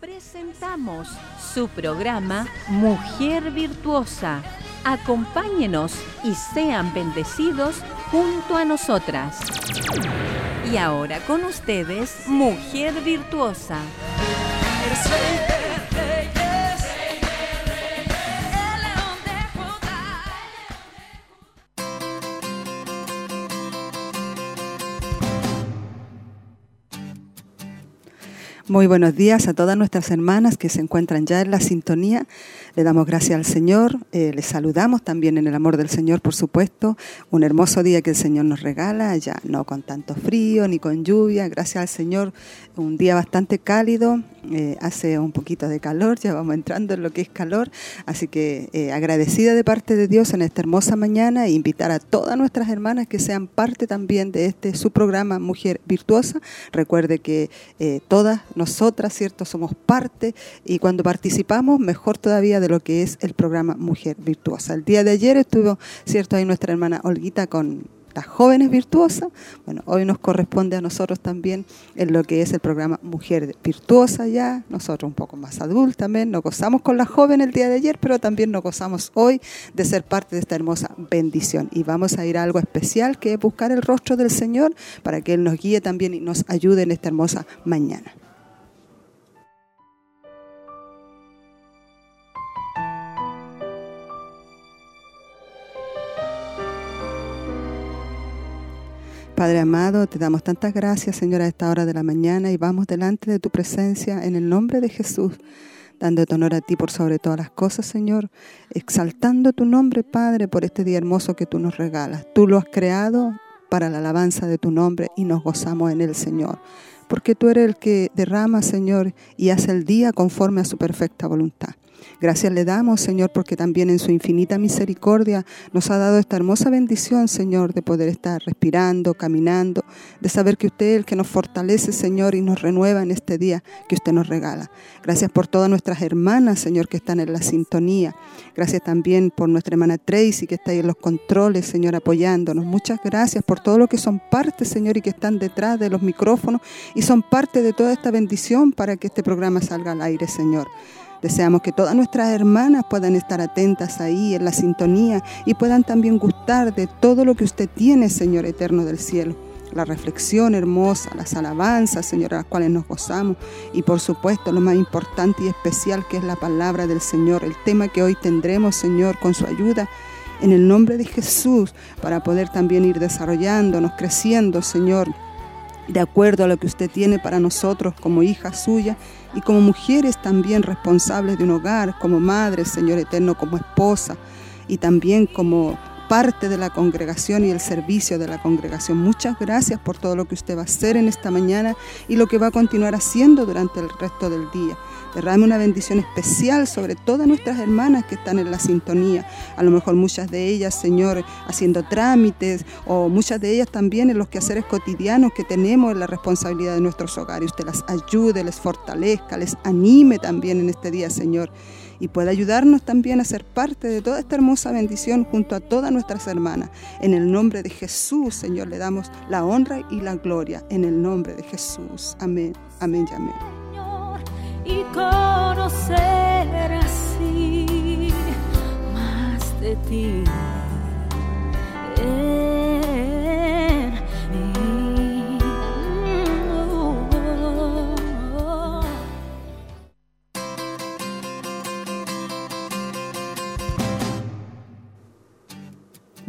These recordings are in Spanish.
Presentamos su programa Mujer Virtuosa. Acompáñenos y sean bendecidos junto a nosotras. Y ahora con ustedes, Mujer Virtuosa. Muy buenos días a todas nuestras hermanas que se encuentran ya en la sintonía le damos gracias al Señor, eh, le saludamos también en el amor del Señor, por supuesto. Un hermoso día que el Señor nos regala, ya no con tanto frío ni con lluvia. Gracias al Señor, un día bastante cálido, eh, hace un poquito de calor, ya vamos entrando en lo que es calor. Así que eh, agradecida de parte de Dios en esta hermosa mañana e invitar a todas nuestras hermanas que sean parte también de este su programa Mujer Virtuosa. Recuerde que todas nosotras, ¿cierto? Somos parte y cuando participamos, mejor todavía de lo que es el programa Mujer Virtuosa. El día de ayer estuvo, cierto, ahí nuestra hermana Olguita con las jóvenes virtuosas. Bueno, hoy nos corresponde a nosotros también en lo que es el programa Mujer Virtuosa ya, nosotros un poco más adultos también, nos gozamos con las jóvenes el día de ayer, pero también nos gozamos hoy de ser parte de esta hermosa bendición. Y vamos a ir a algo especial que es buscar el rostro del Señor para que Él nos guíe también y nos ayude en esta hermosa mañana. Padre amado, te damos tantas gracias, Señor, a esta hora de la mañana y vamos delante de tu presencia en el nombre de Jesús, dando honor a ti por sobre todas las cosas, Señor, exaltando tu nombre, Padre, por este día hermoso que tú nos regalas. Tú lo has creado para la alabanza de tu nombre y nos gozamos en él, Señor. Porque tú eres el que derrama, Señor, y hace el día conforme a su perfecta voluntad. Gracias le damos, Señor, porque también en su infinita misericordia nos ha dado esta hermosa bendición, Señor, de poder estar respirando, caminando, de saber que usted es el que nos fortalece, Señor, y nos renueva en este día que usted nos regala. Gracias por todas nuestras hermanas, Señor, que están en la sintonía. Gracias también por nuestra hermana Tracy, que está ahí en los controles, Señor, apoyándonos. Muchas gracias por todo lo que son parte, Señor, y que están detrás de los micrófonos y son parte de toda esta bendición para que este programa salga al aire, Señor. Deseamos que todas nuestras hermanas puedan estar atentas ahí en la sintonía y puedan también gustar de todo lo que usted tiene, Señor eterno del cielo. La reflexión hermosa, las alabanzas, Señor, a las cuales nos gozamos. Y por supuesto, lo más importante y especial que es la palabra del Señor, el tema que hoy tendremos, Señor, con su ayuda en el nombre de Jesús, para poder también ir desarrollándonos, creciendo, Señor, de acuerdo a lo que usted tiene para nosotros como hija suya y como mujeres también responsables de un hogar, como madre, Señor eterno, como esposa y también como parte de la congregación y el servicio de la congregación. Muchas gracias por todo lo que usted va a hacer en esta mañana y lo que va a continuar haciendo durante el resto del día. Derrame una bendición especial sobre todas nuestras hermanas que están en la sintonía. A lo mejor muchas de ellas, Señor, haciendo trámites o muchas de ellas también en los quehaceres cotidianos que tenemos en la responsabilidad de nuestros hogares. Usted las ayude, les fortalezca, les anime también en este día, Señor y pueda ayudarnos también a ser parte de toda esta hermosa bendición junto a todas nuestras hermanas. En el nombre de Jesús, Señor, le damos la honra y la gloria. En el nombre de Jesús. Amén, amén y amén y conocer así más de ti.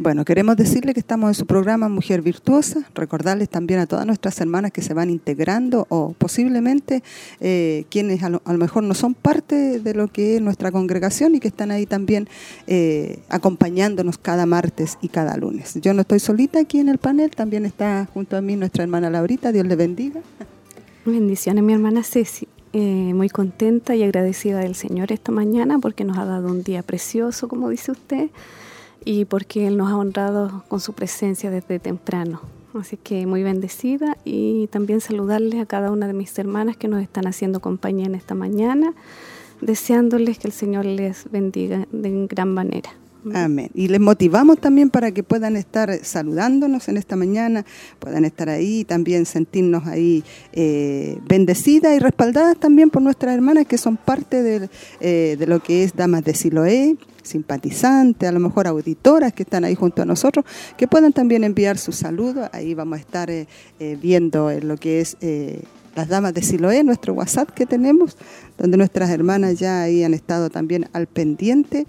Bueno, queremos decirle que estamos en su programa Mujer Virtuosa, recordarles también a todas nuestras hermanas que se van integrando o posiblemente eh, quienes a lo, mejor no son parte de lo que es nuestra congregación y que están ahí también eh, acompañándonos cada martes y cada lunes. Yo no estoy solita aquí en el panel, también está junto a mí nuestra hermana Laurita, Dios le bendiga. Bendiciones, mi hermana Ceci. Eh, muy contenta y agradecida del Señor esta mañana porque nos ha dado un día precioso, como dice usted y porque Él nos ha honrado con su presencia desde temprano. Así que muy bendecida y también saludarles a cada una de mis hermanas que nos están haciendo compañía en esta mañana, deseándoles que el Señor les bendiga de gran manera. Amén. Y les motivamos también para que puedan estar saludándonos en esta mañana, puedan estar ahí, también sentirnos ahí eh, bendecidas y respaldadas también por nuestras hermanas que son parte de, eh, de lo que es Damas de Siloé, simpatizantes, a lo mejor auditoras que están ahí junto a nosotros, que puedan también enviar sus saludos. Ahí vamos a estar eh, eh, viendo lo que es eh, las damas de Siloé, nuestro WhatsApp que tenemos, donde nuestras hermanas ya ahí han estado también al pendiente,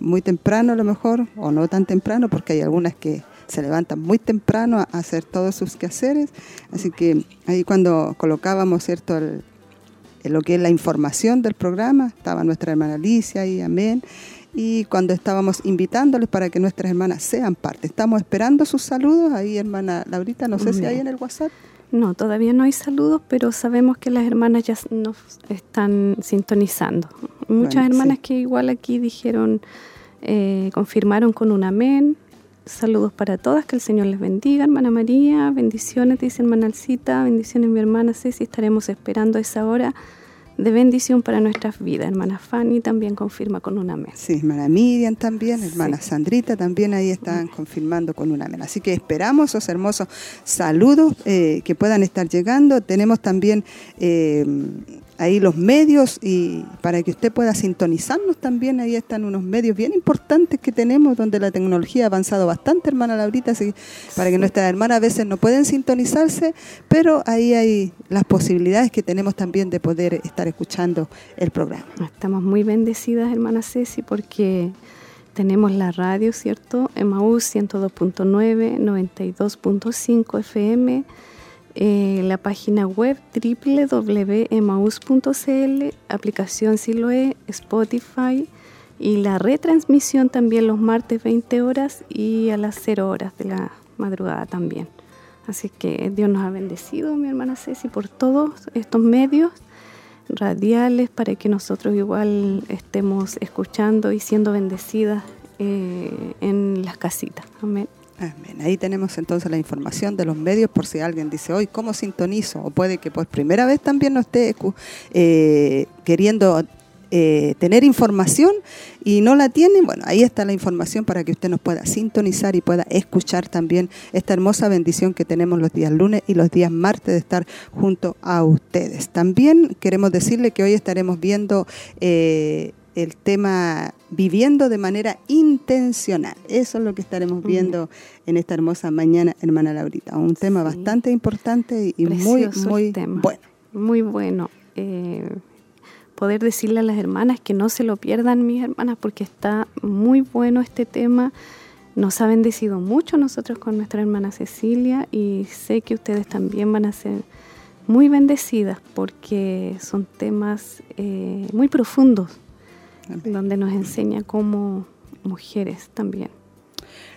muy temprano a lo mejor, o no tan temprano, porque hay algunas que se levantan muy temprano a hacer todos sus quehaceres. Así que ahí cuando colocábamos, ¿cierto?, lo que es la información del programa, estaba nuestra hermana Alicia y amén y cuando estábamos invitándoles para que nuestras hermanas sean parte. Estamos esperando sus saludos. Ahí, hermana Laurita, no sé si hay en el WhatsApp. No, todavía no hay saludos, pero sabemos que las hermanas ya nos están sintonizando. Muchas hermanas que igual aquí dijeron, eh, confirmaron con un amén. Saludos para todas, que el Señor les bendiga, hermana María. Bendiciones, dice hermana Alcita. Bendiciones, mi hermana Ceci. Estaremos esperando a esa hora de bendición para nuestras vidas. Hermana Fanny también confirma con un amén. Sí, hermana Miriam también, hermana Sandrita también ahí están confirmando con un amén. Así que esperamos esos hermosos saludos eh, que puedan estar llegando. Tenemos también eh, ahí los medios y para que usted pueda sintonizarnos también, ahí están unos medios bien importantes que tenemos donde la tecnología ha avanzado bastante, hermana Laurita, así, para que nuestras hermanas a veces no pueden sintonizarse, pero ahí hay las posibilidades que tenemos también de poder estar escuchando el programa. Estamos muy bendecidas, hermana Ceci, porque tenemos la radio, ¿cierto? Emaús 102.9, 92.5 FM, eh, la página web www.emaus.cl, aplicación Siloe, Spotify y la retransmisión también los martes 20 horas y a las 0 horas de la madrugada también. Así que Dios nos ha bendecido, mi hermana Ceci, por todos estos medios radiales para que nosotros igual estemos escuchando y siendo bendecidas eh, en las casitas. Amén. Ahí tenemos entonces la información de los medios por si alguien dice, hoy, ¿cómo sintonizo? O puede que por primera vez también no esté eh, queriendo eh, tener información y no la tiene. Bueno, ahí está la información para que usted nos pueda sintonizar y pueda escuchar también esta hermosa bendición que tenemos los días lunes y los días martes de estar junto a ustedes. También queremos decirle que hoy estaremos viendo... Eh, el tema viviendo de manera intencional. Eso es lo que estaremos viendo en esta hermosa mañana, hermana Laurita. Un tema bastante importante y muy, muy bueno. Muy bueno. Eh, poder decirle a las hermanas que no se lo pierdan, mis hermanas, porque está muy bueno este tema. Nos ha bendecido mucho nosotros con nuestra hermana Cecilia y sé que ustedes también van a ser muy bendecidas porque son temas eh, muy profundos donde nos enseña como mujeres también.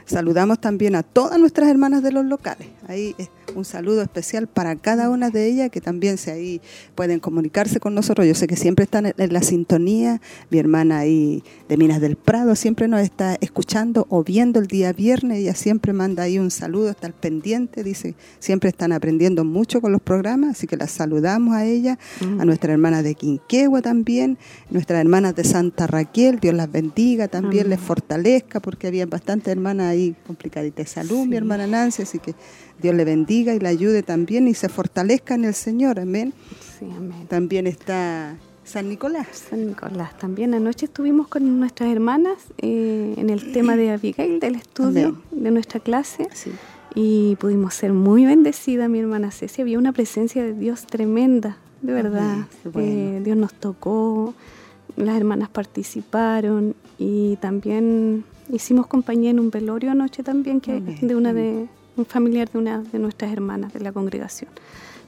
Saludamos también a todas nuestras hermanas de los locales. Ahí un saludo especial para cada una de ellas que también se ahí pueden comunicarse con nosotros. Yo sé que siempre están en la sintonía. Mi hermana ahí de Minas del Prado siempre nos está escuchando o viendo el día viernes. Ella siempre manda ahí un saludo, está al pendiente. Dice, siempre están aprendiendo mucho con los programas, así que las saludamos a ella, a mm. nuestra hermana de Quinquegua también, nuestras hermanas de Santa Raquel. Dios las bendiga también, les fortalezca, porque había bastantes hermanas ahí complicaditas de salud, mi hermana Nancy, así que Dios le bendiga y le ayude también y se fortalezca en el Señor. Amén. Sí, amén. También está San Nicolás. San Nicolás. También anoche estuvimos con nuestras hermanas eh, en el tema de Abigail, del estudio de nuestra clase. Y pudimos ser muy bendecidas, mi hermana Ceci. Había una presencia de Dios tremenda, de verdad. Eh, Dios nos tocó, las hermanas participaron y también hicimos compañía en un velorio anoche también que de una de un familiar de una de nuestras hermanas de la congregación.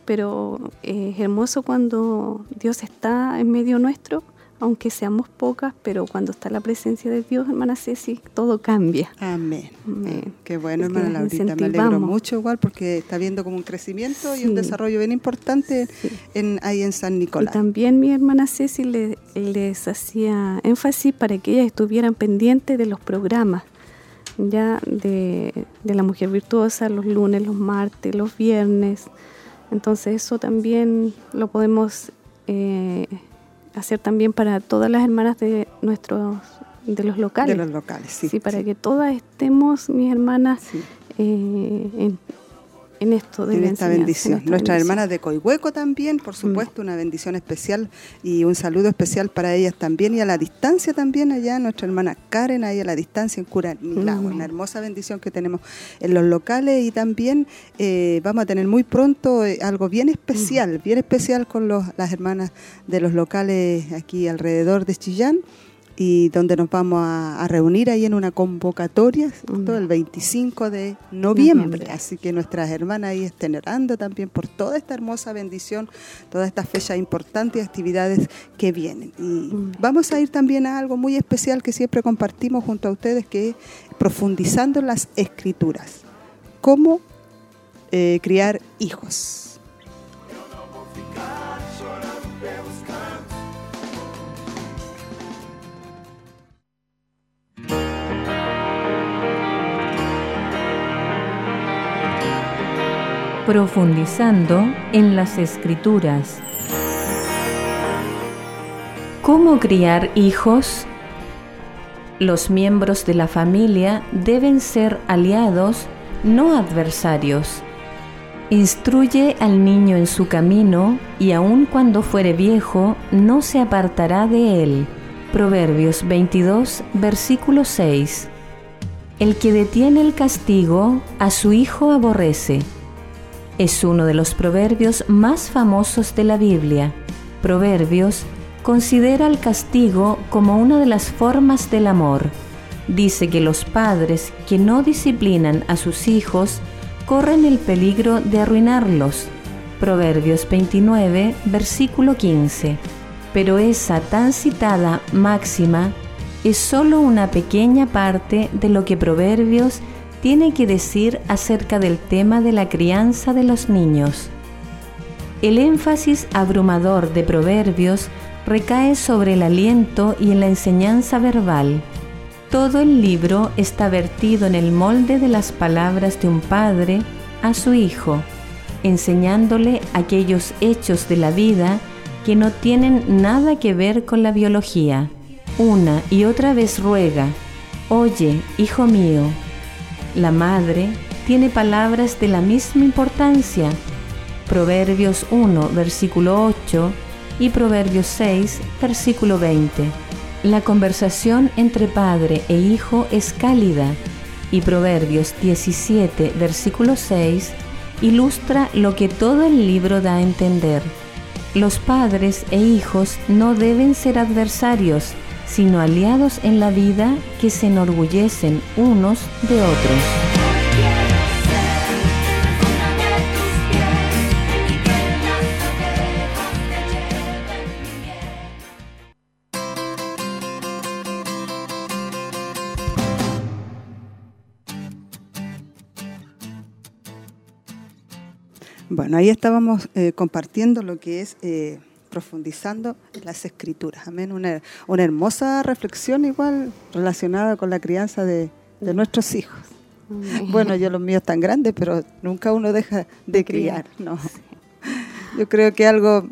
Pero eh, es hermoso cuando Dios está en medio nuestro, aunque seamos pocas, pero cuando está la presencia de Dios, hermana Ceci, todo cambia. Amén. Qué bueno, hermana Laurita, me alegro mucho igual porque está viendo como un crecimiento y un desarrollo bien importante en, ahí en San Nicolás. Y también mi hermana Ceci les hacía énfasis para que ellas estuvieran pendientes de los programas ya de, la mujer virtuosa los lunes, los martes, los viernes. Entonces eso también lo podemos eh, hacer también para todas las hermanas de nuestros de los locales. De los locales, sí. Sí, para que todas estemos, mis hermanas, eh, en, en esto de en la esta bendición. en esta Nuestras bendición. hermanas de Coihueco también, por supuesto, una bendición especial y un saludo especial para ellas también y a la distancia también allá, nuestra hermana Karen, ahí a la distancia en Cura Milagro, Mm. una hermosa bendición que tenemos en los locales y también eh, vamos a tener muy pronto eh, algo bien especial, bien especial con los, las hermanas de los locales aquí alrededor de Chillán y donde nos vamos a, a reunir ahí en una convocatoria ¿cierto? El 25 de noviembre. Noviembre. Así que nuestras hermanas ahí estén orando también por toda esta hermosa bendición, todas estas fechas importantes y actividades que vienen. Y Mm. vamos a ir también a algo muy especial que siempre compartimos junto a ustedes, que es profundizando en las escrituras. Cómo eh, criar hijos. Profundizando en las escrituras. ¿Cómo criar hijos? Los miembros de la familia deben ser aliados, no adversarios. Instruye al niño en su camino y aun cuando fuere viejo no se apartará de él. Proverbios 22, versículo 6. El que detiene el castigo a su hijo aborrece. Es uno de los proverbios más famosos de la Biblia. Proverbios considera el castigo como una de las formas del amor. Dice que los padres que no disciplinan a sus hijos corren el peligro de arruinarlos. Proverbios 29, versículo 15. Pero esa tan citada máxima es solo una pequeña parte de lo que Proverbios tiene que decir acerca del tema de la crianza de los niños. El énfasis abrumador de Proverbios recae sobre el aliento y en la enseñanza verbal. Todo el libro está vertido en el molde de las palabras de un padre a su hijo, enseñándole aquellos hechos de la vida que no tienen nada que ver con la biología. Una y otra vez ruega, Oye, hijo mío, la madre tiene palabras de la misma importancia. Proverbios 1, versículo 8 y Proverbios 6, versículo 20. La conversación entre padre e hijo es cálida y Proverbios 17, versículo 6 ilustra lo que todo el libro da a entender. Los padres e hijos no deben ser adversarios, sino aliados en la vida que se enorgullecen unos de otros. Bueno, ahí estábamos eh, compartiendo lo que es eh, profundizando en las escrituras. Amén. Una, una hermosa reflexión igual relacionada con la crianza de, de nuestros hijos. Bueno, yo los míos tan grandes, pero nunca uno deja de criar, ¿no? Yo creo que algo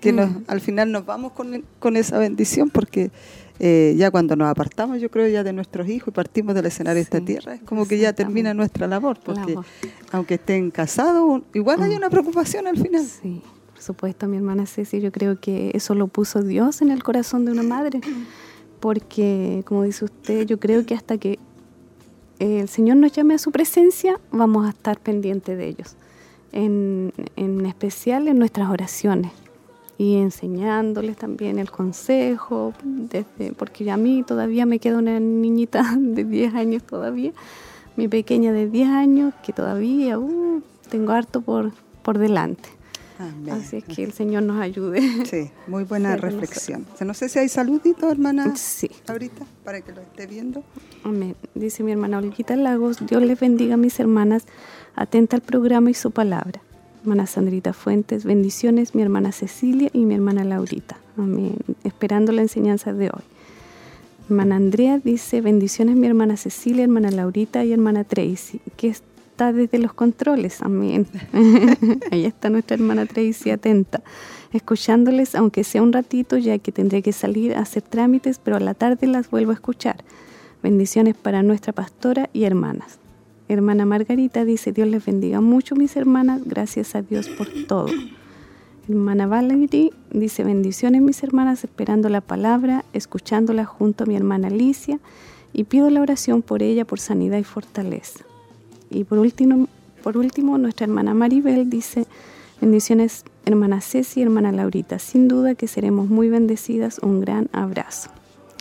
que nos, al final nos vamos con, con esa bendición porque eh, ya cuando nos apartamos, yo creo ya de nuestros hijos y partimos del escenario de esta tierra, es como que ya termina nuestra labor, porque Labor. aunque estén casados, igual hay una preocupación al final. Sí, supuesto, mi hermana Ceci, yo creo que eso lo puso Dios en el corazón de una madre, porque, como dice usted, yo creo que hasta que el Señor nos llame a su presencia, vamos a estar pendientes de ellos, en, en especial en nuestras oraciones. Y enseñándoles también el consejo, desde, porque a mí todavía me queda una niñita de 10 años todavía, mi pequeña de 10 años, que todavía uh, tengo harto por, por delante. Amén. Así es que el Señor nos ayude. Sí, muy buena Sí, reflexión. No sé si hay saluditos, hermana, Sí. ahorita, para que lo esté viendo. Amén. Dice mi hermana Olguita Lagos, Dios les bendiga a mis hermanas, atenta al programa y su palabra. Hermana Sandrita Fuentes, bendiciones, mi hermana Cecilia y mi hermana Laurita. Amén. Esperando la enseñanza de hoy. Hermana Andrea dice, bendiciones mi hermana Cecilia, hermana Laurita y hermana Tracy, que, está desde los controles, amén. Ahí está nuestra hermana Tracy atenta, escuchándoles, aunque sea un ratito, ya que tendré que salir a hacer trámites, pero a la tarde las vuelvo a escuchar. Bendiciones para nuestra pastora y hermanas. Hermana Margarita dice, Dios les bendiga mucho mis hermanas, gracias a Dios por todo. Hermana Valerie dice, bendiciones mis hermanas, esperando la palabra, escuchándola junto a mi hermana Alicia y pido la oración por ella por sanidad y fortaleza. Y por último, por último nuestra hermana Maribel dice, bendiciones hermana Ceci hermana Laurita, sin duda que seremos muy bendecidas, un gran abrazo.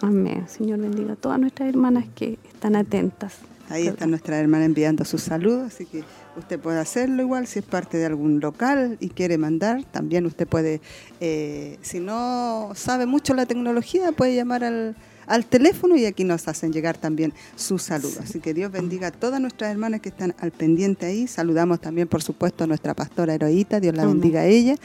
Amén. Señor bendiga a todas nuestras hermanas que están atentas. Ahí está nuestra hermana enviando sus saludos, así que usted puede hacerlo igual si es parte de algún local y quiere mandar. También usted puede, eh, si no sabe mucho la tecnología, puede llamar al, al teléfono y aquí nos hacen llegar también sus saludos. Así que Dios bendiga a todas nuestras hermanas que están al pendiente ahí. Saludamos también, por supuesto, a nuestra pastora Heroíta. Dios la bendiga a ella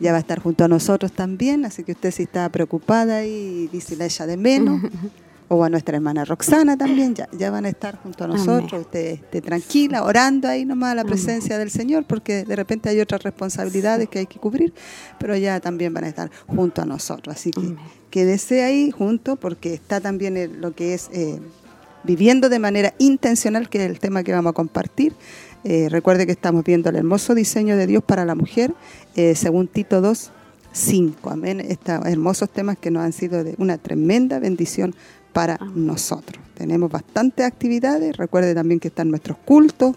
ya va a estar junto a nosotros también, así que usted si está preocupada y dice la ella de menos, o a nuestra hermana Roxana también, ya, ya van a estar junto a nosotros, usted esté tranquila, orando ahí nomás a la presencia del Señor, porque de repente hay otras responsabilidades que hay que cubrir, pero ya también van a estar junto a nosotros, así que quédese ahí junto, porque está también lo que es eh, viviendo de manera intencional, que es el tema que vamos a compartir, eh, recuerde que estamos viendo el hermoso diseño de Dios para la mujer, eh, según Tito 2, 5. Amén. Estos hermosos temas que nos han sido de una tremenda bendición para nosotros. Tenemos bastantes actividades. Recuerde también que están nuestros cultos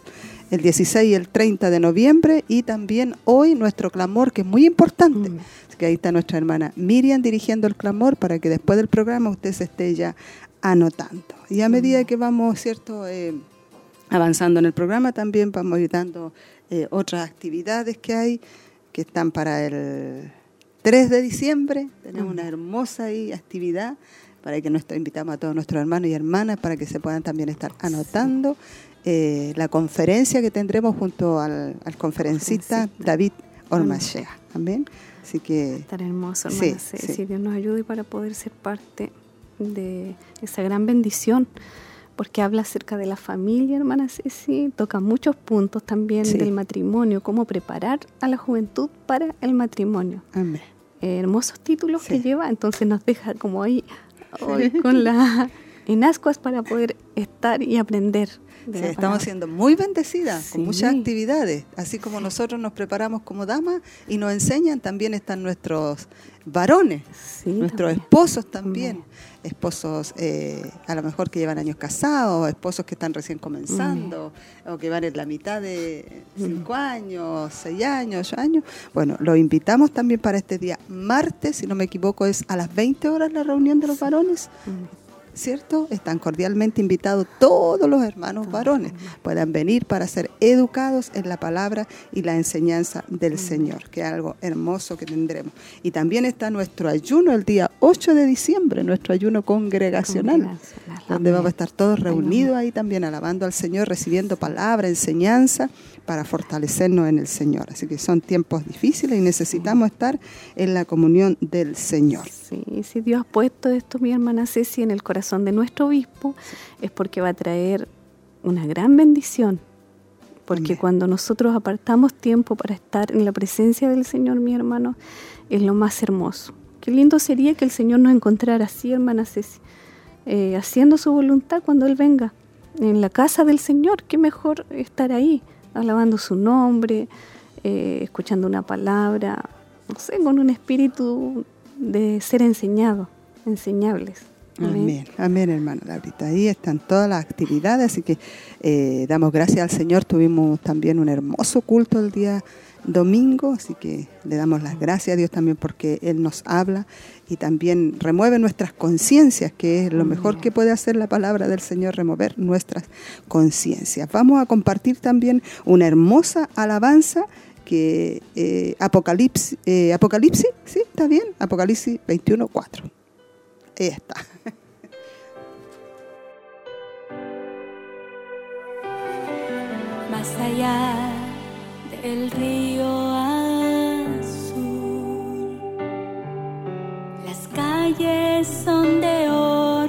el 16 y el 30 de noviembre y también hoy nuestro clamor, que es muy importante. Mm. que ahí está nuestra hermana Miriam dirigiendo el clamor para que después del programa usted se esté ya anotando. Y a medida que vamos, ¿cierto? Eh, avanzando en el programa también vamos ir dando eh, otras actividades que hay que están para el 3 de diciembre. Tenemos una hermosa actividad para que nuestro, invitamos a todos nuestros hermanos y hermanas para que se puedan también estar anotando. Eh, la conferencia que tendremos junto al, conferencista David Ormachea. Amén. Así que estar hermoso, hermana. Si Dios nos ayude para poder ser parte de esa gran bendición porque habla acerca de la familia, hermana Ceci, toca muchos puntos también del matrimonio, cómo preparar a la juventud para el matrimonio. Amén. hermosos títulos que lleva, entonces nos deja como ahí hoy con la en ascuas para poder estar y aprender. Sí, estamos siendo muy bendecidas con muchas actividades, así como nosotros nos preparamos como damas y nos enseñan, también están nuestros varones, nuestros esposos también, esposos eh, a lo mejor que llevan años casados, esposos que están recién comenzando o que van en la mitad de cinco años, seis años, ocho años. Bueno, los invitamos también para este día martes, si no me equivoco, es a las 20 horas la reunión de los varones. ¿Cierto? Están cordialmente invitados todos los hermanos varones. Puedan venir para ser educados en la palabra y la enseñanza del Señor, que es algo hermoso que tendremos. Y también está nuestro ayuno el día 8 de diciembre, nuestro ayuno congregacional, donde vamos a estar todos reunidos ahí también alabando al Señor, recibiendo palabra, enseñanza para fortalecernos en el Señor. Así que son tiempos difíciles y necesitamos estar en la comunión del Señor. Sí, si Dios ha puesto esto, mi hermana Ceci, en el corazón de nuestro obispo, es porque va a traer una gran bendición. Porque cuando nosotros apartamos tiempo para estar en la presencia del Señor, mi hermano, es lo más hermoso. Qué lindo sería que el Señor nos encontrara así, hermana Ceci, eh, haciendo su voluntad cuando Él venga. En la casa del Señor, qué mejor estar ahí, alabando su nombre, eh, escuchando una palabra, no sé, con un espíritu de ser enseñado, enseñables. Amén, amén, hermano Laurita. Ahí están todas las actividades, así que eh, damos gracias al Señor. Tuvimos también un hermoso culto el día domingo, así que le damos las gracias a Dios también porque Él nos habla y también remueve nuestras conciencias, que es lo mejor que puede hacer la palabra del Señor, remover nuestras conciencias. Vamos a compartir también una hermosa alabanza que eh, Apocalipsis, eh, Apocalipsis, ¿sí? ¿Está bien? Apocalipsis 21, 4. Está. Más allá del río azul, las calles son de oro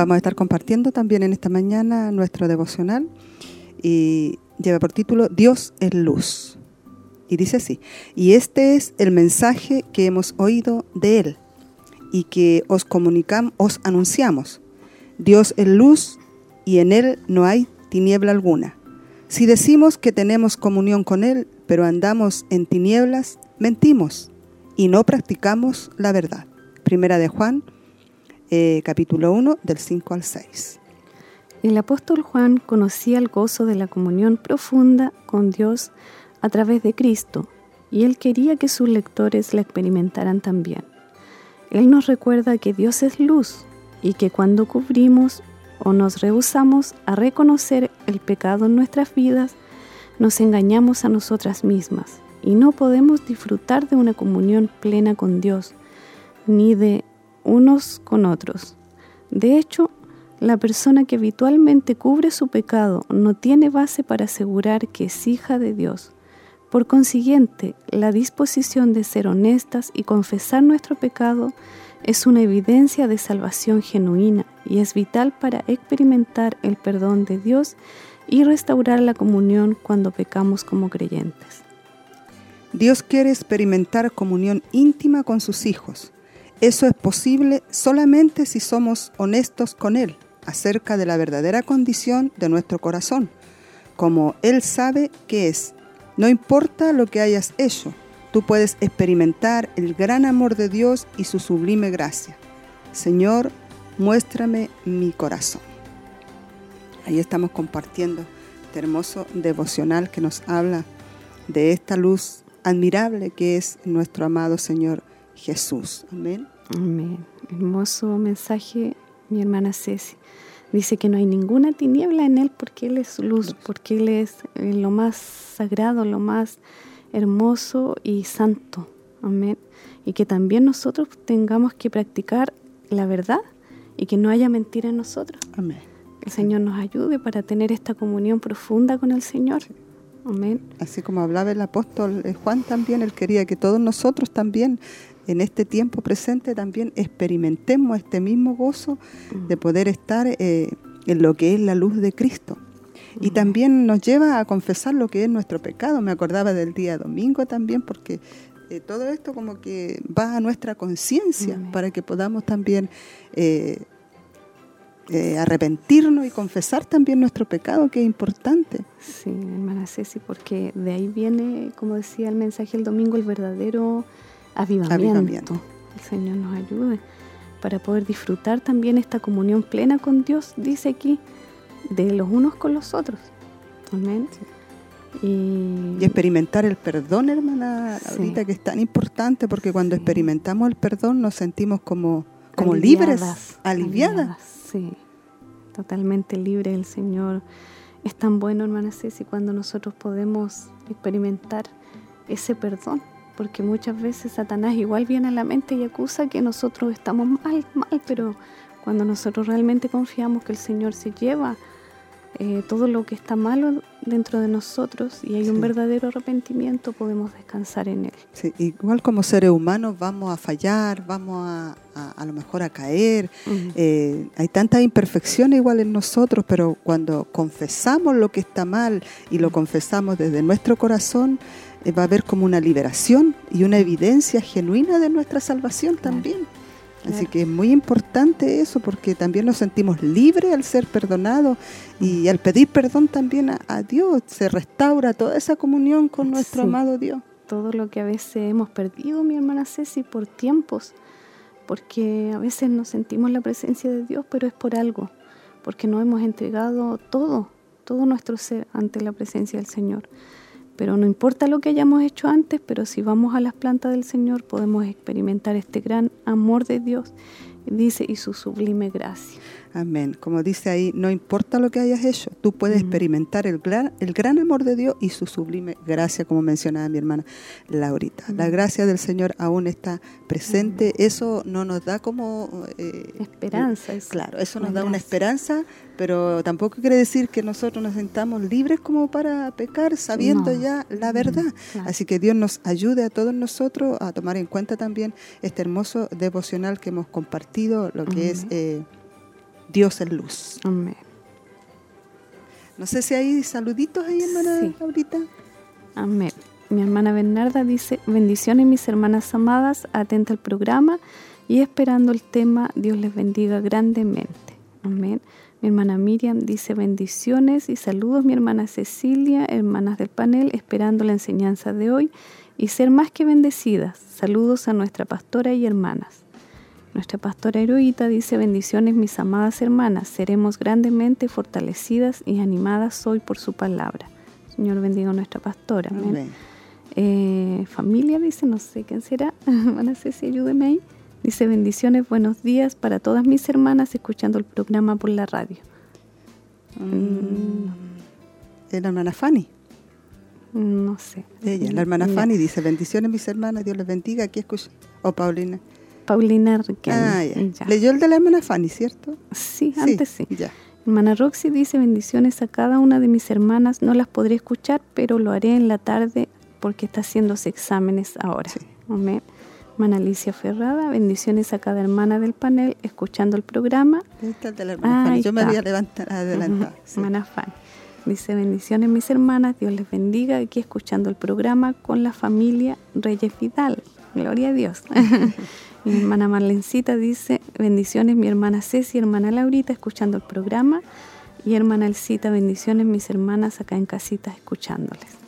Vamos a estar compartiendo también en esta mañana nuestro devocional y lleva por título Dios es luz. Y dice así, y este es el mensaje que hemos oído de Él y que os comunicamos, os anunciamos. Dios es luz y en Él no hay tiniebla alguna. Si decimos que tenemos comunión con Él, pero andamos en tinieblas, mentimos y no practicamos la verdad. Primera de Juan, eh, capítulo 1, del 5 al 6. El apóstol Juan conocía el gozo de la comunión profunda con Dios a través de Cristo, y él quería que sus lectores la experimentaran también. Él nos recuerda que Dios es luz y que cuando cubrimos o nos rehusamos a reconocer el pecado en nuestras vidas, nos engañamos a nosotras mismas y no podemos disfrutar de una comunión plena con Dios, ni de unos con otros. De hecho, la persona que habitualmente cubre su pecado no tiene base para asegurar que es hija de Dios. Por consiguiente, la disposición de ser honestas y confesar nuestro pecado es una evidencia de salvación genuina y es vital para experimentar el perdón de Dios y restaurar la comunión cuando pecamos como creyentes. Dios quiere experimentar comunión íntima con sus hijos. Eso es posible solamente si somos honestos con Él acerca de la verdadera condición de nuestro corazón, como Él sabe que es. No importa lo que hayas hecho, tú puedes experimentar el gran amor de Dios y su sublime gracia. Señor, muéstrame mi corazón. Ahí estamos compartiendo este hermoso devocional que nos habla de esta luz admirable que es nuestro amado Señor Jesús. Amén. Amén. Hermoso mensaje, mi hermana Ceci. Dice que no hay ninguna tiniebla en Él porque Él es luz, porque Él es eh, lo más sagrado, lo más hermoso y santo. Amén. Y que también nosotros tengamos que practicar la verdad y que no haya mentira en nosotros. Amén. El Señor nos ayude para tener esta comunión profunda con el Señor. Amén. Así como hablaba el apóstol eh, Juan también, él quería que todos nosotros también en este tiempo presente también experimentemos este mismo gozo de poder estar eh, en lo que es la luz de Cristo. Y también nos lleva a confesar lo que es nuestro pecado. Me acordaba del día domingo también porque eh, todo esto como que va a nuestra conciencia para que podamos también eh, arrepentirnos y confesar también nuestro pecado, que es importante. Sí, hermana Ceci, porque de ahí viene, como decía el mensaje el domingo, el verdadero avivamiento. El Señor nos ayude para poder disfrutar también esta comunión plena con Dios, dice aquí, de los unos con los otros. Amén. Y, experimentar el perdón, hermana, ahorita que es tan importante, porque cuando experimentamos el perdón nos sentimos como, como libres, aliviadas. Sí, totalmente libre el Señor. Es tan bueno, hermana Ceci, cuando nosotros podemos experimentar ese perdón porque muchas veces Satanás igual viene a la mente y acusa que nosotros estamos mal, mal, pero cuando nosotros realmente confiamos que el Señor se lleva eh, todo lo que está malo dentro de nosotros y hay un verdadero arrepentimiento, podemos descansar en Él. Sí, igual como seres humanos vamos a fallar, vamos a a, lo mejor a caer. Eh, hay tanta imperfección igual en nosotros, pero cuando confesamos lo que está mal y lo confesamos desde nuestro corazón, va a haber como una liberación y una evidencia genuina de nuestra salvación también. Así que es muy importante eso porque también nos sentimos libres al ser perdonados y al pedir perdón también a, Dios se restaura toda esa comunión con nuestro amado Dios. Todo lo que a veces hemos perdido, mi hermana Ceci, por tiempos, porque a veces nos sentimos la presencia de Dios, pero es por algo, porque no hemos entregado todo, todo nuestro ser ante la presencia del Señor. Pero no importa lo que hayamos hecho antes, pero si vamos a las plantas del Señor podemos experimentar este gran amor de Dios, dice, y su sublime gracia. Amén. Como dice ahí, no importa lo que hayas hecho, tú puedes experimentar el gran, el gran amor de Dios y su sublime gracia, como mencionaba mi hermana Laurita. La gracia del Señor aún está presente. Eso no nos da como... Eh, esperanza. claro, eso nos da una esperanza, pero tampoco quiere decir que nosotros nos sentamos libres como para pecar, sabiendo ya la verdad. Así que Dios nos ayude a todos nosotros a tomar en cuenta también este hermoso devocional que hemos compartido, lo que es... Eh, Dios es luz. Amén. No sé si hay saluditos ahí, hermana Sí. Laurita. Amén. Mi hermana Bernarda dice, bendiciones mis hermanas amadas, atenta al programa y esperando el tema, Dios les bendiga grandemente. Amén. Mi hermana Miriam dice bendiciones y saludos mi hermana Cecilia, hermanas del panel, esperando la enseñanza de hoy y ser más que bendecidas. Saludos a nuestra pastora y hermanas. Nuestra pastora heroíta dice bendiciones mis amadas hermanas, seremos grandemente fortalecidas y animadas hoy por su palabra. Señor bendiga a nuestra pastora. Amén. Amén. Eh, familia dice, no sé quién será, van a si ayúdeme ahí. Dice bendiciones, buenos días para todas mis hermanas escuchando el programa por la radio. Mm. Es la hermana Fanny. No sé. Ella, la hermana. Fanny dice, bendiciones mis hermanas, Dios les bendiga. Aquí escucha. O Paulina. Paulina Riquelme. Ah, ya. Ya. Leyó el de la hermana Fanny, ¿cierto? Sí, antes sí. Ya. Hermana Roxy dice bendiciones a cada una de mis hermanas. No las podré escuchar, pero lo haré en la tarde porque está haciéndose exámenes ahora. Sí. Amén. Hermana Alicia Ferrada, bendiciones a cada hermana del panel escuchando el programa. El de la hermana Ah, Fanny. Yo me está. había levantado, adelantado. Ujú, sí. Hermana Fanny. Dice bendiciones mis hermanas, Dios les bendiga aquí escuchando el programa con la familia Reyes Vidal. Gloria a Dios. mi hermana Marlencita dice bendiciones mi hermana Ceci, hermana Laurita escuchando el programa y hermana Elcita, bendiciones mis hermanas acá en casitas escuchándoles.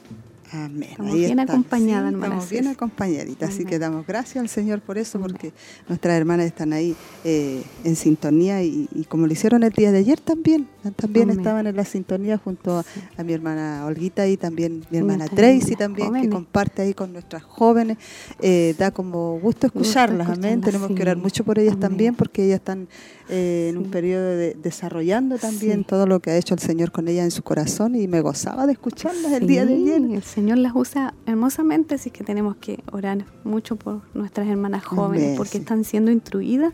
Amén. Estamos Ahí bien está. acompañadas, Sí, Estamos bien acompañaditas, así que damos gracias al Señor por eso, Amén. porque nuestras hermanas están ahí eh, en sintonía y, y como lo hicieron el día de ayer también, también Amén. estaban en la sintonía junto a, a mi hermana Olguita y también mi hermana Tracy también, que comparte ahí con nuestras jóvenes. Eh, da como gusto escucharlas, amén. escucharlas, Tenemos que orar mucho por ellas también, porque ellas están eh, en un periodo de desarrollando también Sí. todo lo que ha hecho el Señor con ellas en su corazón y me gozaba de escucharlas el día de ayer. El Señor las usa hermosamente, así que tenemos que orar mucho por nuestras hermanas jóvenes, Amén, porque sí. están siendo instruidas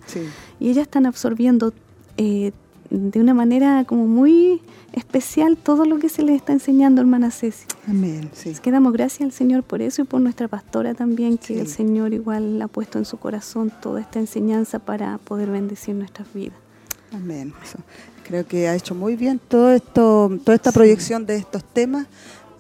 y ellas están absorbiendo eh, de una manera como muy especial todo lo que se les está enseñando, hermana Ceci. Amén, sí. Así que damos gracias al Señor por eso y por nuestra pastora también, que Sí. el Señor igual ha puesto en su corazón toda esta enseñanza para poder bendecir nuestras vidas. Amén. Creo que ha hecho muy bien todo esto, toda esta proyección de estos temas,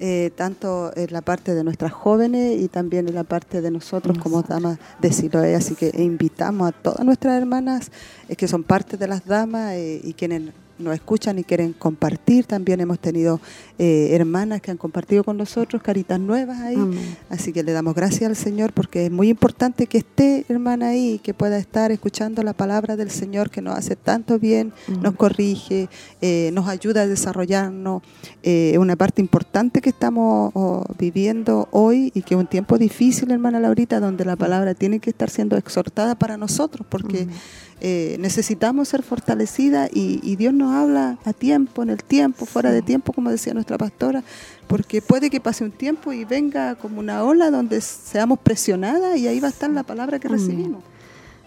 eh, tanto en la parte de nuestras jóvenes y también en la parte de nosotros como damas de Siloé. Así que invitamos a todas nuestras hermanas eh, que son parte de las damas eh, y quienes nos escuchan y quieren compartir. También hemos tenido eh, hermanas que han compartido con nosotros, caritas nuevas ahí. Amén. Así que le damos gracias al Señor porque es muy importante que esté, hermana, ahí, que pueda estar escuchando la palabra del Señor que nos hace tanto bien, nos corrige, eh, nos ayuda a desarrollarnos. Eh, Es una parte importante que estamos oh, viviendo hoy y que es un tiempo difícil, hermana Laurita, donde la palabra tiene que estar siendo exhortada para nosotros porque Amén. eh, necesitamos ser fortalecidas y, y Dios nos habla a tiempo, en el tiempo, fuera de tiempo, como decía nuestra pastora, porque puede que pase un tiempo y venga como una ola donde seamos presionadas y ahí va a estar la palabra que recibimos.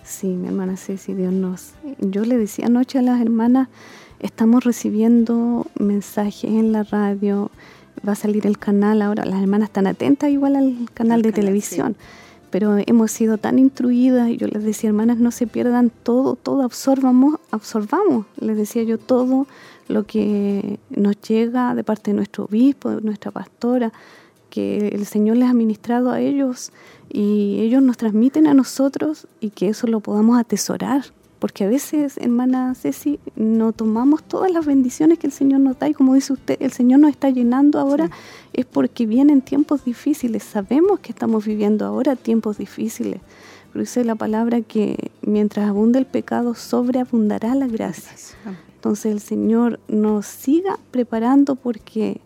Sí, mi hermana Ceci, Dios nos... Yo le decía anoche a las hermanas, estamos recibiendo mensajes en la radio, va a salir el canal ahora, las hermanas están atentas igual al canal Al de canal, televisión, pero hemos sido tan instruidas y yo les decía, hermanas, no se pierdan todo, todo, absorbamos, absorbamos, les decía yo, todo lo que nos llega de parte de nuestro obispo, de nuestra pastora, que el Señor les ha ministrado a ellos y ellos nos transmiten a nosotros y que eso lo podamos atesorar. Porque a veces, hermana Ceci, no tomamos todas las bendiciones que el Señor nos da y como dice usted, el Señor nos está llenando ahora es porque vienen tiempos difíciles. Sabemos que estamos viviendo ahora tiempos difíciles. Dice la palabra que mientras abunda el pecado, sobreabundará la gracia. Entonces el Señor nos siga preparando porque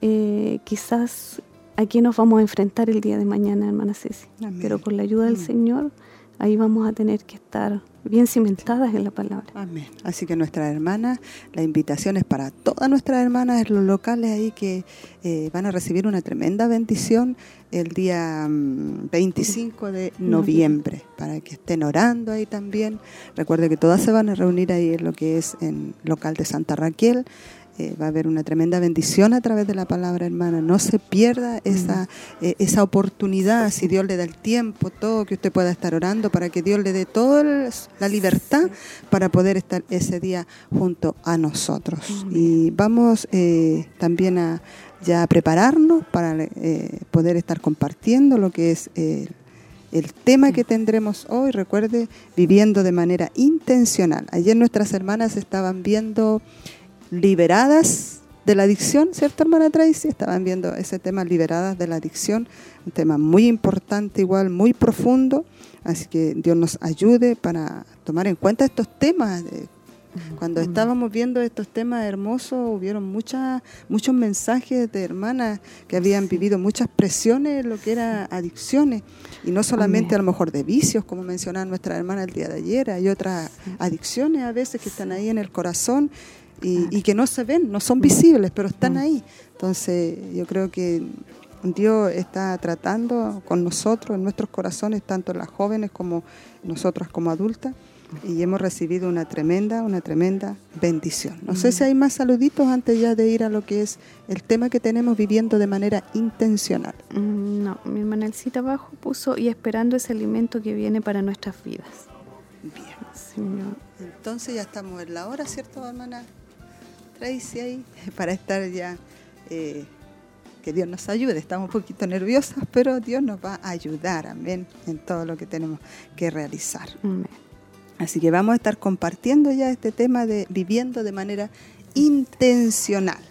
eh, quizás aquí nos vamos a enfrentar el día de mañana, hermana Ceci. Amén. Pero con la ayuda del. Señor, ahí vamos a tener que estar bien cimentadas en la palabra. Amén. Así que nuestras hermanas, la invitación es para todas nuestras hermanas los locales ahí que eh, van a recibir una tremenda bendición el día mm, 25 de noviembre, para que estén orando ahí también. Recuerde que todas se van a reunir ahí en lo que es en local de Santa Raquel. Eh, va a haber una tremenda bendición a través de la palabra, hermana. No se pierda esa, eh, esa oportunidad, si Dios le da el tiempo, todo, que usted pueda estar orando, para que Dios le dé toda la libertad para poder estar ese día junto a nosotros. Y vamos eh, también a ya prepararnos para poder estar compartiendo lo que es el tema que tendremos hoy, recuerde, viviendo de manera intencional. Ayer nuestras hermanas estaban viendo liberadas de la adicción, ¿cierto, hermana Tracy? Estaban viendo ese tema, liberadas de la adicción, un tema muy importante, igual, muy profundo. Así que Dios nos ayude para tomar en cuenta estos temas. Cuando estábamos viendo estos temas hermosos, hubieron muchas, muchos mensajes de hermanas que habían vivido muchas presiones en lo que era adicciones, y no solamente a lo mejor de vicios, como mencionaba nuestra hermana el día de ayer, hay otras adicciones a veces que están ahí en el corazón y, que no se ven, no son visibles, pero están mm. ahí. Entonces yo creo que Dios está tratando con nosotros, en nuestros corazones, tanto las jóvenes como nosotras como adultas, y hemos recibido una tremenda, una tremenda bendición. No sé si hay más saluditos antes ya de ir a lo que es el tema que tenemos viviendo de manera intencional. Mm, no, mi hermana Elcita abajo puso y esperando ese alimento que viene para nuestras vidas. Bien. Entonces ya estamos en la hora, ¿cierto, hermana? Tracy ahí para estar ya, eh, que Dios nos ayude. Estamos un poquito nerviosas, pero Dios nos va a ayudar, amén, en todo lo que tenemos que realizar. Así que vamos a estar compartiendo ya este tema de viviendo de manera intencional.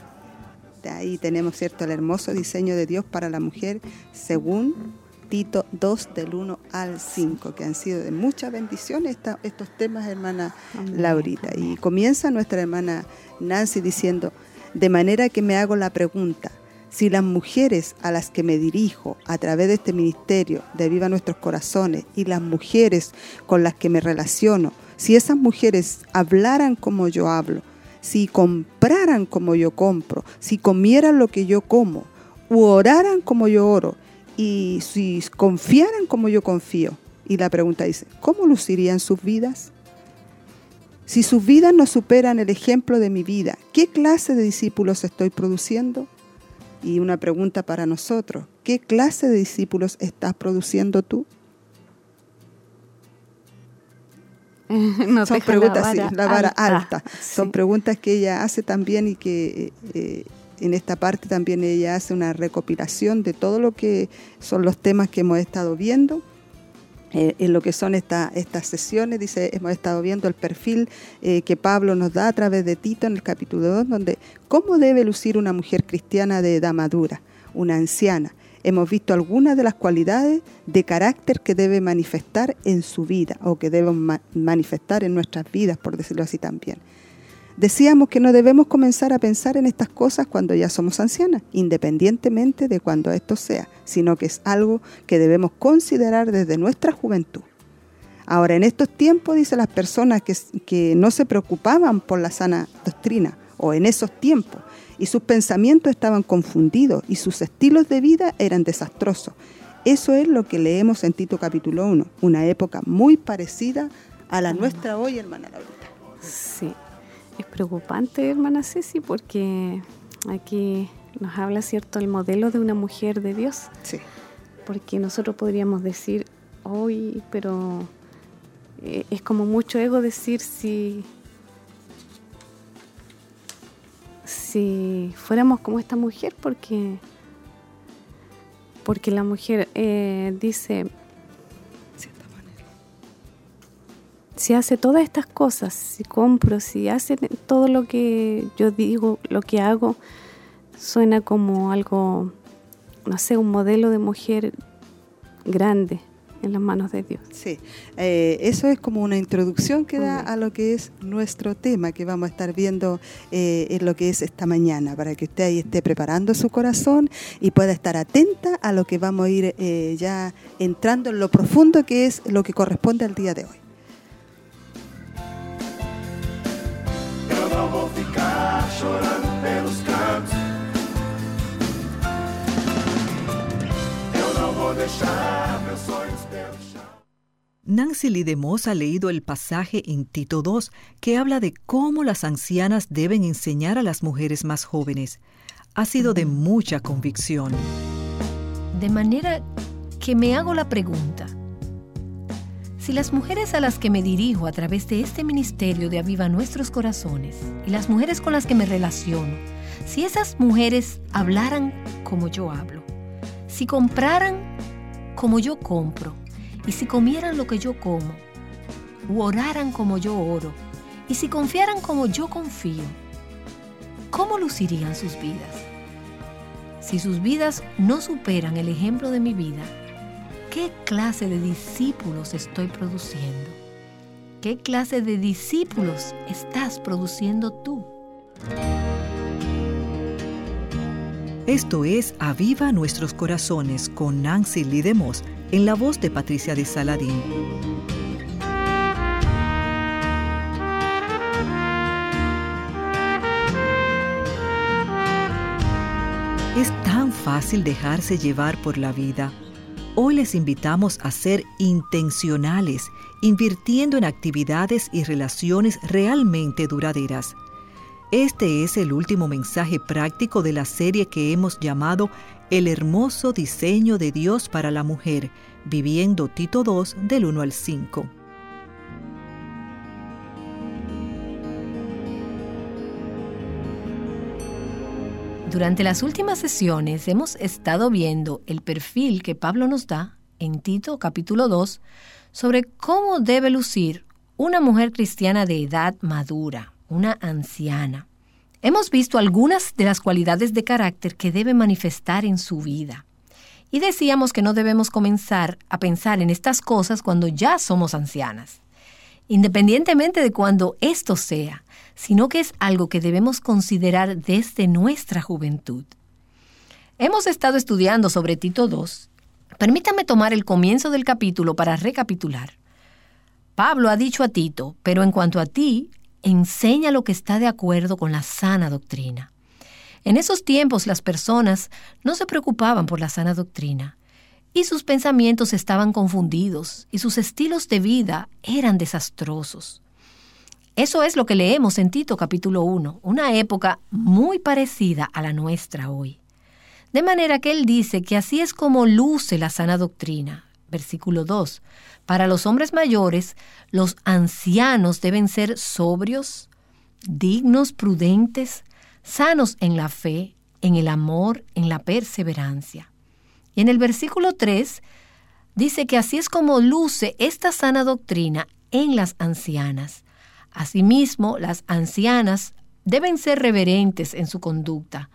De ahí tenemos, ¿cierto?, el hermoso diseño de Dios para la mujer según Tito 2 del 1 al 5, que han sido de mucha bendición estos temas, hermana Laurita. Y comienza nuestra hermana Nancy diciendo, de manera que me hago la pregunta, si las mujeres a las que me dirijo a través de este ministerio de Viva Nuestros Corazones y las mujeres con las que me relaciono, si esas mujeres hablaran como yo hablo, si compraran como yo compro, si comieran lo que yo como, u oraran como yo oro, y si confiaran como yo confío. Y la pregunta dice, ¿cómo lucirían sus vidas? Si sus vidas no superan el ejemplo de mi vida, ¿qué clase de discípulos estoy produciendo? Y una pregunta para nosotros, ¿qué clase de discípulos estás produciendo tú? Son preguntas, la vara, alta. Son preguntas que ella hace también y que eh, eh, en esta parte también ella hace una recopilación de todo lo que son los temas que hemos estado viendo. Eh, en lo que son estas sesiones, dice, hemos estado viendo el perfil eh, que Pablo nos da a través de Tito en el capítulo 2, donde cómo debe lucir una mujer cristiana de edad madura, una anciana. Hemos visto algunas de las cualidades de carácter que debe manifestar en su vida o que debe manifestar en nuestras vidas, por decirlo así también. Decíamos que no debemos comenzar a pensar en estas cosas cuando ya somos ancianas, independientemente de cuando esto sea, sino que es algo que debemos considerar desde nuestra juventud. Ahora, en estos tiempos, dice las personas que, no se preocupaban por la sana doctrina, o en esos tiempos, y sus pensamientos estaban confundidos y sus estilos de vida eran desastrosos. Eso es lo que leemos en Tito capítulo 1, una época muy parecida a la nuestra hoy, hermana Laurita. Sí, es preocupante, hermana Ceci, porque aquí nos habla, ¿cierto?, el modelo de una mujer de Dios. Sí. Porque nosotros podríamos decir, hoy, pero eh, es como mucho ego decir si, si fuéramos como esta mujer, porque, porque la mujer eh, dice, si hace todas estas cosas, si compro, si hace todo lo que yo digo, lo que hago, suena como algo, no sé, un modelo de mujer grande en las manos de Dios. Sí, eh, eso es como una introducción que da a lo que es nuestro tema que vamos a estar viendo eh, en lo que es esta mañana, para que usted ahí esté preparando su corazón y pueda estar atenta a lo que vamos a ir eh, ya entrando en lo profundo que es lo que corresponde al día de hoy. Não vou ficar chorando pelos cantos. Eu não vou deixar meus sonhos pelo chão. Nancy Lee de Moss ha leído el pasaje en Tito 2 que habla de cómo las ancianas deben enseñar a las mujeres más jóvenes. Ha sido de mucha convicción. De manera que me hago la pregunta, si las mujeres a las que me dirijo a través de este ministerio de Aviva Nuestros Corazones y las mujeres con las que me relaciono, si esas mujeres hablaran como yo hablo, si compraran como yo compro, y si comieran lo que yo como, u oraran como yo oro, y si confiaran como yo confío, ¿cómo lucirían sus vidas? Si sus vidas no superan el ejemplo de mi vida, ¿qué clase de discípulos estoy produciendo? ¿Qué clase de discípulos estás produciendo tú? Esto es Aviva Nuestros Corazones con Nancy Lidemos en la voz de Patricia de Saladín. Es tan fácil dejarse llevar por la vida. Hoy les invitamos a ser intencionales, invirtiendo en actividades y relaciones realmente duraderas. Este es el último mensaje práctico de la serie que hemos llamado El hermoso diseño de Dios para la mujer, viviendo Tito 2 del 1 al 5. Durante las últimas sesiones hemos estado viendo el perfil que Pablo nos da en Tito capítulo 2 sobre cómo debe lucir una mujer cristiana de edad madura, una anciana. Hemos visto algunas de las cualidades de carácter que debe manifestar en su vida. Y decíamos que no debemos comenzar a pensar en estas cosas cuando ya somos ancianas, independientemente de cuando esto sea, sino que es algo que debemos considerar desde nuestra juventud. Hemos estado estudiando sobre Tito II. Permítame tomar el comienzo del capítulo para recapitular. Pablo ha dicho a Tito, pero en cuanto a ti, enseña lo que está de acuerdo con la sana doctrina. En esos tiempos las personas no se preocupaban por la sana doctrina y sus pensamientos estaban confundidos y sus estilos de vida eran desastrosos. Eso es lo que leemos en Tito capítulo 1, una época muy parecida a la nuestra hoy. De manera que él dice que así es como luce la sana doctrina. Versículo 2. Para los hombres mayores, los ancianos deben ser sobrios, dignos, prudentes, sanos en la fe, en el amor, en la perseverancia. Y en el versículo 3 dice que así es como luce esta sana doctrina en las ancianas. Asimismo, las ancianas deben ser reverentes en su conducta,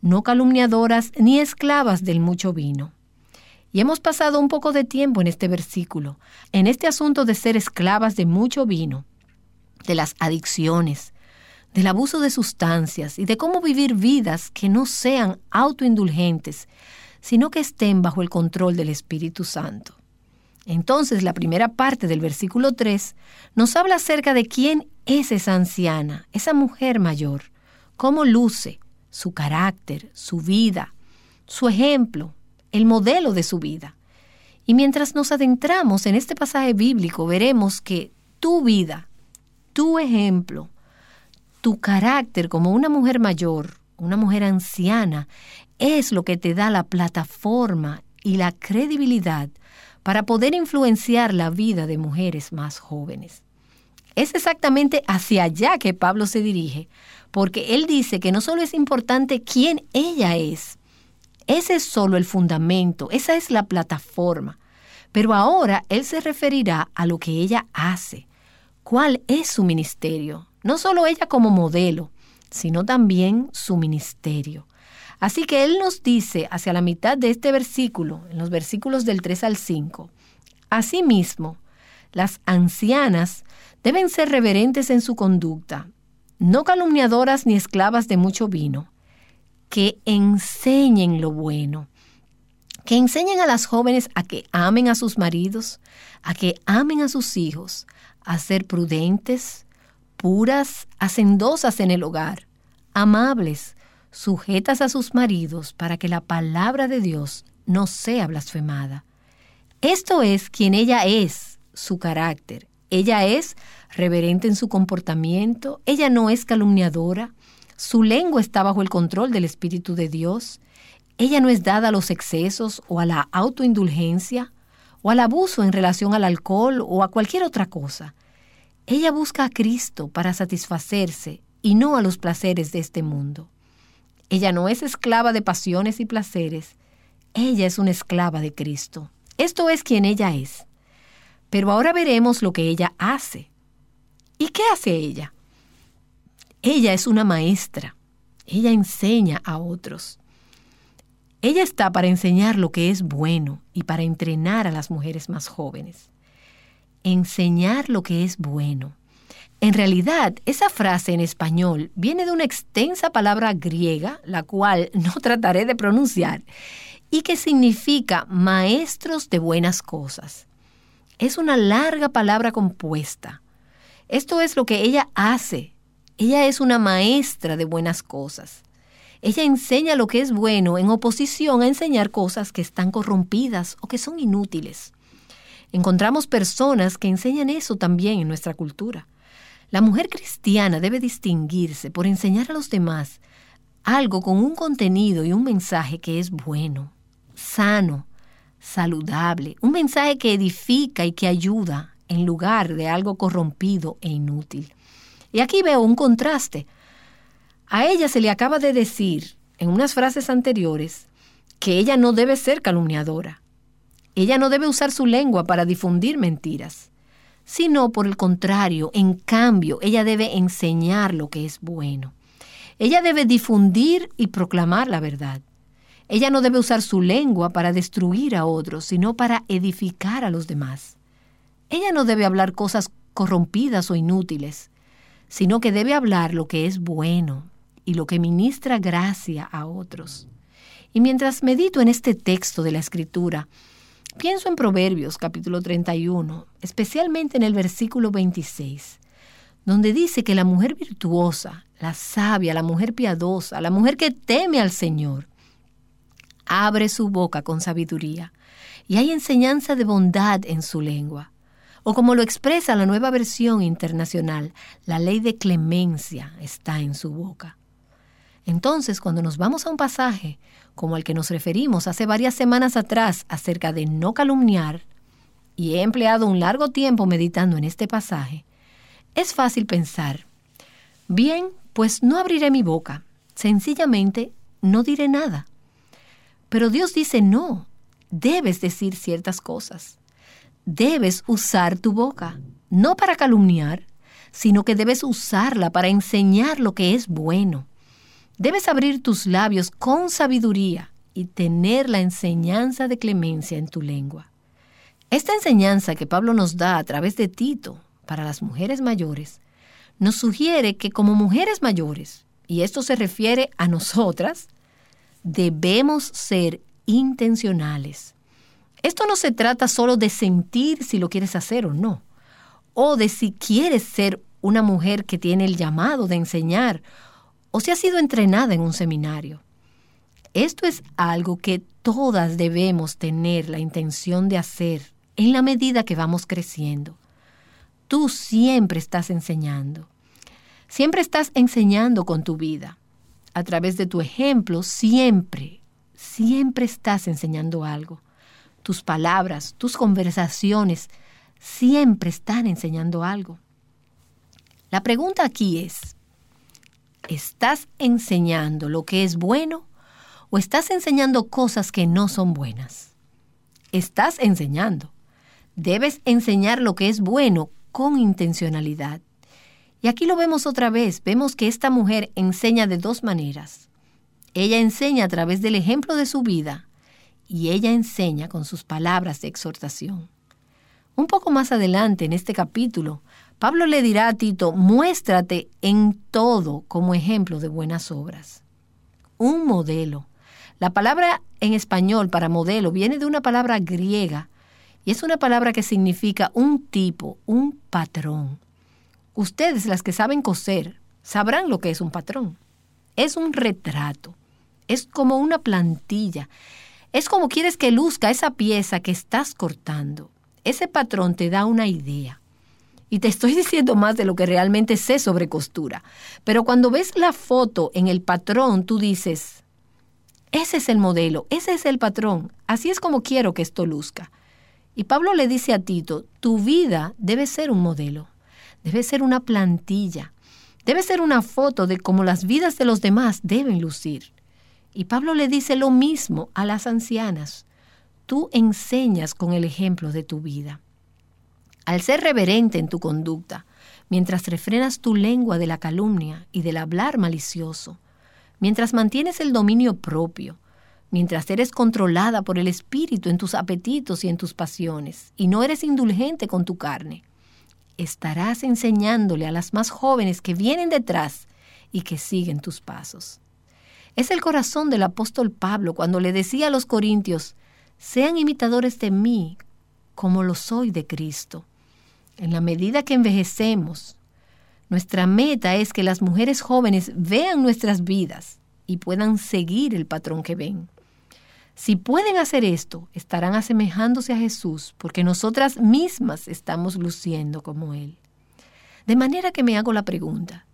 no calumniadoras ni esclavas del mucho vino. Y hemos pasado un poco de tiempo en este versículo, en este asunto de ser esclavas de mucho vino, de las adicciones, del abuso de sustancias y de cómo vivir vidas que no sean autoindulgentes, sino que estén bajo el control del Espíritu Santo. Entonces la primera parte del versículo 3 nos habla acerca de quién es esa anciana, esa mujer mayor, cómo luce, su carácter, su vida, su ejemplo, el modelo de su vida. Y mientras nos adentramos en este pasaje bíblico, veremos que tu vida, tu ejemplo, tu carácter como una mujer mayor, una mujer anciana, es lo que te da la plataforma y la credibilidad para poder influenciar la vida de mujeres más jóvenes. Es exactamente hacia allá que Pablo se dirige, porque él dice que no solo es importante quién ella es, ese es solo el fundamento, esa es la plataforma, pero ahora él se referirá a lo que ella hace, cuál es su ministerio, no solo ella como modelo, sino también su ministerio. Así que Él nos dice hacia la mitad de este versículo, en los versículos del 3 al 5, Asimismo, las ancianas deben ser reverentes en su conducta, no calumniadoras ni esclavas de mucho vino, que enseñen lo bueno, que enseñen a las jóvenes a que amen a sus maridos, a que amen a sus hijos, a ser prudentes, puras, hacendosas en el hogar, amables, sujetas a sus maridos para que la palabra de Dios no sea blasfemada. Esto es quien ella es, su carácter. Ella es reverente en su comportamiento, ella no es calumniadora, su lengua está bajo el control del Espíritu de Dios, ella no es dada a los excesos o a la autoindulgencia o al abuso en relación al alcohol o a cualquier otra cosa. Ella busca a Cristo para satisfacerse y no a los placeres de este mundo. Ella no es esclava de pasiones y placeres, ella es una esclava de Cristo. Esto es quien ella es. Pero ahora veremos lo que ella hace. ¿Y qué hace ella? Ella es una maestra. Ella enseña a otros. Ella está para enseñar lo que es bueno y para entrenar a las mujeres más jóvenes. Enseñar lo que es bueno. En realidad, esa frase en español viene de una extensa palabra griega, la cual no trataré de pronunciar, y que significa maestros de buenas cosas. Es una larga palabra compuesta. Esto es lo que ella hace. Ella es una maestra de buenas cosas. Ella enseña lo que es bueno en oposición a enseñar cosas que están corrompidas o que son inútiles. Encontramos personas que enseñan eso también en nuestra cultura. La mujer cristiana debe distinguirse por enseñar a los demás algo con un contenido y un mensaje que es bueno, sano, saludable, un mensaje que edifica y que ayuda en lugar de algo corrompido e inútil. Y aquí veo un contraste. A ella se le acaba de decir en unas frases anteriores que ella no debe ser calumniadora. Ella no debe usar su lengua para difundir mentiras, sino por el contrario, en cambio, ella debe enseñar lo que es bueno. Ella debe difundir y proclamar la verdad. Ella no debe usar su lengua para destruir a otros, sino para edificar a los demás. Ella no debe hablar cosas corrompidas o inútiles, sino que debe hablar lo que es bueno, y lo que ministra gracia a otros. Y mientras medito en este texto de la Escritura, pienso en Proverbios capítulo 31, especialmente en el versículo 26, donde dice que la mujer virtuosa, la sabia, la mujer piadosa, la mujer que teme al Señor, abre su boca con sabiduría y hay enseñanza de bondad en su lengua. O como lo expresa la nueva versión internacional, la ley de clemencia está en su boca. Entonces, cuando nos vamos a un pasaje como al que nos referimos hace varias semanas atrás acerca de no calumniar, y he empleado un largo tiempo meditando en este pasaje, es fácil pensar, bien, pues no abriré mi boca, sencillamente no diré nada. Pero Dios dice, no, debes decir ciertas cosas. Debes usar tu boca, no para calumniar, sino que debes usarla para enseñar lo que es bueno Debes abrir tus labios con sabiduría y tener la enseñanza de clemencia en tu lengua. Esta enseñanza que Pablo nos da a través de Tito para las mujeres mayores nos sugiere que como mujeres mayores, y esto se refiere a nosotras, debemos ser intencionales. Esto no se trata solo de sentir si lo quieres hacer o no, o de si quieres ser una mujer que tiene el llamado de enseñar o si ha sido entrenada en un seminario. Esto es algo que todas debemos tener la intención de hacer en la medida que vamos creciendo. Tú siempre estás enseñando. Siempre estás enseñando con tu vida. A través de tu ejemplo, siempre, siempre estás enseñando algo. Tus palabras, tus conversaciones, siempre están enseñando algo. La pregunta aquí es, ¿Estás enseñando lo que es bueno o estás enseñando cosas que no son buenas? Estás enseñando. Debes enseñar lo que es bueno con intencionalidad. Y aquí lo vemos otra vez. Vemos que esta mujer enseña de dos maneras. Ella enseña a través del ejemplo de su vida y ella enseña con sus palabras de exhortación. Un poco más adelante en este capítulo Pablo le dirá a Tito, muéstrate en todo como ejemplo de buenas obras. Un modelo. La palabra en español para modelo viene de una palabra griega y es una palabra que significa un tipo, un patrón. Ustedes, las que saben coser, sabrán lo que es un patrón. Es un retrato. Es como una plantilla. Es como quieres que luzca esa pieza que estás cortando. ese patrón te da una idea. Y te estoy diciendo más de lo que realmente sé sobre costura. Pero cuando ves la foto en el patrón, tú dices, ese es el modelo, ese es el patrón, así es como quiero que esto luzca. Y Pablo le dice a Tito, tu vida debe ser un modelo, debe ser una plantilla, debe ser una foto de cómo las vidas de los demás deben lucir. Y Pablo le dice lo mismo a las ancianas, tú enseñas con el ejemplo de tu vida. Al ser reverente en tu conducta, mientras refrenas tu lengua de la calumnia y del hablar malicioso, mientras mantienes el dominio propio, mientras eres controlada por el Espíritu en tus apetitos y en tus pasiones, y no eres indulgente con tu carne, estarás enseñándole a las más jóvenes que vienen detrás y que siguen tus pasos. Es el corazón del apóstol Pablo cuando le decía a los corintios, sean imitadores de mí como lo soy de Cristo. En la medida que envejecemos, nuestra meta es que las mujeres jóvenes vean nuestras vidas y puedan seguir el patrón que ven. Si pueden hacer esto, estarán asemejándose a Jesús porque nosotras mismas estamos luciendo como Él. De manera que me hago la pregunta,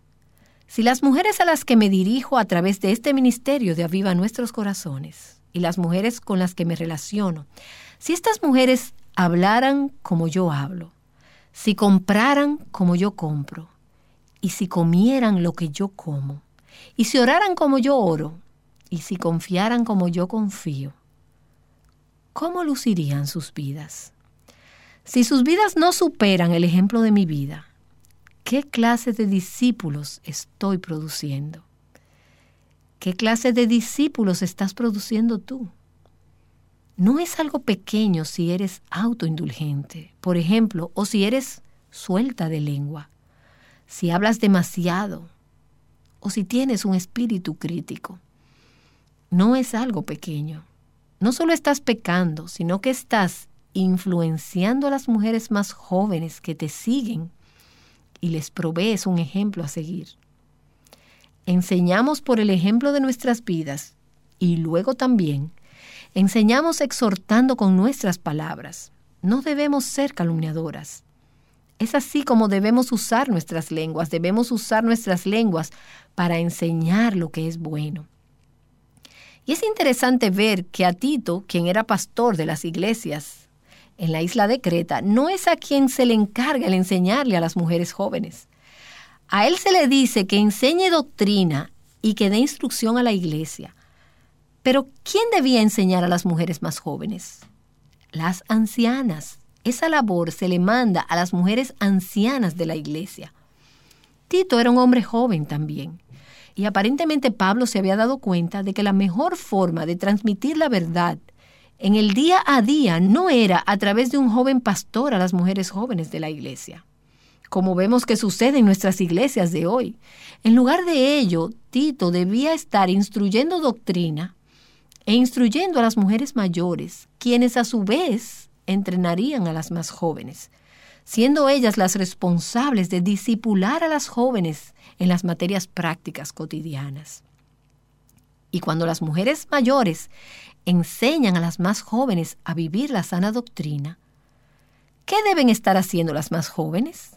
si las mujeres a las que me dirijo a través de este ministerio de Aviva Nuestros Corazones y las mujeres con las que me relaciono, si estas mujeres hablaran como yo hablo, si compraran como yo compro, y si comieran lo que yo como, y si oraran como yo oro, y si confiaran como yo confío, ¿cómo lucirían sus vidas? Si sus vidas no superan el ejemplo de mi vida, ¿qué clase de discípulos estoy produciendo? ¿Qué clase de discípulos estás produciendo tú? No es algo pequeño si eres autoindulgente, por ejemplo, o si eres suelta de lengua, si hablas demasiado, o si tienes un espíritu crítico no es algo pequeño. No solo estás pecando, sino que estás influenciando a las mujeres más jóvenes que te siguen y les provees un ejemplo a seguir. Enseñamos por el ejemplo de nuestras vidas y luego también enseñamos exhortando con nuestras palabras. No debemos ser calumniadoras. Es así como debemos usar nuestras lenguas. Debemos usar nuestras lenguas para enseñar lo que es bueno. Y es interesante ver que a Tito, quien era pastor de las iglesias en la isla de Creta, no es a quien se le encarga el enseñarle a las mujeres jóvenes. A él se le dice que enseñe doctrina y que dé instrucción a la iglesia. Pero ¿quién debía enseñar a las mujeres más jóvenes? Las ancianas. Esa labor se le manda a las mujeres ancianas de la iglesia. Tito era un hombre joven también. Y aparentemente Pablo se había dado cuenta de que la mejor forma de transmitir la verdad en el día a día no era a través de un joven pastor a las mujeres jóvenes de la iglesia, como vemos que sucede en nuestras iglesias de hoy. En lugar de ello, Tito debía estar instruyendo doctrina e instruyendo a las mujeres mayores, quienes a su vez entrenarían a las más jóvenes, siendo ellas las responsables de disipular a las jóvenes en las materias prácticas cotidianas. Y cuando las mujeres mayores enseñan a las más jóvenes a vivir la sana doctrina, ¿qué deben estar haciendo las más jóvenes?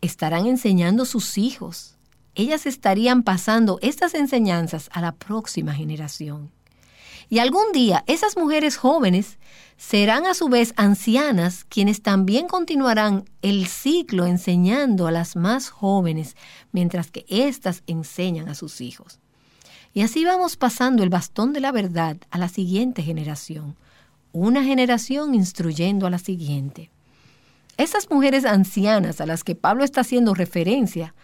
Estarán enseñando a sus hijos. Ellas estarían pasando estas enseñanzas a la próxima generación. Y algún día esas mujeres jóvenes serán a su vez ancianas quienes también continuarán el ciclo enseñando a las más jóvenes mientras que éstas enseñan a sus hijos. Y así vamos pasando el bastón de la verdad a la siguiente generación, una generación instruyendo a la siguiente. Esas mujeres ancianas a las que Pablo está haciendo referencia,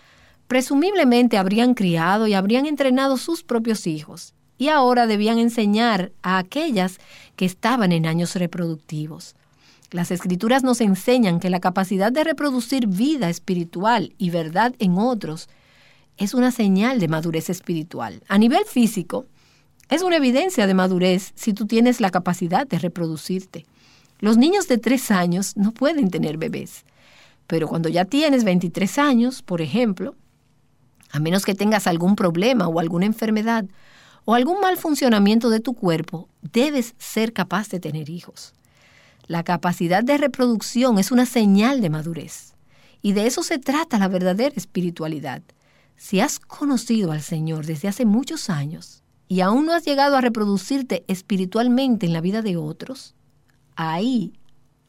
presumiblemente habrían criado y habrían entrenado sus propios hijos, y ahora debían enseñar a aquellas que estaban en años reproductivos. Las escrituras nos enseñan que la capacidad de reproducir vida espiritual y verdad en otros es una señal de madurez espiritual. A nivel físico, es una evidencia de madurez si tú tienes la capacidad de reproducirte. Los niños de tres años no pueden tener bebés, pero cuando ya tienes 23 años, por ejemplo, a menos que tengas algún problema o alguna enfermedad, o algún mal funcionamiento de tu cuerpo, debes ser capaz de tener hijos. La capacidad de reproducción es una señal de madurez. Y de eso se trata la verdadera espiritualidad. Si has conocido al Señor desde hace muchos años y aún no has llegado a reproducirte espiritualmente en la vida de otros, ahí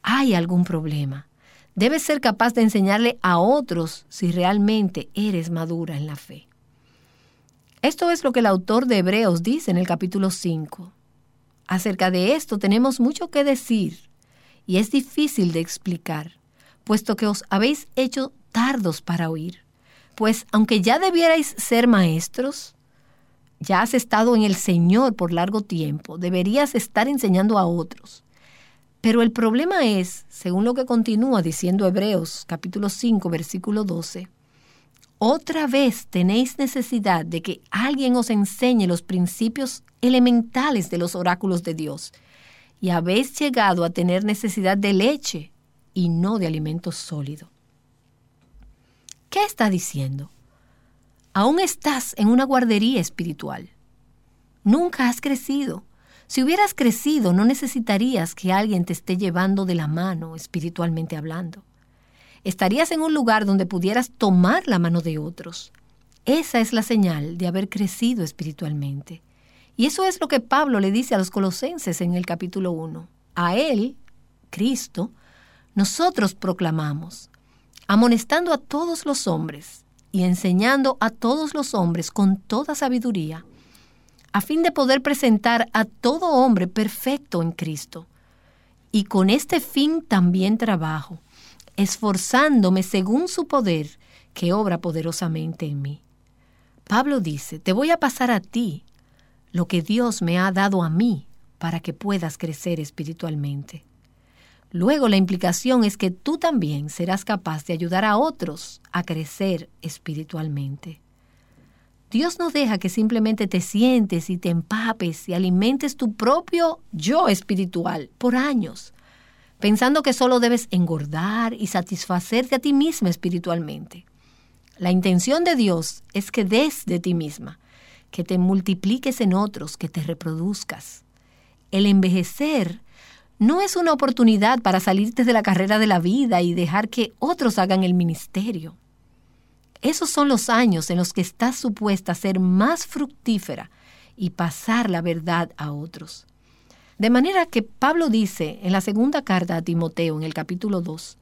hay algún problema. Debes ser capaz de enseñarle a otros si realmente eres madura en la fe. Esto es lo que el autor de Hebreos dice en el capítulo 5. Acerca de esto tenemos mucho que decir y es difícil de explicar, puesto que os habéis hecho tardos para oír. Pues aunque ya debierais ser maestros, ya has estado en el Señor por largo tiempo, deberías estar enseñando a otros. Pero el problema es, según lo que continúa diciendo Hebreos capítulo 5 versículo 12, otra vez tenéis necesidad de que alguien os enseñe los principios elementales de los oráculos de Dios, y habéis llegado a tener necesidad de leche y no de alimento sólido. ¿Qué está diciendo? Aún estás en una guardería espiritual. Nunca has crecido. Si hubieras crecido, no necesitarías que alguien te esté llevando de la mano espiritualmente hablando. Estarías en un lugar donde pudieras tomar la mano de otros. Esa es la señal de haber crecido espiritualmente. Y eso es lo que Pablo le dice a los colosenses en el capítulo 1. A él, Cristo, nosotros proclamamos, amonestando a todos los hombres y enseñando a todos los hombres con toda sabiduría, a fin de poder presentar a todo hombre perfecto en Cristo. Y con este fin también trabajo, esforzándome según su poder, que obra poderosamente en mí. Pablo dice, te voy a pasar a ti lo que Dios me ha dado a mí para que puedas crecer espiritualmente. Luego la implicación es que tú también serás capaz de ayudar a otros a crecer espiritualmente. Dios no deja que simplemente te sientes y te empapes y alimentes tu propio yo espiritual por años, pensando que solo debes engordar y satisfacerte a ti misma espiritualmente. La intención de Dios es que des de ti misma, que te multipliques en otros, que te reproduzcas. El envejecer no es una oportunidad para salirte de la carrera de la vida y dejar que otros hagan el ministerio. Esos son los años en los que estás supuesta a ser más fructífera y pasar la verdad a otros. De manera que Pablo dice en la segunda carta a Timoteo en el capítulo 2,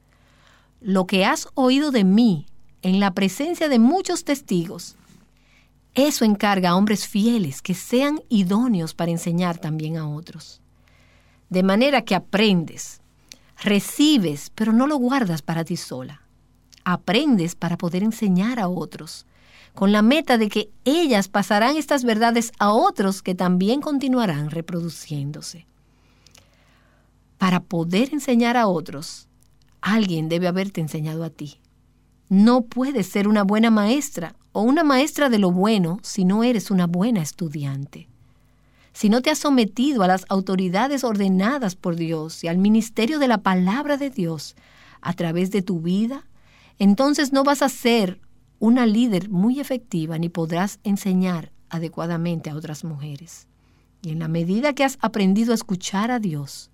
lo que has oído de mí en la presencia de muchos testigos, eso encarga a hombres fieles que sean idóneos para enseñar también a otros. De manera que aprendes, recibes, pero no lo guardas para ti sola aprendes para poder enseñar a otros, con la meta de que ellas pasarán estas verdades a otros que también continuarán reproduciéndose. Para poder enseñar a otros, alguien debe haberte enseñado a ti. No puedes ser una buena maestra o una maestra de lo bueno si no eres una buena estudiante. Si no te has sometido a las autoridades ordenadas por Dios y al ministerio de la palabra de Dios a través de tu vida, entonces no vas a ser una líder muy efectiva ni podrás enseñar adecuadamente a otras mujeres. Y en la medida que has aprendido a escuchar a Dios,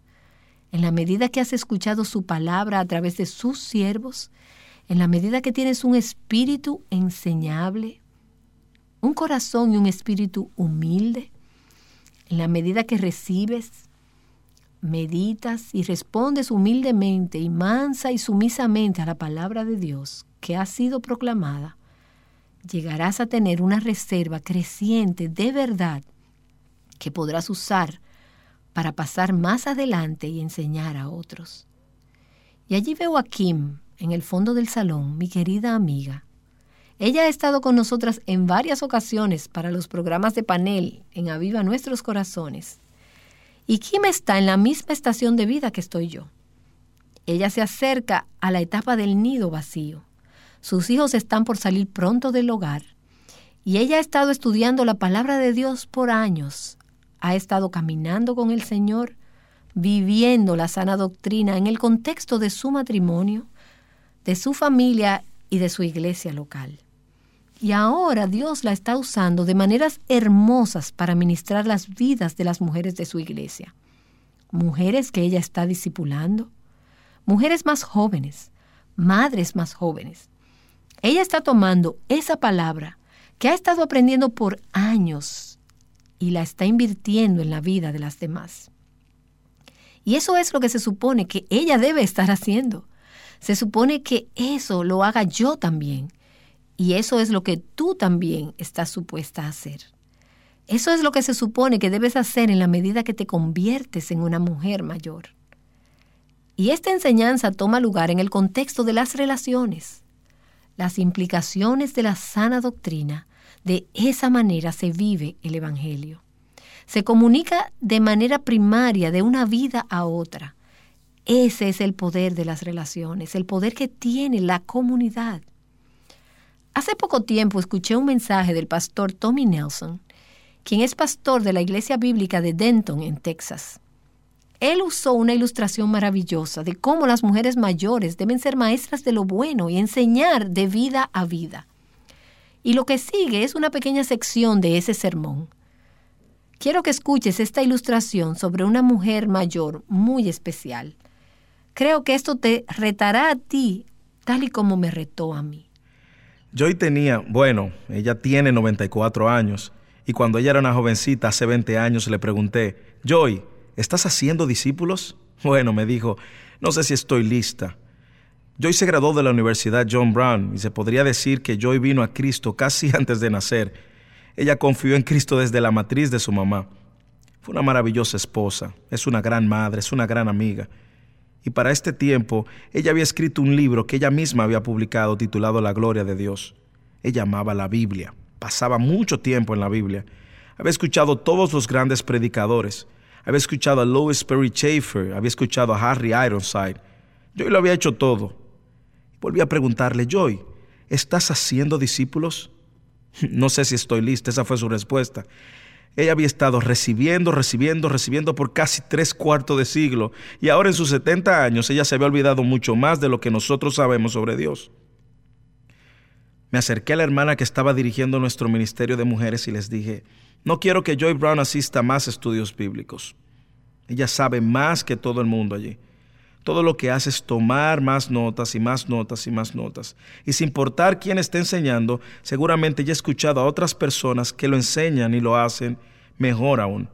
en la medida que has escuchado su palabra a través de sus siervos, en la medida que tienes un espíritu enseñable, un corazón y un espíritu humilde, en la medida que recibes meditas y respondes humildemente y mansa y sumisamente a la palabra de Dios que ha sido proclamada, llegarás a tener una reserva creciente de verdad que podrás usar para pasar más adelante y enseñar a otros. Y allí veo a Kim, en el fondo del salón, mi querida amiga. Ella ha estado con nosotras en varias ocasiones para los programas de panel en Aviva Nuestros Corazones y Kim está en la misma estación de vida que estoy yo. Ella se acerca a la etapa del nido vacío. Sus hijos están por salir pronto del hogar. Y ella ha estado estudiando la palabra de Dios por años. Ha estado caminando con el Señor, viviendo la sana doctrina en el contexto de su matrimonio, de su familia y de su iglesia local. Y ahora Dios la está usando de maneras hermosas para ministrar las vidas de las mujeres de su iglesia. mujeres que ella está discipulando, mujeres más jóvenes, madres más jóvenes. Ella está tomando esa palabra que ha estado aprendiendo por años y la está invirtiendo en la vida de las demás. Y eso es lo que se supone que ella debe estar haciendo. Se supone que eso lo haga yo también. Y eso es lo que tú también estás supuesta a hacer. Eso es lo que se supone que debes hacer en la medida que te conviertes en una mujer mayor. Y esta enseñanza toma lugar en el contexto de las relaciones. Las implicaciones de la sana doctrina, de esa manera se vive el Evangelio. Se comunica de manera primaria de una vida a otra. Ese es el poder de las relaciones, el poder que tiene la comunidad. Hace poco tiempo escuché un mensaje del pastor Tommy Nelson, quien es pastor de la Iglesia Bíblica de Denton, en Texas. Él usó una ilustración maravillosa de cómo las mujeres mayores deben ser maestras de lo bueno y enseñar de vida a vida. Y lo que sigue es una pequeña sección de ese sermón. Quiero que escuches esta ilustración sobre una mujer mayor muy especial. Creo que esto te retará a ti tal y como me retó a mí. Joy tenía, bueno, ella tiene 94 años, y cuando ella era una jovencita, hace 20 años, le pregunté, Joy, ¿estás haciendo discípulos? Bueno, me dijo, no sé si estoy lista. Joy se graduó de la Universidad John Brown y se podría decir que Joy vino a Cristo casi antes de nacer. Ella confió en Cristo desde la matriz de su mamá. Fue una maravillosa esposa, es una gran madre, es una gran amiga. Y para este tiempo, ella había escrito un libro que ella misma había publicado titulado La Gloria de Dios. Ella amaba la Biblia, pasaba mucho tiempo en la Biblia. Había escuchado todos los grandes predicadores. Había escuchado a Louis Perry Schaeffer, había escuchado a Harry Ironside. Joy lo había hecho todo. Volví a preguntarle, Joy, ¿estás haciendo discípulos? No sé si estoy lista, esa fue su respuesta. Ella había estado recibiendo, recibiendo, recibiendo por casi tres cuartos de siglo y ahora en sus 70 años ella se había olvidado mucho más de lo que nosotros sabemos sobre Dios. Me acerqué a la hermana que estaba dirigiendo nuestro ministerio de mujeres y les dije, no quiero que Joy Brown asista a más estudios bíblicos. Ella sabe más que todo el mundo allí todo lo que hace es tomar más notas y más notas y más notas. Y sin importar quién esté enseñando, seguramente ya he escuchado a otras personas que lo enseñan y lo hacen mejor aún.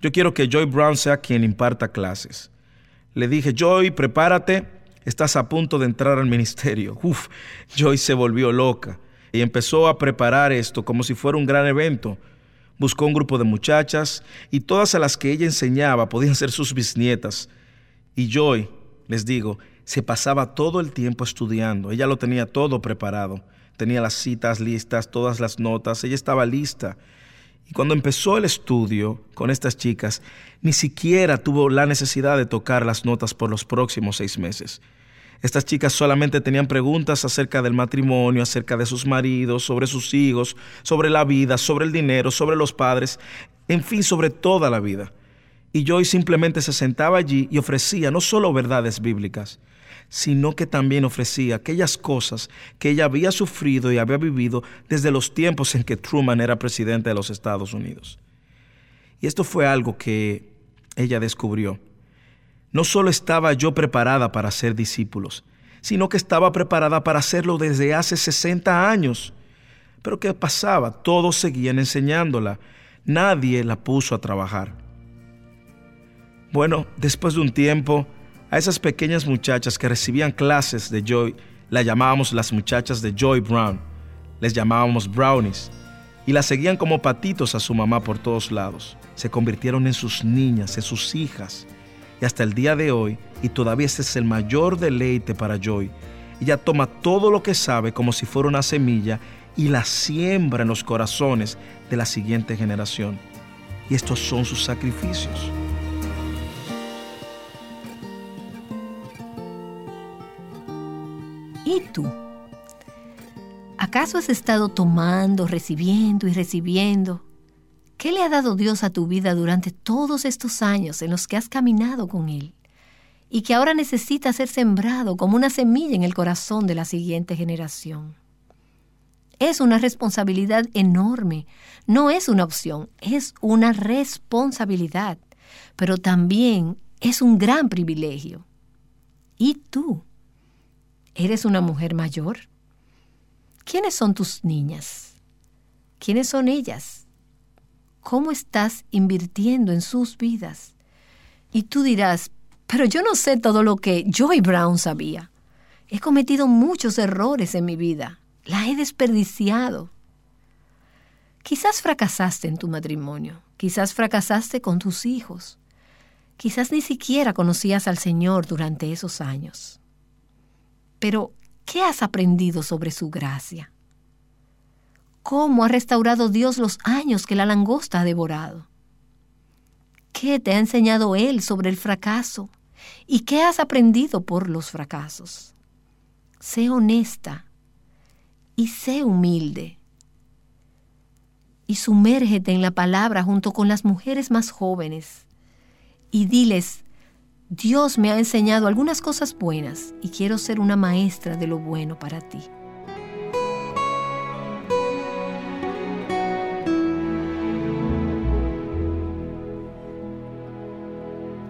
Yo quiero que Joy Brown sea quien imparta clases. Le dije, Joy, prepárate, estás a punto de entrar al ministerio. Uf, Joy se volvió loca y empezó a preparar esto como si fuera un gran evento. Buscó un grupo de muchachas y todas a las que ella enseñaba podían ser sus bisnietas. Y Joy, les digo, se pasaba todo el tiempo estudiando. Ella lo tenía todo preparado. Tenía las citas listas, todas las notas. Ella estaba lista. Y cuando empezó el estudio con estas chicas, ni siquiera tuvo la necesidad de tocar las notas por los próximos seis meses. Estas chicas solamente tenían preguntas acerca del matrimonio, acerca de sus maridos, sobre sus hijos, sobre la vida, sobre el dinero, sobre los padres, en fin, sobre toda la vida. Y Joy simplemente se sentaba allí y ofrecía no solo verdades bíblicas, sino que también ofrecía aquellas cosas que ella había sufrido y había vivido desde los tiempos en que Truman era presidente de los Estados Unidos. Y esto fue algo que ella descubrió. No solo estaba yo preparada para ser discípulos, sino que estaba preparada para hacerlo desde hace 60 años. Pero ¿qué pasaba? Todos seguían enseñándola. Nadie la puso a trabajar. Bueno, después de un tiempo, a esas pequeñas muchachas que recibían clases de Joy, las llamábamos las muchachas de Joy Brown. Les llamábamos brownies. Y las seguían como patitos a su mamá por todos lados. Se convirtieron en sus niñas, en sus hijas. Y hasta el día de hoy, y todavía este es el mayor deleite para Joy, ella toma todo lo que sabe como si fuera una semilla y la siembra en los corazones de la siguiente generación. Y estos son sus sacrificios. ¿Y tú? ¿Acaso has estado tomando, recibiendo y recibiendo? ¿Qué le ha dado Dios a tu vida durante todos estos años en los que has caminado con Él? Y que ahora necesita ser sembrado como una semilla en el corazón de la siguiente generación. Es una responsabilidad enorme, no es una opción, es una responsabilidad, pero también es un gran privilegio. ¿Y tú? ¿Eres una mujer mayor? ¿Quiénes son tus niñas? ¿Quiénes son ellas? ¿Cómo estás invirtiendo en sus vidas? Y tú dirás, pero yo no sé todo lo que Joy Brown sabía. He cometido muchos errores en mi vida. La he desperdiciado. Quizás fracasaste en tu matrimonio, quizás fracasaste con tus hijos, quizás ni siquiera conocías al Señor durante esos años. Pero, ¿qué has aprendido sobre su gracia? ¿Cómo ha restaurado Dios los años que la langosta ha devorado? ¿Qué te ha enseñado Él sobre el fracaso? ¿Y qué has aprendido por los fracasos? Sé honesta y sé humilde. Y sumérgete en la palabra junto con las mujeres más jóvenes. Y diles, Dios me ha enseñado algunas cosas buenas y quiero ser una maestra de lo bueno para ti.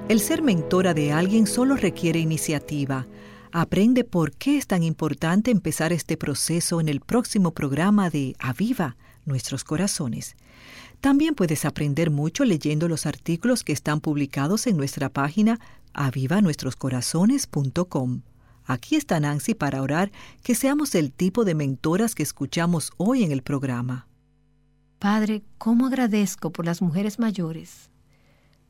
El ser mentora de alguien solo requiere iniciativa. Aprende por qué es tan importante empezar este proceso en el próximo programa de Aviva nuestros corazones. También puedes aprender mucho leyendo los artículos que están publicados en nuestra página avivanuestroscorazones.com. Aquí está Nancy para orar que seamos el tipo de mentoras que escuchamos hoy en el programa. Padre, ¿cómo agradezco por las mujeres mayores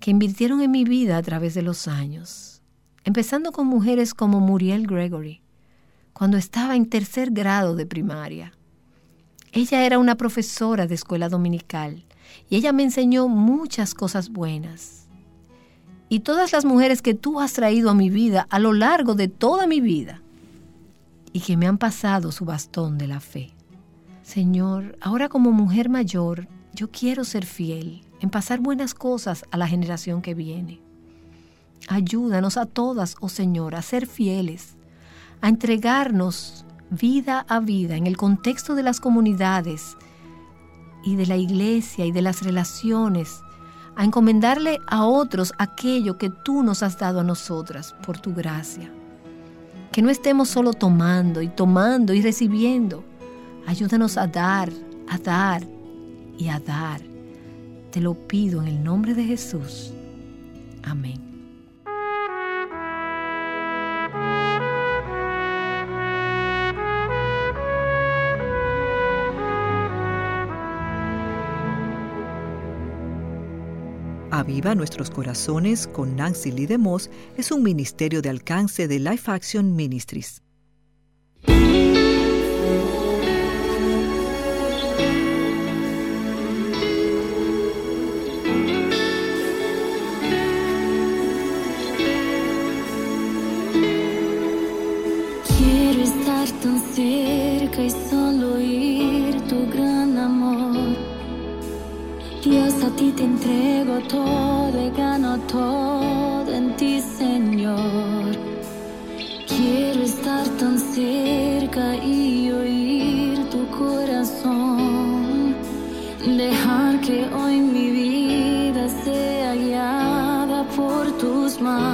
que invirtieron en mi vida a través de los años, empezando con mujeres como Muriel Gregory, cuando estaba en tercer grado de primaria. Ella era una profesora de escuela dominical y ella me enseñó muchas cosas buenas. Y todas las mujeres que tú has traído a mi vida a lo largo de toda mi vida y que me han pasado su bastón de la fe. Señor, ahora como mujer mayor, yo quiero ser fiel en pasar buenas cosas a la generación que viene. Ayúdanos a todas, oh Señor, a ser fieles, a entregarnos vida a vida en el contexto de las comunidades y de la iglesia y de las relaciones, a encomendarle a otros aquello que tú nos has dado a nosotras por tu gracia. Que no estemos solo tomando y tomando y recibiendo. Ayúdanos a dar, a dar y a dar te lo pido en el nombre de Jesús. Amén. Aviva Nuestros Corazones con Nancy Lee DeMoss es un ministerio de alcance de Life Action Ministries. Todo y gano todo en ti, Señor. Quiero estar tan cerca y oír tu corazón. Dejar que hoy mi vida sea guiada por tus manos.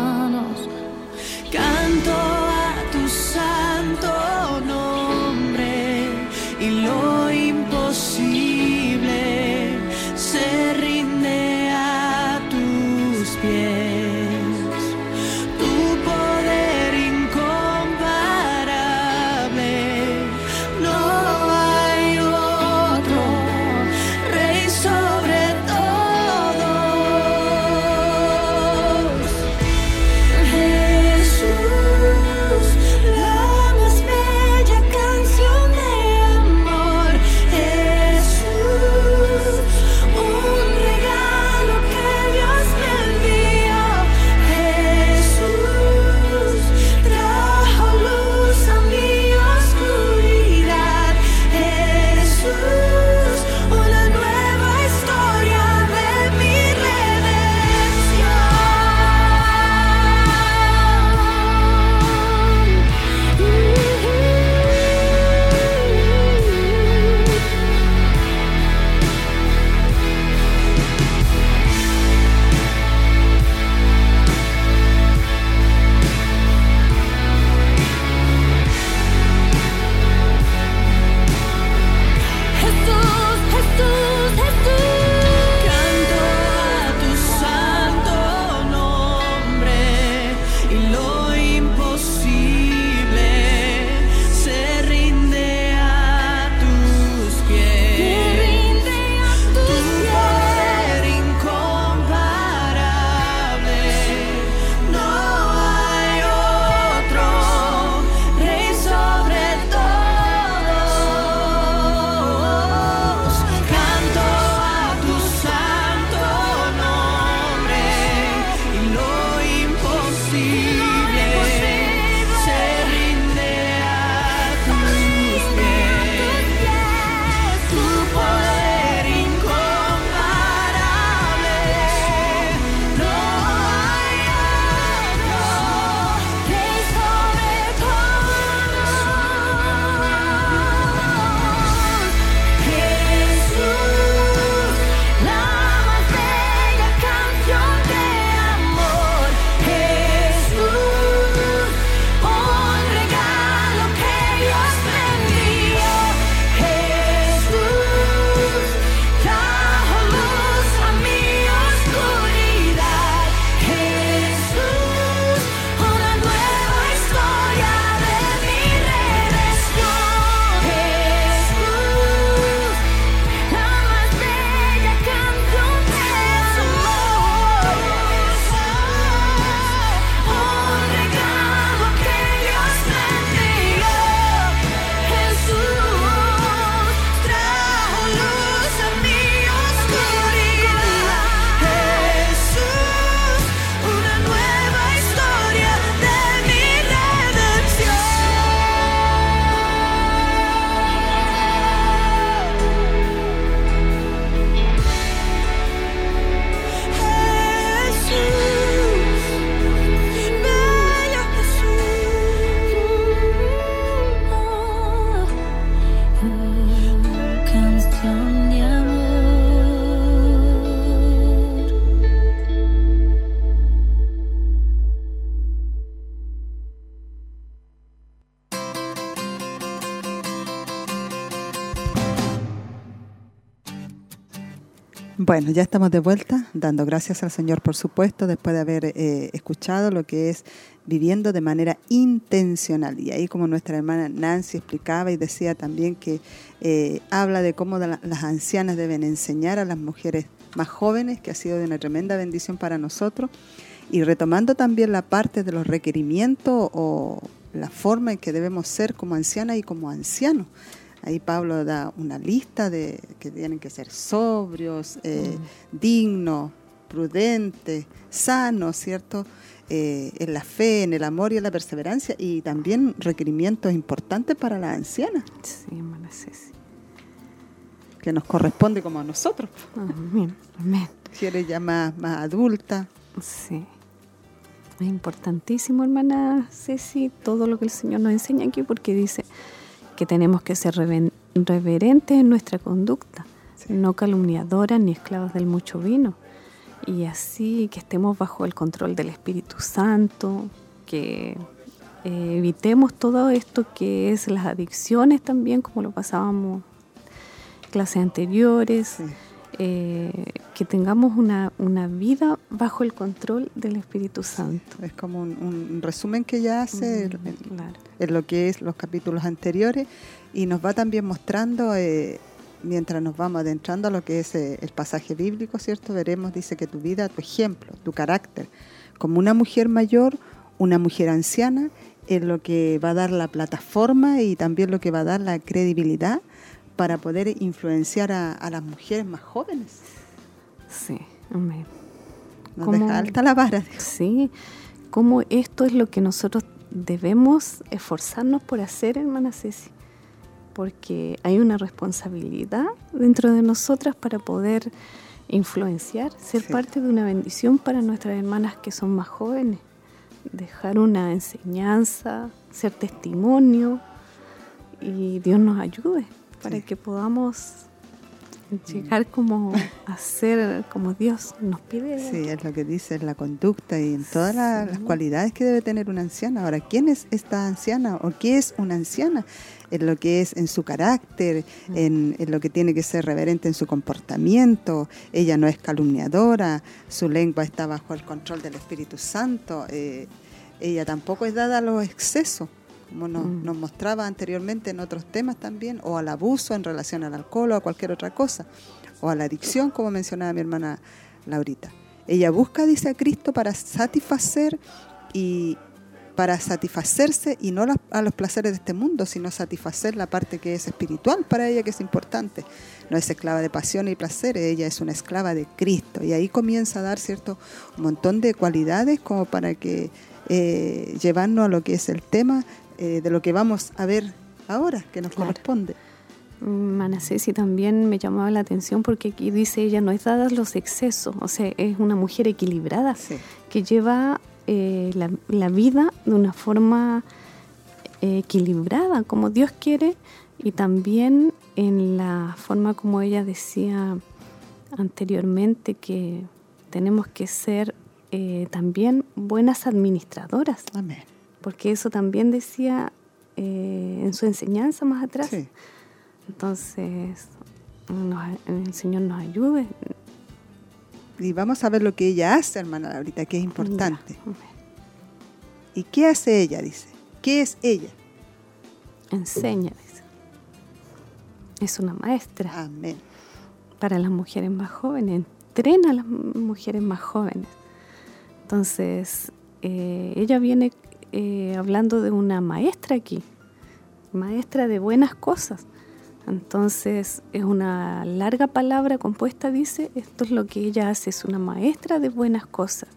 Bueno, ya estamos de vuelta, dando gracias al Señor, por supuesto, después de haber eh, escuchado lo que es viviendo de manera intencional. Y ahí como nuestra hermana Nancy explicaba y decía también que eh, habla de cómo la- las ancianas deben enseñar a las mujeres más jóvenes, que ha sido de una tremenda bendición para nosotros. Y retomando también la parte de los requerimientos o la forma en que debemos ser como ancianas y como ancianos. Ahí Pablo da una lista de que tienen que ser sobrios, eh, dignos, prudentes, sanos, ¿cierto? Eh, en la fe, en el amor y en la perseverancia y también requerimientos importantes para las ancianas, Sí, hermana Ceci. que nos corresponde como a nosotros, Amén, amén. si eres ya más, más adulta. Sí. Es importantísimo, hermana Ceci, todo lo que el Señor nos enseña aquí, porque dice que tenemos que ser reverentes en nuestra conducta, no calumniadoras ni esclavas del mucho vino. Y así que estemos bajo el control del Espíritu Santo, que eh, evitemos todo esto que es las adicciones también, como lo pasábamos en clases anteriores. Sí. Eh, que tengamos una, una vida bajo el control del Espíritu Santo. Es como un, un resumen que ella hace en- en- Claro. en lo que es los capítulos anteriores y nos va también mostrando, eh, mientras nos vamos adentrando a lo que es eh, el pasaje bíblico, ¿cierto? Veremos, dice que tu vida, tu ejemplo, tu carácter, como una mujer mayor, una mujer anciana, es lo que va a dar la plataforma y también lo que va a dar la credibilidad para poder influenciar a, a las mujeres más jóvenes. Sí, amén. Nos ¿Cómo? deja alta la vara. dijo. Sí, como esto es lo que nosotros debemos esforzarnos por hacer, hermana Ceci, porque hay una responsabilidad dentro de nosotras para poder influenciar, ser Sí. parte de una bendición para nuestras hermanas que son más jóvenes, dejar una enseñanza, ser testimonio y Dios nos ayude para Sí. que podamos llegar como a ser como Dios nos pide. Sí, es lo que dice en la conducta y en todas la- las cualidades que debe tener una anciana. Ahora, ¿quién es esta anciana o qué es una anciana? En lo que es en su carácter, en, en lo que tiene que ser reverente en su comportamiento. Ella no es calumniadora, su lengua está bajo el control del Espíritu Santo. eh, ella tampoco es dada a los excesos, como nos, Mm. nos mostraba anteriormente en otros temas también, o al abuso en relación al alcohol o a cualquier otra cosa, o a la adicción, como mencionaba mi hermana Laurita. Ella busca, dice a Cristo, para satisfacer y para satisfacerse y no a los placeres de este mundo, sino satisfacer la parte que es espiritual para ella, que es importante. No es esclava de pasión y placeres, ella es una esclava de Cristo. Y ahí comienza a dar cierto un montón de cualidades como para que eh, llevarnos a lo que es el tema eh, de lo que vamos a ver ahora, que nos Claro. corresponde. Mana Ceci también me llamaba la atención porque aquí dice ella no es dada a los excesos, o sea, es una mujer equilibrada Sí. que lleva eh, la, la vida de una forma eh, equilibrada, como Dios quiere, y también en la forma como ella decía anteriormente que tenemos que ser eh, también buenas administradoras, Amén. Porque eso también decía eh, en su enseñanza más atrás. Sí. Entonces, nos- el Señor nos ayude. Y vamos a ver lo que ella hace, hermana Laurita, que es importante. Ya, ¿Y qué hace ella? Dice. ¿Qué es ella? Enseña, dice. Es una maestra Amén. para las mujeres más jóvenes. Entrena a las mujeres más jóvenes. Entonces, eh, ella viene eh, hablando de una maestra aquí. Maestra de buenas cosas. Entonces, es una larga palabra compuesta, dice, esto es lo que ella hace, es una maestra de buenas cosas.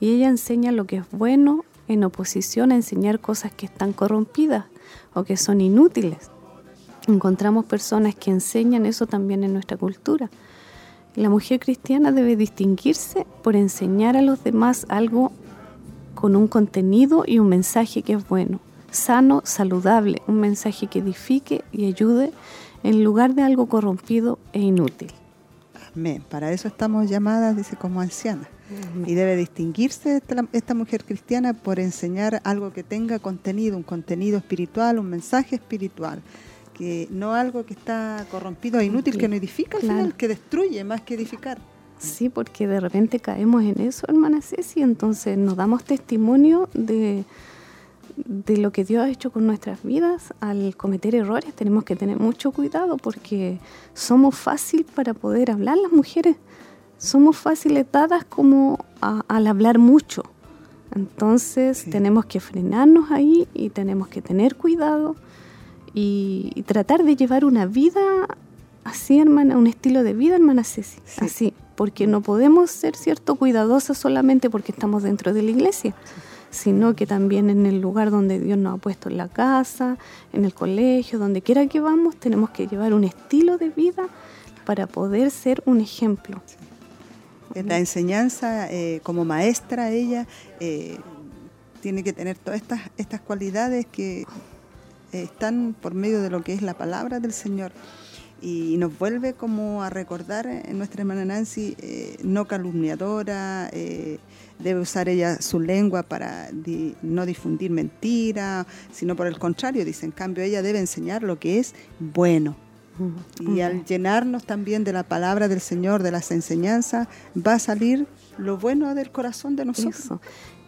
Y ella enseña lo que es bueno en oposición a enseñar cosas que están corrompidas o que son inútiles. Encontramos personas que enseñan eso también en nuestra cultura. La mujer cristiana debe distinguirse por enseñar a los demás algo con un contenido y un mensaje que es bueno, sano, saludable, un mensaje que edifique y ayude en lugar de algo corrompido e inútil. Amén. Para eso estamos llamadas, dice, como ancianas. Y debe distinguirse esta, esta mujer cristiana por enseñar algo que tenga contenido, un contenido espiritual, un mensaje espiritual, que no algo que está corrompido e inútil, que no edifica al Claro. final, que destruye más que edificar. Sí, porque de repente caemos en eso, hermana Ceci, entonces nos damos testimonio de, de lo que Dios ha hecho con nuestras vidas al cometer errores. Tenemos que tener mucho cuidado porque somos fácil para poder hablar las mujeres. Somos fáciles dadas como a- al hablar mucho. Entonces Sí. tenemos que frenarnos ahí y tenemos que tener cuidado y, y tratar de llevar una vida así, hermana, un estilo de vida, hermana Ceci, Sí. así, porque no podemos ser, cierto, cuidadosas solamente porque estamos dentro de la iglesia, sino que también en el lugar donde Dios nos ha puesto en la casa, en el colegio, donde quiera que vamos, tenemos que llevar un estilo de vida para poder ser un ejemplo. La enseñanza, eh, como maestra, ella eh, tiene que tener todas estas, estas cualidades que eh, están por medio de lo que es la palabra del Señor. Y nos vuelve como a recordar en nuestra hermana Nancy, eh, no calumniadora, eh, debe usar ella su lengua para di- no difundir mentira, sino por el contrario, dice, en cambio ella debe enseñar lo que es bueno. Y al llenarnos también de la palabra del Señor, de las enseñanzas, va a salir lo bueno del corazón de nosotros. Eso.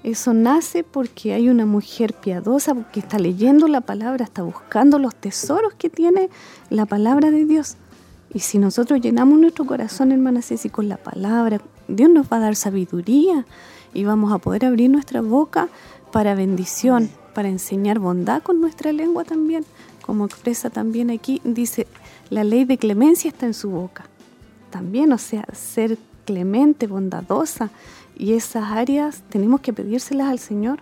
Eso nace porque hay una mujer piadosa que está leyendo la palabra, está buscando los tesoros que tiene la palabra de Dios. Y si nosotros llenamos nuestro corazón, hermana Ceci, con la palabra, Dios nos va a dar sabiduría y vamos a poder abrir nuestra boca para bendición, para enseñar bondad con nuestra lengua también. Como expresa también aquí, dice, la ley de clemencia está en su boca también, o sea, ser clemente, bondadosa. Y esas áreas tenemos que pedírselas al Señor,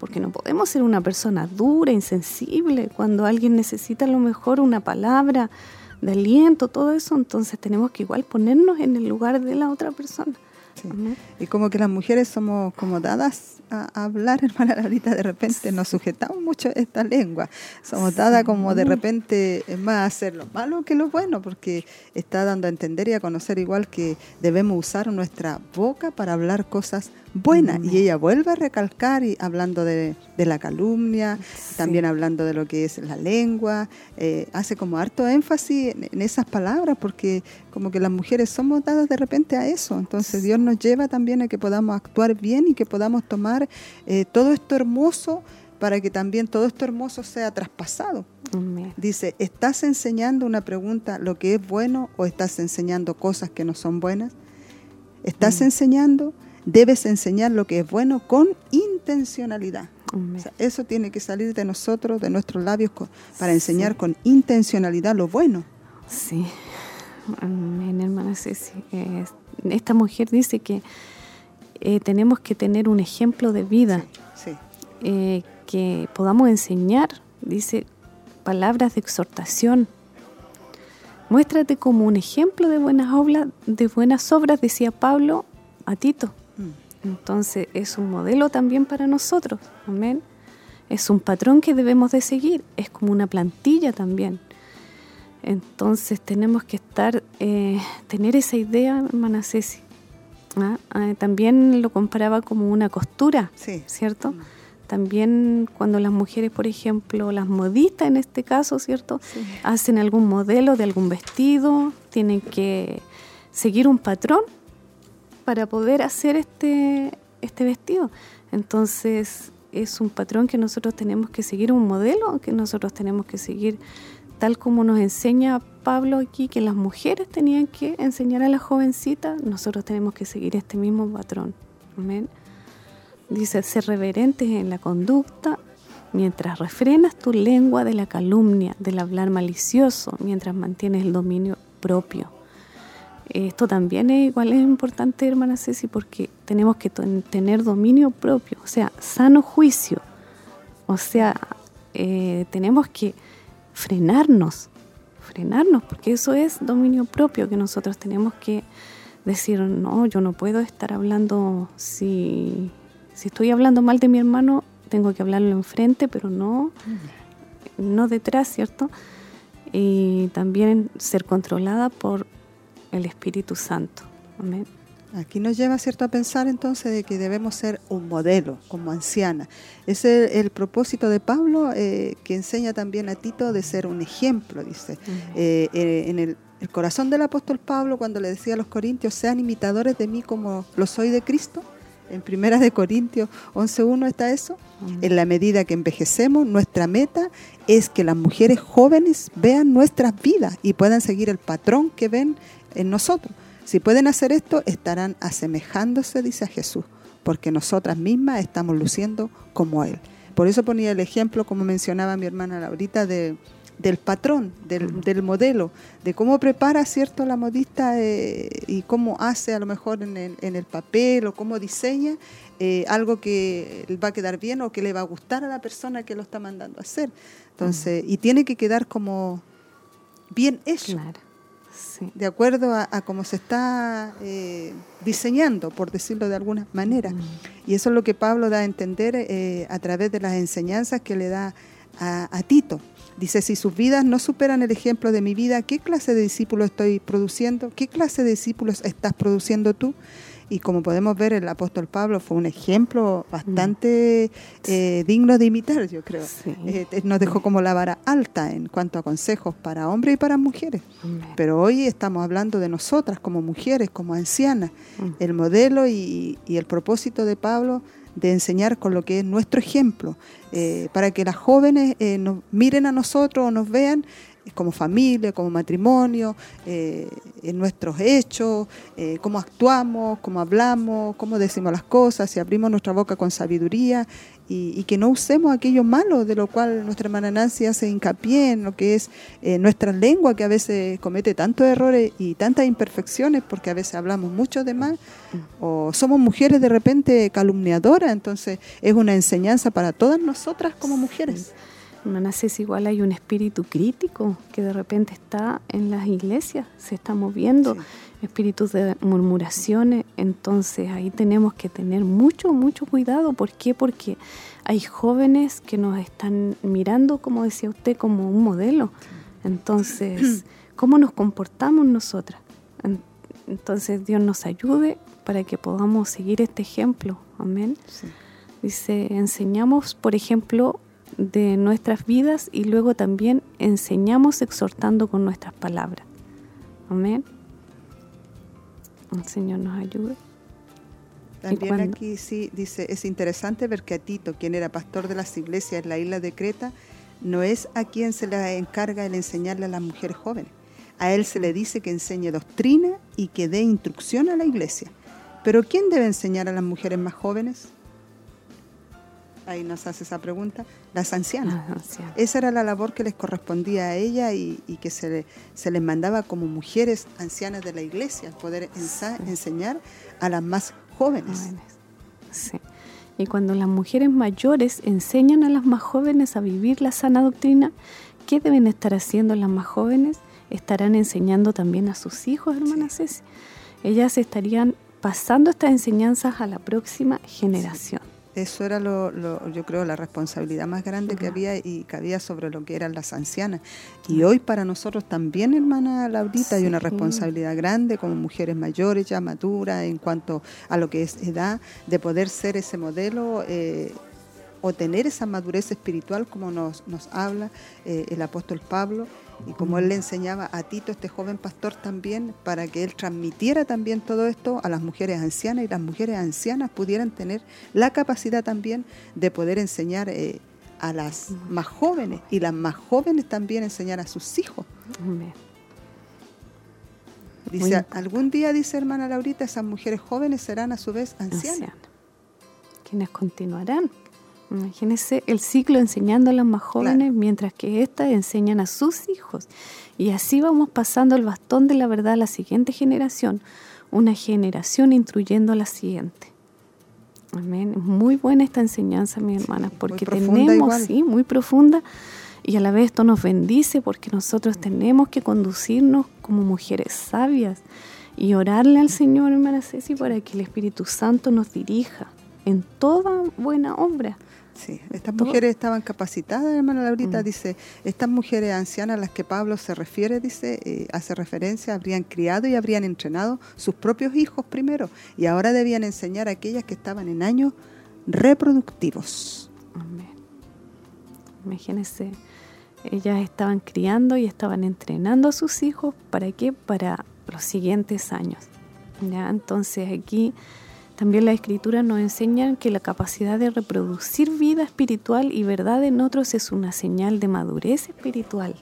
porque no podemos ser una persona dura, insensible, cuando alguien necesita a lo mejor una palabra de aliento, todo eso, entonces tenemos que igual ponernos en el lugar de la otra persona. Sí. Y como que las mujeres somos como dadas a, hablar, hermana ahorita de repente nos sujetamos mucho a esta lengua. Somos dadas como de repente es más a hacer lo malo que lo bueno, porque está dando a entender y a conocer igual que debemos usar nuestra boca para hablar cosas buenas. Y ella vuelve a recalcar y hablando de, de la calumnia, también hablando de lo que es la lengua, eh, hace como harto énfasis en, en esas palabras, porque como que las mujeres somos dadas de repente a eso. Entonces Dios nos lleva también a que podamos actuar bien y que podamos tomar eh, todo esto hermoso para que también todo esto hermoso sea traspasado. Amén. Dice, ¿estás enseñando una pregunta lo que es bueno o estás enseñando cosas que no son buenas? ¿Estás enseñando? Debes enseñar lo que es bueno con intencionalidad. Amén. O sea, eso tiene que salir de nosotros, de nuestros labios, con- para enseñar con intencionalidad lo bueno. Sí, amén, hermana Ceci. Eh, esta mujer dice que eh, tenemos que tener un ejemplo de vida. Sí, eh, que podamos enseñar, dice, palabras de exhortación. Muéstrate como un ejemplo de buenas obras, de buenas obras, decía Pablo a Tito. Mm. Entonces es un modelo también para nosotros, amén. Es un patrón que debemos de seguir, es como una plantilla también. Entonces tenemos que estar, eh, tener esa idea, hermana Ceci. ¿Ah? Ah, también lo comparaba como una costura, sí. ¿cierto? También cuando las mujeres, por ejemplo, las modistas en este caso, ¿cierto? Hacen algún modelo de algún vestido, tienen que seguir un patrón para poder hacer este, este vestido. Entonces es un patrón que nosotros tenemos que seguir, un modelo que nosotros tenemos que seguir, tal como nos enseña Pablo aquí, que las mujeres tenían que enseñar a las jovencitas, nosotros tenemos que seguir este mismo patrón. Amén. Dice, ser reverentes en la conducta, mientras refrenas tu lengua de la calumnia, del hablar malicioso, mientras mantienes el dominio propio. Esto también es igual es importante, hermana Ceci, porque tenemos que ten- tener dominio propio, o sea, sano juicio. O sea, eh, tenemos que frenarnos, frenarnos, porque eso es dominio propio, que nosotros tenemos que decir, no, yo no puedo estar hablando, si, si estoy hablando mal de mi hermano, tengo que hablarlo enfrente, pero no, no detrás, ¿cierto? Y también ser controlada por el Espíritu Santo. Amén. Aquí nos lleva cierto a pensar entonces de que debemos ser un modelo como anciana. Ese es el, propósito de Pablo eh, que enseña también a Tito de ser un ejemplo, dice. Eh, eh, en el, el, corazón del apóstol Pablo cuando le decía a los corintios, sean imitadores de mí como lo soy de Cristo. En Primera de Corintios 11.1 está eso. En la medida que envejecemos, nuestra meta es que las mujeres jóvenes vean nuestras vidas y puedan seguir el patrón que ven en nosotros. Si pueden hacer esto, estarán asemejándose, dice a Jesús, porque nosotras mismas estamos luciendo como Él. Por eso ponía el ejemplo, como mencionaba mi hermana Laurita, de, del patrón, del, modelo, de cómo prepara, ¿cierto?, la modista eh, y cómo hace a lo mejor en el, en el papel o cómo diseña eh, algo que va a quedar bien o que le va a gustar a la persona que lo está mandando a hacer. Entonces, y tiene que quedar como bien hecho. De acuerdo a, cómo se está eh, diseñando, por decirlo de alguna manera. Mm. Y eso es lo que Pablo da a entender eh, a través de las enseñanzas que le da a, Tito. Dice, si sus vidas no superan el ejemplo de mi vida, ¿qué clase de discípulos estoy produciendo? ¿Qué clase de discípulos estás produciendo tú? Y como podemos ver el apóstol Pablo fue un ejemplo bastante eh, digno de imitar, yo creo. Eh, nos dejó como la vara alta en cuanto a consejos para hombres y para mujeres. Pero hoy estamos hablando de nosotras como mujeres, como ancianas. Mm. El modelo y, el propósito de Pablo de enseñar con lo que es nuestro ejemplo, eh, para que las jóvenes nos miren a nosotros o nos vean como familia, como matrimonio, eh, en nuestros hechos, eh, cómo actuamos, cómo hablamos, cómo decimos las cosas, si abrimos nuestra boca con sabiduría y, que no usemos aquello malo de lo cual nuestra hermana Nancy hace hincapié en lo que es eh, nuestra lengua que a veces comete tantos errores y tantas imperfecciones porque a veces hablamos mucho de mal o somos mujeres de repente calumniadoras, entonces es una enseñanza para todas nosotras como mujeres. Ceci, igual hay un espíritu crítico que de repente está en las iglesias, se está moviendo, espíritus de murmuraciones, entonces ahí tenemos que tener mucho, mucho cuidado. ¿Por qué? Porque hay jóvenes que nos están mirando, como decía usted, como un modelo. Entonces, ¿cómo nos comportamos nosotras? Entonces, Dios nos ayude para que podamos seguir este ejemplo. Amén. Dice, enseñamos, por ejemplo, de nuestras vidas y luego también enseñamos exhortando con nuestras palabras. Amén. El Señor nos ayude. También aquí sí dice, es interesante ver que a Tito, quien era pastor de las iglesias en la isla de Creta, no es a quien se le encarga el enseñarle a las mujeres jóvenes. A él se le dice que enseñe doctrina y que dé instrucción a la iglesia. Pero ¿quién debe enseñar a las mujeres más jóvenes? ahí nos hace esa pregunta, las ancianas. Esa era la labor que les correspondía a ella y, que se, se, les mandaba como mujeres ancianas de la iglesia, poder enseñar a las más jóvenes. Sí. Y cuando las mujeres mayores enseñan a las más jóvenes a vivir la sana doctrina, ¿qué deben estar haciendo las más jóvenes? Estarán enseñando también a sus hijos, hermana Ceci. Ellas estarían pasando estas enseñanzas a la próxima generación. Eso era, lo, yo creo, la responsabilidad más grande que había y que había sobre lo que eran las ancianas. Y hoy para nosotros también, hermana Laurita, hay una responsabilidad grande como mujeres mayores, ya maduras, en cuanto a lo que es edad, de poder ser ese modelo. Eh, o tener esa madurez espiritual como nos, nos habla eh, el apóstol Pablo y como él le enseñaba a Tito, este joven pastor también, para que él transmitiera también todo esto a las mujeres ancianas y las mujeres ancianas pudieran tener la capacidad también de poder enseñar eh, a las más jóvenes y las más jóvenes también enseñar a sus hijos. Dice, algún día, dice hermana Laurita, esas mujeres jóvenes serán a su vez ancianas. Quienes continuarán Imagínense el ciclo enseñando a las más jóvenes mientras que éstas enseñan a sus hijos. Y así vamos pasando el bastón de la verdad a la siguiente generación, una generación instruyendo a la siguiente. Amén. Muy buena esta enseñanza, mi hermana, porque tenemos, sí, muy profunda, y a la vez esto nos bendice porque nosotros tenemos que conducirnos como mujeres sabias y orarle al Señor, hermana Ceci, para que el Espíritu Santo nos dirija en toda buena obra Sí, estas mujeres estaban capacitadas, hermana Laurita, dice, estas mujeres ancianas a las que Pablo se refiere, dice, eh, hace referencia, habrían criado y habrían entrenado sus propios hijos primero, y ahora debían enseñar a aquellas que estaban en años reproductivos. Amén. Imagínense, ellas estaban criando y estaban entrenando a sus hijos, ¿para qué? Para los siguientes años. ¿ya? Entonces aquí también la escritura nos enseña que la capacidad de reproducir vida espiritual y verdad en otros es una señal de madurez espiritual.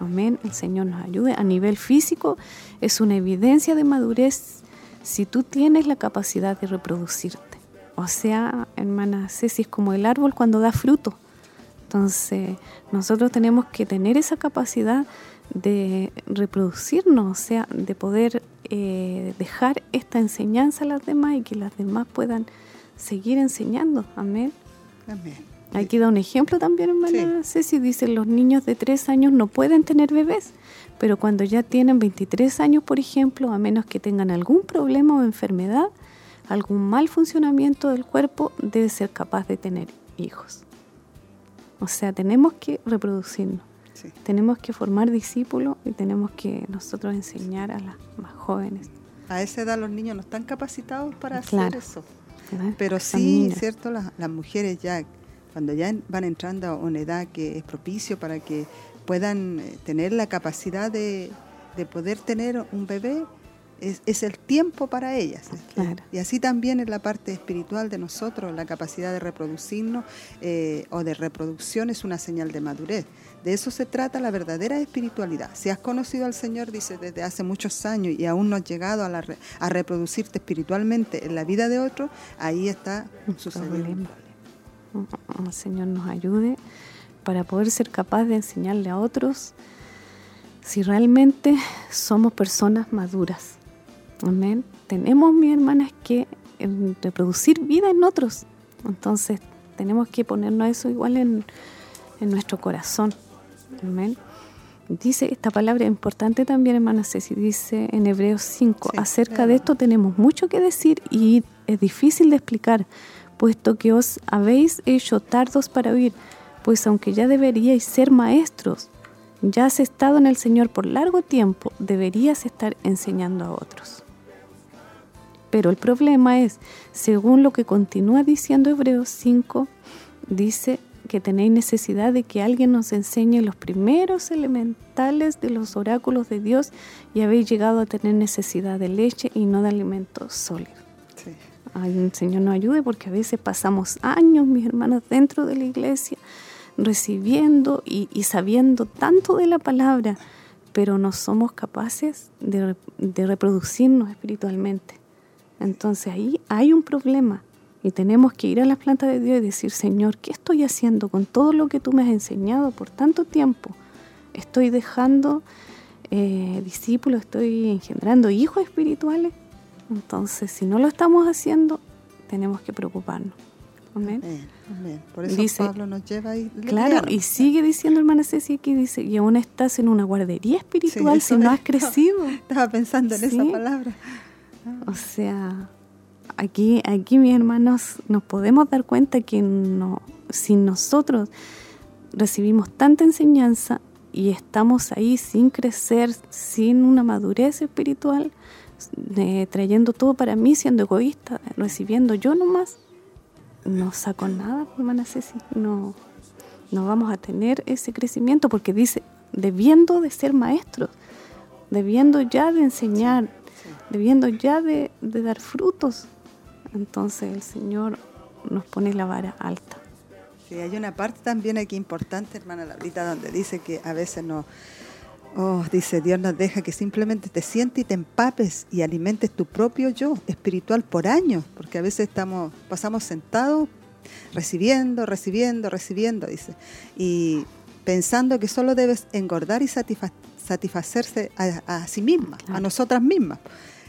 Amén. El Señor nos ayude. A nivel físico es una evidencia de madurez si tú tienes la capacidad de reproducirte. O sea, hermana Ceci, es como el árbol cuando da fruto. Entonces, nosotros tenemos que tener esa capacidad de reproducirnos, o sea, de poder eh, dejar esta enseñanza a las demás y que las demás puedan seguir enseñando. Amén. Amén. Aquí da un ejemplo también, hermana Ceci, dice, los niños de tres años no pueden tener bebés, pero cuando ya tienen 23 años, por ejemplo, a menos que tengan algún problema o enfermedad, algún mal funcionamiento del cuerpo, debe ser capaz de tener hijos. O sea, tenemos que reproducirnos. Tenemos que formar discípulos y tenemos que nosotros enseñar a las más jóvenes. A esa edad los niños no están capacitados para hacer eso. Pero sí, cierto, las, las, mujeres ya, cuando ya van entrando a una edad que es propicio para que puedan eh, tener la capacidad de, de poder tener un bebé, es, el tiempo para ellas. Y así también en la parte espiritual de nosotros, la capacidad de reproducirnos eh, o de reproducción es una señal de madurez. De eso se trata la verdadera espiritualidad. Si has conocido al Señor, dice, desde hace muchos años y aún no has llegado a, a reproducirte espiritualmente en la vida de otro, ahí está sucediendo. El Señor nos ayude para poder ser capaz de enseñarle a otros si realmente somos personas maduras Amén. Tenemos, mis hermanas, que em, reproducir vida en otros. Entonces, tenemos que ponernos eso igual en, nuestro corazón. Amén. Dice esta palabra importante también, hermana Ceci, dice en Hebreos 5, acerca de esto tenemos mucho que decir y es difícil de explicar, puesto que os habéis hecho tardos para oír, pues aunque ya deberíais ser maestros, ya has estado en el Señor por largo tiempo, deberías estar enseñando a otros. Pero el problema es, según lo que continúa diciendo Hebreos 5, dice que tenéis necesidad de que alguien nos enseñe los primeros elementales de los oráculos de Dios y habéis llegado a tener necesidad de leche y no de alimentos sólidos. Sí. Ay, el Señor nos ayude porque a veces pasamos años, mis hermanos, dentro de la iglesia, recibiendo y, sabiendo tanto de la palabra, pero no somos capaces de reproducirnos espiritualmente. Entonces ahí hay un problema y tenemos que ir a las plantas de Dios y decir, Señor, ¿qué estoy haciendo con todo lo que tú me has enseñado por tanto tiempo? ¿Estoy dejando eh, discípulos, estoy engendrando hijos espirituales? Entonces, si no lo estamos haciendo, tenemos que preocuparnos. Amén. Por eso Pablo nos lleva ahí. Claro, y sigue diciendo hermana Ceci aquí, dice, y aún estás en una guardería espiritual si no has crecido. Estaba pensando en esa palabra. O sea, aquí, aquí mis hermanos nos podemos dar cuenta que no, si nosotros recibimos tanta enseñanza y estamos ahí sin crecer, sin una madurez espiritual, trayendo todo para mí, siendo egoísta, recibiendo yo nomás, no saco nada, hermana Ceci, no, no vamos a tener ese crecimiento porque dice, debiendo de ser maestros, debiendo ya de enseñar, debiendo ya de, dar frutos. Entonces el Señor nos pone la vara alta. Sí, hay una parte también aquí importante, hermana Laurita, donde dice que a veces no, oh, dice Dios nos deja que simplemente te sientes y te empapes y alimentes tu propio yo espiritual por años, porque a veces estamos, pasamos sentados recibiendo, recibiendo, recibiendo, dice, y pensando que solo debes engordar y satisfacerse a, sí misma, a nosotras mismas.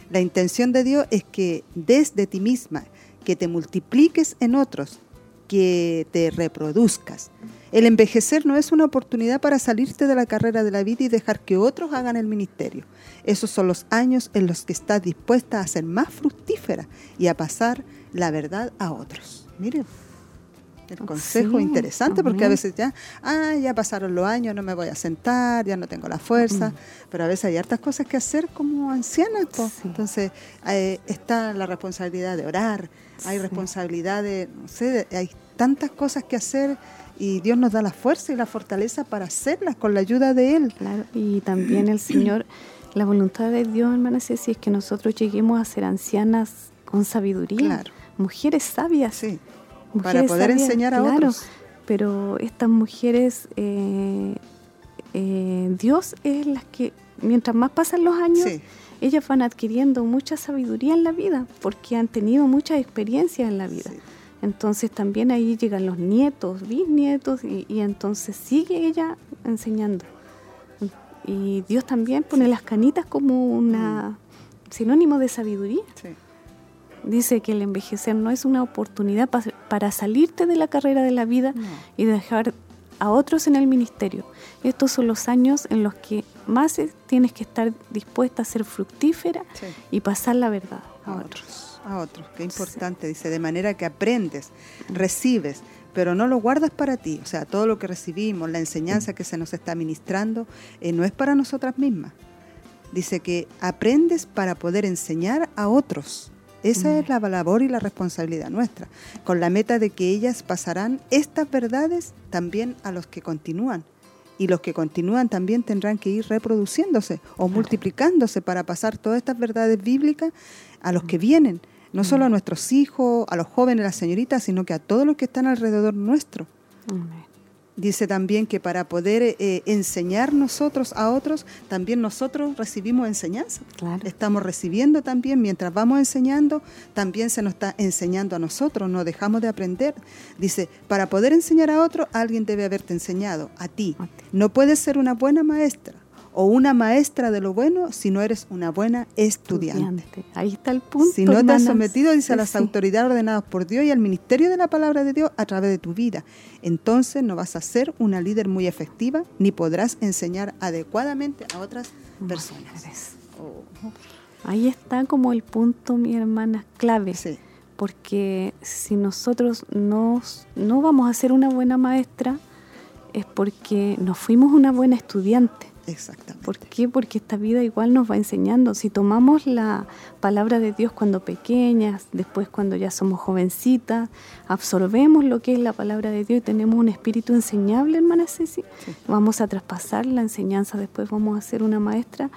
La intención de Dios es que desde ti misma, que te multipliques en otros, que te reproduzcas. El envejecer no es una oportunidad para salirte de la carrera de la vida y dejar que otros hagan el ministerio. Esos son los años en los que estás dispuesta a ser más fructífera y a pasar la verdad a otros. Miren. El consejo Sí, interesante porque a veces ya, ah, ya pasaron los años, no me voy a sentar, ya no tengo la fuerza, pero a veces hay hartas cosas que hacer como ancianas. Sí. Entonces eh, está la responsabilidad de orar, hay responsabilidad de, no sé, de- hay tantas cosas que hacer y Dios nos da la fuerza y la fortaleza para hacerlas con la ayuda de Él. Claro, y también el Señor, la voluntad de Dios, hermana Ceci, es que nosotros lleguemos a ser ancianas con sabiduría, Claro. mujeres sabias. Sí, para poder sabias, enseñar a claro, otros. Pero estas mujeres, eh, eh, Dios es las que, mientras más pasan los años, Sí. ellas van adquiriendo mucha sabiduría en la vida, porque han tenido muchas experiencias en la vida. Sí. Entonces también ahí llegan los nietos, bisnietos, y, y entonces sigue ella enseñando. Y Dios también pone las canitas como una sinónimo de sabiduría. Sí. Dice que el envejecer no es una oportunidad pa- para salirte de la carrera de la vida No. y dejar a otros en el ministerio. Estos son los años en los que más es- tienes que estar dispuesta a ser fructífera Sí. y pasar la verdad a, a otros. otros, a otros. Qué importante, dice, de manera que aprendes, recibes, pero no lo guardas para ti. O sea, todo lo que recibimos, la enseñanza que se nos está ministrando, eh, no es para nosotras mismas. Dice que aprendes para poder enseñar a otros. Esa es la labor y la responsabilidad nuestra, con la meta de que ellas pasarán estas verdades también a los que continúan. Y los que continúan también tendrán que ir reproduciéndose o multiplicándose para pasar todas estas verdades bíblicas a los que vienen, no solo a nuestros hijos, a los jóvenes, a las señoritas, sino que a todos los que están alrededor nuestro. Amén. Dice también que para poder eh, enseñar nosotros a otros, también nosotros recibimos enseñanza. Claro. Estamos recibiendo también, mientras vamos enseñando, también se nos está enseñando a nosotros, no dejamos de aprender. Dice, para poder enseñar a otro, alguien debe haberte enseñado, a ti. A ti. No puedes ser una buena maestra o una maestra de lo bueno si no eres una buena estudiante. Estudiante. Ahí está el punto. Si no te has sometido, dice, a las Sí. autoridades ordenadas por Dios y al ministerio de la palabra de Dios a través de tu vida, entonces no vas a ser una líder muy efectiva ni podrás enseñar adecuadamente a otras personas. Oh, Ahí está como el punto, mi hermana, clave. sí, Porque si nosotros no, no vamos a ser una buena maestra, es porque no fuimos una buena estudiante. Exactamente. ¿Por qué? Porque esta vida igual nos va enseñando. Si tomamos la palabra de Dios cuando pequeñas, después cuando ya somos jovencitas, absorbemos lo que es la palabra de Dios y tenemos un espíritu enseñable, hermana Ceci, Sí. vamos a traspasar la enseñanza, después vamos a ser una maestra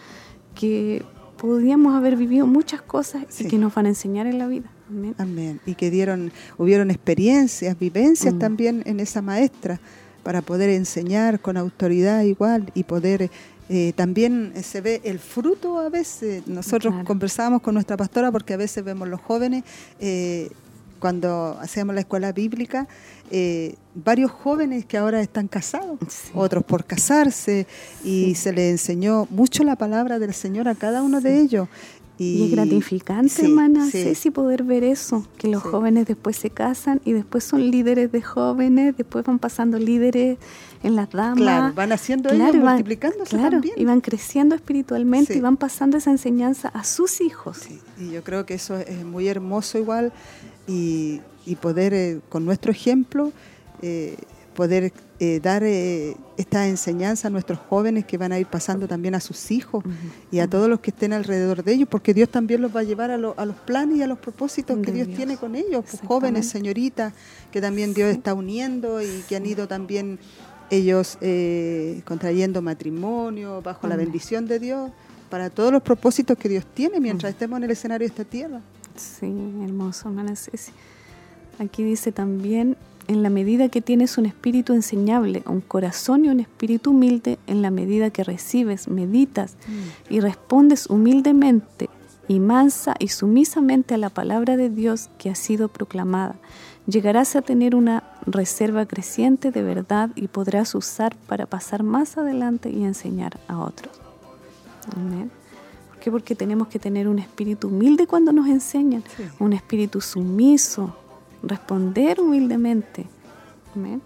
que podríamos haber vivido muchas cosas Sí. y que nos van a enseñar en la vida. Amén. Amén. Y que dieron, hubieron experiencias, vivencias Mm. también en esa maestra para poder enseñar con autoridad igual y poder eh, también eh, se ve el fruto a veces. Nosotros Claro. conversábamos con nuestra pastora porque a veces vemos los jóvenes eh, cuando hacíamos la escuela bíblica, eh, varios jóvenes que ahora están casados, Sí. otros por casarse, y se les enseñó mucho la palabra del Señor a cada uno de ellos. Y, es gratificante, sí, hermana sí. Ceci, poder ver eso, que los Sí. jóvenes después se casan y después son líderes de jóvenes, después van pasando líderes en las damas. Claro, van haciendo Claro, ellos, van- multiplicándose claro, también. y van creciendo espiritualmente y van pasando esa enseñanza a sus hijos. Y yo creo que eso es muy hermoso igual y, y poder eh, con nuestro ejemplo eh, poder eh, dar eh, esta enseñanza a nuestros jóvenes que van a ir pasando también a sus hijos y a todos los que estén alrededor de ellos, porque Dios también los va a llevar a, lo- a los planes y a los propósitos que Dios, Dios. tiene con ellos, pues, jóvenes, señoritas, que también Dios está uniendo y que han ido también ellos eh, contrayendo matrimonio bajo la bendición de Dios para todos los propósitos que Dios tiene mientras estemos en el escenario de esta tierra. Sí, hermoso, hermana Ceci. Aquí dice también, en la medida que tienes un espíritu enseñable, un corazón y un espíritu humilde, en la medida que recibes, meditas y respondes humildemente y mansa y sumisamente a la palabra de Dios que ha sido proclamada, llegarás a tener una reserva creciente de verdad y podrás usar para pasar más adelante y enseñar a otros. Amén. ¿Por qué? Porque tenemos que tener un espíritu humilde cuando nos enseñan, Sí. un espíritu sumiso, responder humildemente.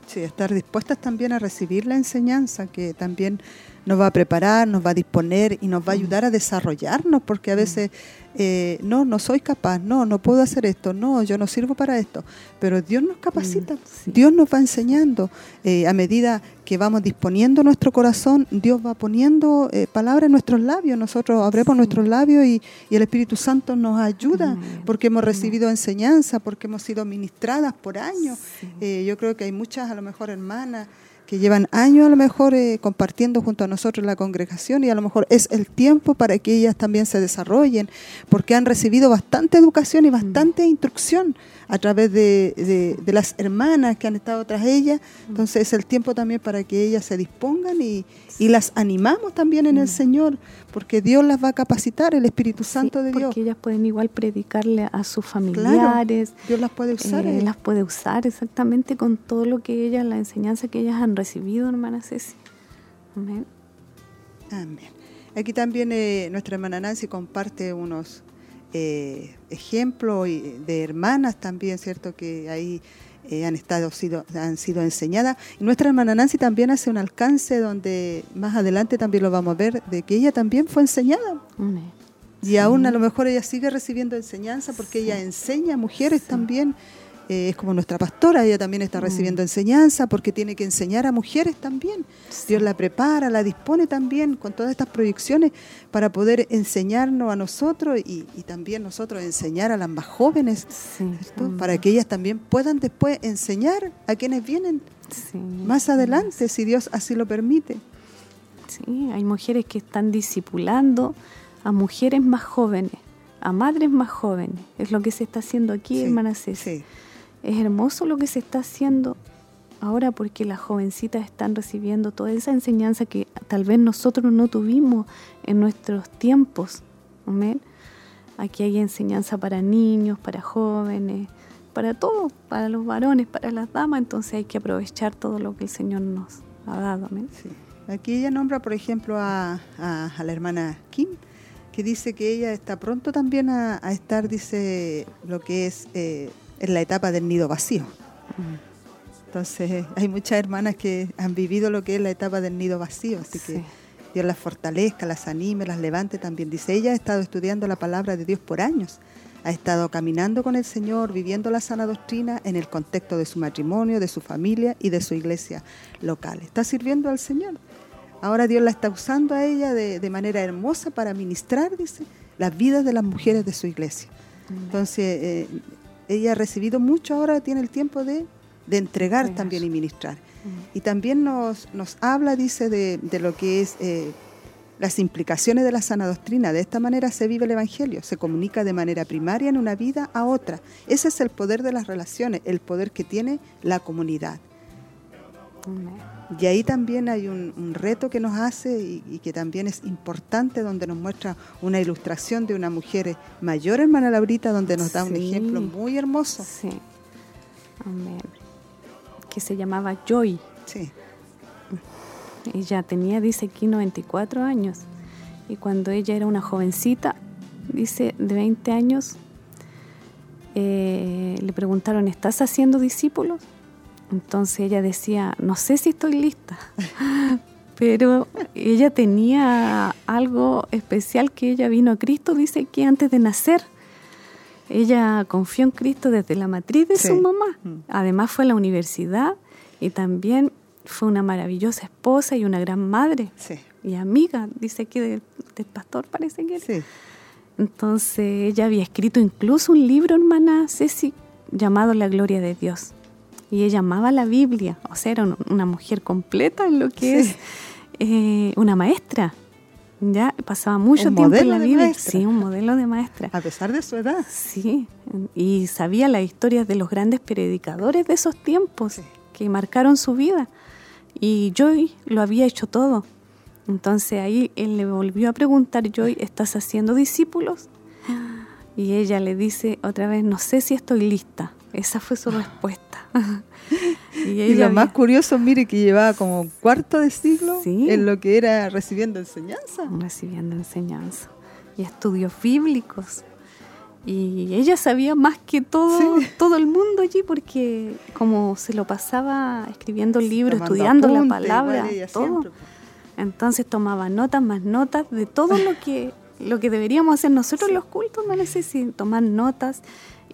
Sí, estar dispuestas también a recibir la enseñanza que también nos va a preparar, nos va a disponer y nos va a ayudar a desarrollarnos, porque a veces eh, no, no soy capaz, no, no puedo hacer esto, no, yo no sirvo para esto. Pero Dios nos capacita, Mm, Dios nos va enseñando. eh, a medida que vamos disponiendo nuestro corazón, Dios va poniendo eh, palabras en nuestros labios. Nosotros abrimos nuestros labios y, y el Espíritu Santo nos ayuda porque hemos recibido enseñanza, porque hemos sido ministradas por años. Yo creo que hay muchas, a lo mejor, hermanas que llevan años a lo mejor eh, compartiendo junto a nosotros la congregación y a lo mejor es el tiempo para que ellas también se desarrollen, porque han recibido bastante educación y bastante instrucción a través de, de- de las hermanas que han estado tras ellas. Entonces es el tiempo también para que ellas se dispongan y, y las animamos también en el Señor, porque Dios las va a capacitar, el Espíritu Santo Sí, de Dios. Porque ellas pueden igual predicarle a sus familiares. Dios las puede usar. eh, eh. las puede usar exactamente con todo lo que ellas, la enseñanza que ellas han recibido, hermana Ceci. Amén. Amén. Aquí también eh, nuestra hermana Nancy comparte unos eh, ejemplos y- de hermanas también, ¿cierto? Que ahí eh, han, estado, sido, han sido enseñadas. Y nuestra hermana Nancy también hace un alcance donde más adelante también lo vamos a ver, de que ella también fue enseñada. Y aún a lo mejor ella sigue recibiendo enseñanza porque ella enseña a mujeres también. Eh, es como nuestra pastora, ella también está recibiendo enseñanza porque tiene que enseñar a mujeres también. Dios la prepara, la dispone también con todas estas proyecciones para poder enseñarnos a nosotros y, y también nosotros enseñar a las más jóvenes, amén. para que ellas también puedan después enseñar a quienes vienen Sí, más adelante, si Dios así lo permite. Sí, hay mujeres que están discipulando a mujeres más jóvenes, a madres más jóvenes. Es lo que se está haciendo aquí, Sí, hermana Ceci. Es hermoso lo que se está haciendo ahora porque las jovencitas están recibiendo toda esa enseñanza que tal vez nosotros no tuvimos en nuestros tiempos. Aquí hay enseñanza para niños, para jóvenes, para todo, para los varones, para las damas. Entonces hay que aprovechar todo lo que el Señor nos ha dado. Sí. Aquí ella nombra, por ejemplo, a, la hermana Kim, que dice que ella está pronto también a, a estar, dice, lo que es eh, en la etapa del nido vacío. Entonces, hay muchas hermanas que han vivido lo que es la etapa del nido vacío, así que. Dios las fortalezca, las anime, las levante también. Dice, ella ha estado estudiando la palabra de Dios por años, ha estado caminando con el Señor, viviendo la sana doctrina en el contexto de su matrimonio, de su familia y de su iglesia local. Está sirviendo al Señor. Ahora Dios la está usando a ella de, de manera hermosa para ministrar, dice, las vidas de las mujeres de su iglesia. Entonces, eh, ella ha recibido mucho, ahora tiene el tiempo de, de entregar también y ministrar. Y también nos, nos habla, dice, de, de lo que es eh, las implicaciones de la sana doctrina. De esta manera se vive el Evangelio, se comunica de manera primaria en una vida a otra. Ese es el poder de las relaciones, el poder que tiene la comunidad. Y ahí también hay un, un reto que nos hace y, y que también es importante, donde nos muestra una ilustración de una mujer mayor, hermana Laurita, donde nos da un ejemplo muy hermoso. Sí. Amén. Que se llamaba Joy. Sí, Ella tenía, dice aquí, 94 años. Y cuando ella era una jovencita, dice, de 20 años, eh, le preguntaron, ¿estás haciendo discípulos? Entonces ella decía, no sé si estoy lista. Pero ella tenía algo especial que ella vino a Cristo, dice que antes de nacer. Ella confió en Cristo desde la matriz de Sí. su mamá. Mm. Además fue a la universidad y también fue una maravillosa esposa y una gran madre sí, y amiga, dice aquí del, del pastor, parece que era. sí. Entonces ella había escrito incluso un libro, hermana Ceci, llamado La Gloria de Dios. Y ella amaba la Biblia, o sea, era un- una mujer completa en lo que Sí. es eh, una maestra. Ya pasaba mucho Un tiempo en la Biblia. maestra. Sí, un modelo de maestra. A pesar de su edad. Sí, y sabía las historias de los grandes predicadores de esos tiempos Sí. que marcaron su vida. Y Joy lo había hecho todo. Entonces ahí él le volvió a preguntar, Joy, ¿estás haciendo discípulos? Y ella le dice otra vez, no sé si estoy lista. Esa fue su respuesta. y Y lo más había- curioso, mire, que llevaba como un cuarto de siglo Sí. en lo que era recibiendo enseñanza. recibiendo enseñanza y estudios bíblicos. Y ella sabía más que todo, Sí. todo el mundo allí porque como se lo pasaba escribiendo libros, estudiando la apuntes, palabra, todo. siempre, pues. Entonces tomaba notas más notas de todo lo que lo que deberíamos hacer nosotros los cultos, no necesito tomar notas.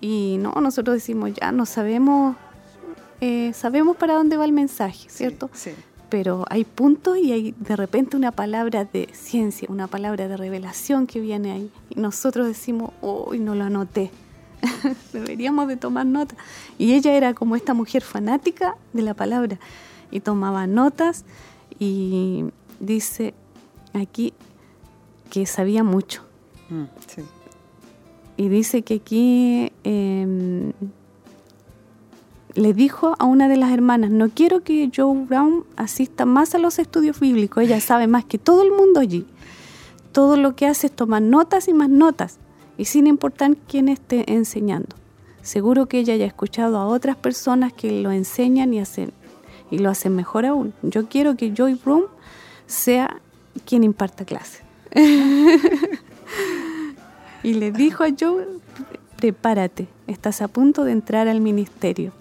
Y no, nosotros decimos, ya no sabemos, eh, sabemos para dónde va el mensaje, ¿cierto? Sí. Pero hay puntos y hay de repente una palabra de ciencia, una palabra de revelación que viene ahí. Y nosotros decimos, uy, no lo anoté. Deberíamos de tomar nota. Y ella era como esta mujer fanática de la palabra. Y tomaba notas y dice aquí que sabía mucho. Mm, sí. Y dice que aquí em, le dijo a una de las hermanas, no quiero que Joe Brown asista más a los estudios bíblicos, ella sabe más que todo el mundo allí. Todo lo que hace es tomar notas y más notas, y sin importar quién esté enseñando. Seguro que ella haya escuchado a otras personas que lo enseñan y hacen y lo hacen mejor aún. Yo quiero que Joy Brown sea quien imparta clase. y le dijo a Joe, prepárate, estás a punto de entrar al ministerio.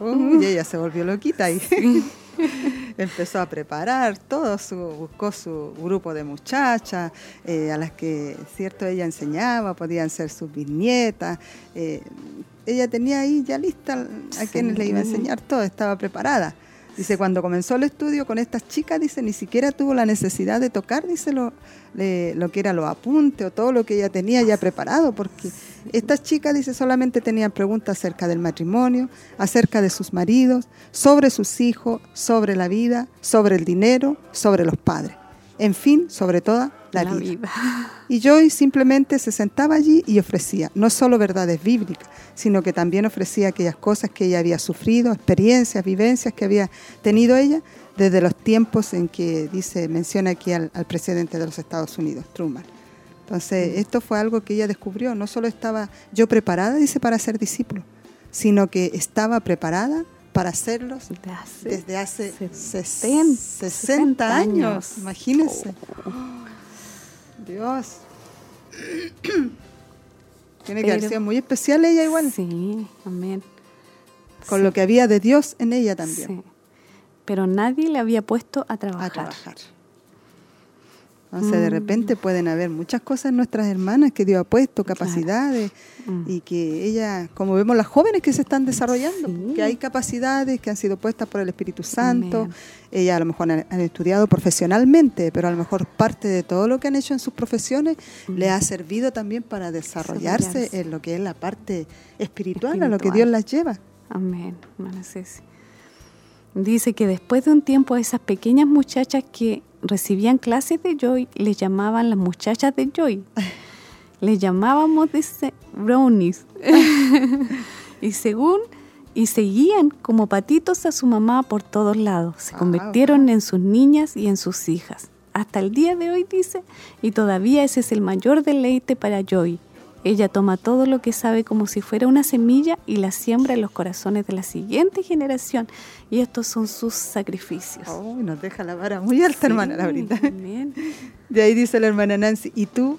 Uy, ella se volvió loquita y empezó a preparar todo, su, buscó su grupo de muchachas eh, a las que, cierto, ella enseñaba, podían ser sus bisnietas. eh, ella tenía ahí ya lista a quienes le iba a enseñar todo, estaba preparada. Dice, cuando comenzó el estudio con estas chicas, dice, ni siquiera tuvo la necesidad de tocar, dice, lo, lo que era los apuntes o todo lo que ella tenía ya preparado, porque estas chicas, dice, solamente tenían preguntas acerca del matrimonio, acerca de sus maridos, sobre sus hijos, sobre la vida, sobre el dinero, sobre los padres. En fin, sobre toda la, La vida. vida. Y Joy simplemente se sentaba allí y ofrecía no solo verdades bíblicas, sino que también ofrecía aquellas cosas que ella había sufrido, experiencias, vivencias que había tenido ella desde los tiempos en que dice, menciona aquí al, al presidente de los Estados Unidos, Truman. Entonces, esto fue algo que ella descubrió. No solo estaba yo preparada, dice, para ser discípulo, sino que estaba preparada para hacerlos De hace desde hace sesen- 60, 60 años. Imagínense. Dios. Tiene que haber Pero- sido muy especial ella igual, Sí, amén. con Sí, lo que había de Dios en ella también, sí. Pero nadie le había puesto a trabajar. a trabajar. Entonces, de Mm. repente pueden haber muchas cosas en nuestras hermanas que Dios ha puesto, capacidades, Mm. y que ella, como vemos las jóvenes que se están desarrollando, Sí. que hay capacidades que han sido puestas por el Espíritu Santo, Amén. ella a lo mejor han, han estudiado profesionalmente, pero a lo mejor parte de todo lo que han hecho en sus profesiones le ha servido también para desarrollarse, Desarrollarse. en lo que es la parte espiritual, a lo que Espiritual. Dios las lleva. Amén, hermana Ceci. Dice que después de un tiempo a esas pequeñas muchachas que recibían clases de Joy, les llamaban las muchachas de Joy. Les llamábamos, dice, brownies. y según, y seguían como patitos a su mamá por todos lados. Se Ah, convirtieron en sus niñas y en sus hijas. Hasta el día de hoy, dice, y todavía ese es el mayor deleite para Joy. Ella toma todo lo que sabe como si fuera una semilla y la siembra en los corazones de la siguiente generación. Y estos son sus sacrificios. Oh, nos deja la vara muy alta, hermana Laurita. Amén. De ahí dice la hermana Nancy, ¿y tú?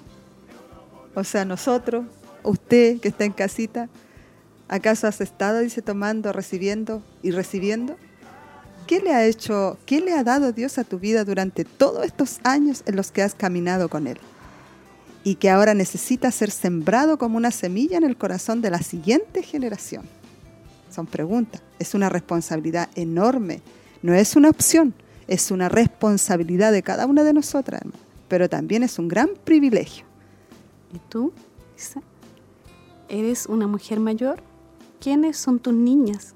O sea, nosotros, usted que está en casita, ¿acaso has estado, dice, tomando, recibiendo y recibiendo? ¿Qué le ha hecho, qué le ha dado Dios a tu vida durante todos estos años en los que has caminado con Él? Y que ahora necesita ser sembrado como una semilla en el corazón de la siguiente generación. Son preguntas. Es una responsabilidad enorme. No es una opción, es una responsabilidad de cada una de nosotras, hermano. Pero también es un gran privilegio. ¿Y tú? Dice, ¿eres una mujer mayor? ¿Quiénes son tus niñas?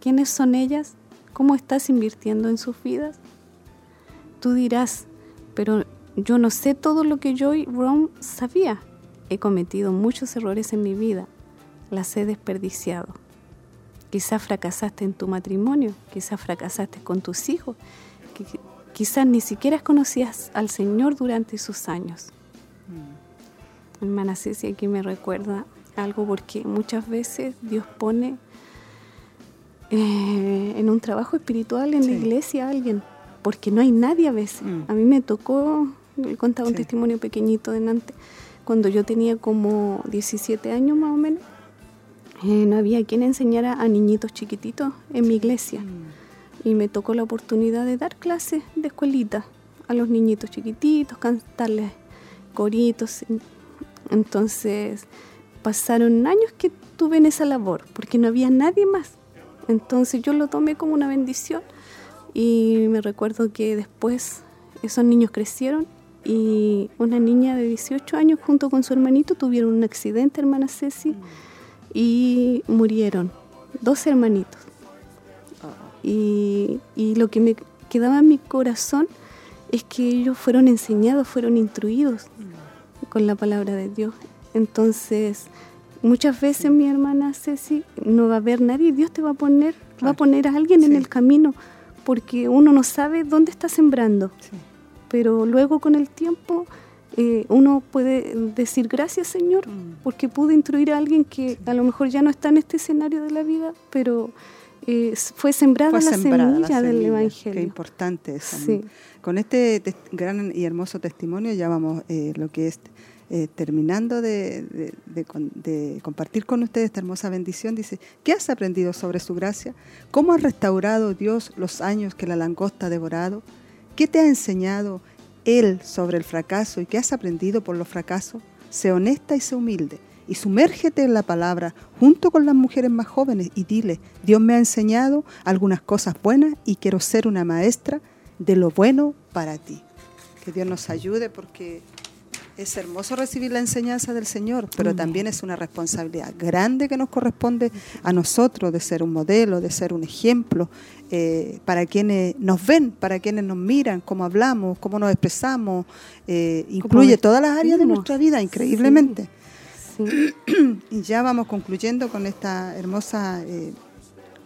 ¿Quiénes son ellas? ¿Cómo estás invirtiendo en sus vidas? Tú dirás, pero yo no sé todo lo que Joy Brown sabía. He cometido muchos errores en mi vida. Las he desperdiciado. Quizás fracasaste en tu matrimonio, quizás fracasaste con tus hijos, qui- quizás ni siquiera conocías al Señor durante esos años. Hermana Ceci aquí me recuerda algo porque muchas veces Dios pone eh, en un trabajo espiritual en Sí. la iglesia a alguien, porque no hay nadie a veces. Mm. A mí me tocó, le contaba un testimonio pequeñito de antes, cuando yo tenía como 17 años más o menos, eh, no había quien enseñara a niñitos chiquititos en mi iglesia. Y me tocó la oportunidad de dar clases de escuelita a los niñitos chiquititos, cantarles coritos. Entonces pasaron años que tuve en esa labor, porque no había nadie más. Entonces yo lo tomé como una bendición y me recuerdo que después esos niños crecieron y una niña de 18 años junto con su hermanito tuvieron un accidente, hermana Ceci, y murieron, dos hermanitos. Y, y lo que me quedaba en mi corazón es que ellos fueron enseñados, fueron instruidos con la palabra de Dios. Entonces, muchas veces mi hermana Ceci no va a haber nadie, Dios te va a poner, va a poner a alguien en el camino, porque uno no sabe dónde está sembrando. Sí. Pero luego con el tiempo eh, uno puede decir gracias Señor, Mm. porque pude instruir a alguien que a lo mejor ya no está en este escenario de la vida, pero eh, fue sembrada Fue la sembrada la semilla del semilla. Evangelio. Qué importante eso. Sí. Con este gran y hermoso testimonio ya vamos eh, lo que es eh, terminando de, de- de de compartir con ustedes esta hermosa bendición. Dice, ¿qué has aprendido sobre su gracia? ¿Cómo ha restaurado Dios los años que la langosta ha devorado? ¿Qué te ha enseñado Él sobre el fracaso y qué has aprendido por los fracasos? Sé honesta y sé humilde y sumérgete en la palabra junto con las mujeres más jóvenes y dile, Dios me ha enseñado algunas cosas buenas y quiero ser una maestra de lo bueno para ti. Que Dios nos ayude porque es hermoso recibir la enseñanza del Señor, pero también es una responsabilidad grande que nos corresponde a nosotros de ser un modelo, de ser un ejemplo eh, para quienes nos ven, para quienes nos miran, cómo hablamos, cómo nos expresamos, eh, incluye todas las áreas de nuestra vida, increíblemente. Sí. Y ya vamos concluyendo con esta hermosa eh,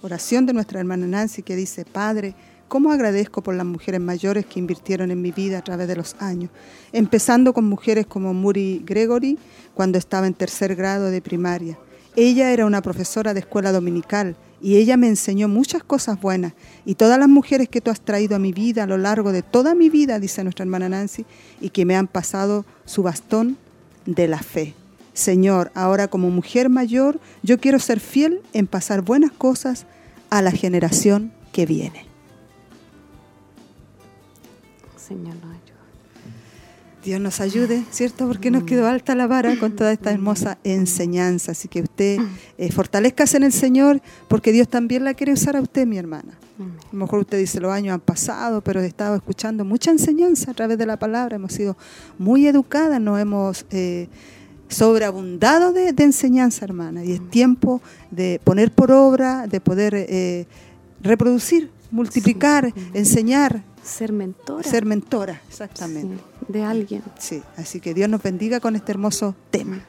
oración de nuestra hermana Nancy que dice, Padre, ¿cómo agradezco por las mujeres mayores que invirtieron en mi vida a través de los años? Empezando con mujeres como Muri Gregory cuando estaba en tercer grado de primaria. Ella era una profesora de escuela dominical y ella me enseñó muchas cosas buenas. Y todas las mujeres que tú has traído a mi vida a lo largo de toda mi vida, dice nuestra hermana Nancy, y que me han pasado su bastón de la fe. Señor, ahora como mujer mayor, yo quiero ser fiel en pasar buenas cosas a la generación que viene. Señor. Dios nos ayude, ¿cierto? Porque nos quedó alta la vara con toda esta hermosa enseñanza. Así que usted eh, fortalezcase en el Señor, porque Dios también la quiere usar a usted, mi hermana. A lo mejor usted dice los años han pasado, pero he estado escuchando mucha enseñanza a través de la palabra. Hemos sido muy educadas, nos hemos eh, sobreabundado de, de enseñanza, hermana. Y es tiempo de poner por obra, de poder eh, reproducir, multiplicar, enseñar, Ser mentora. ser mentora, exactamente. Sí, de alguien. Sí, así que Dios nos bendiga con este hermoso tema.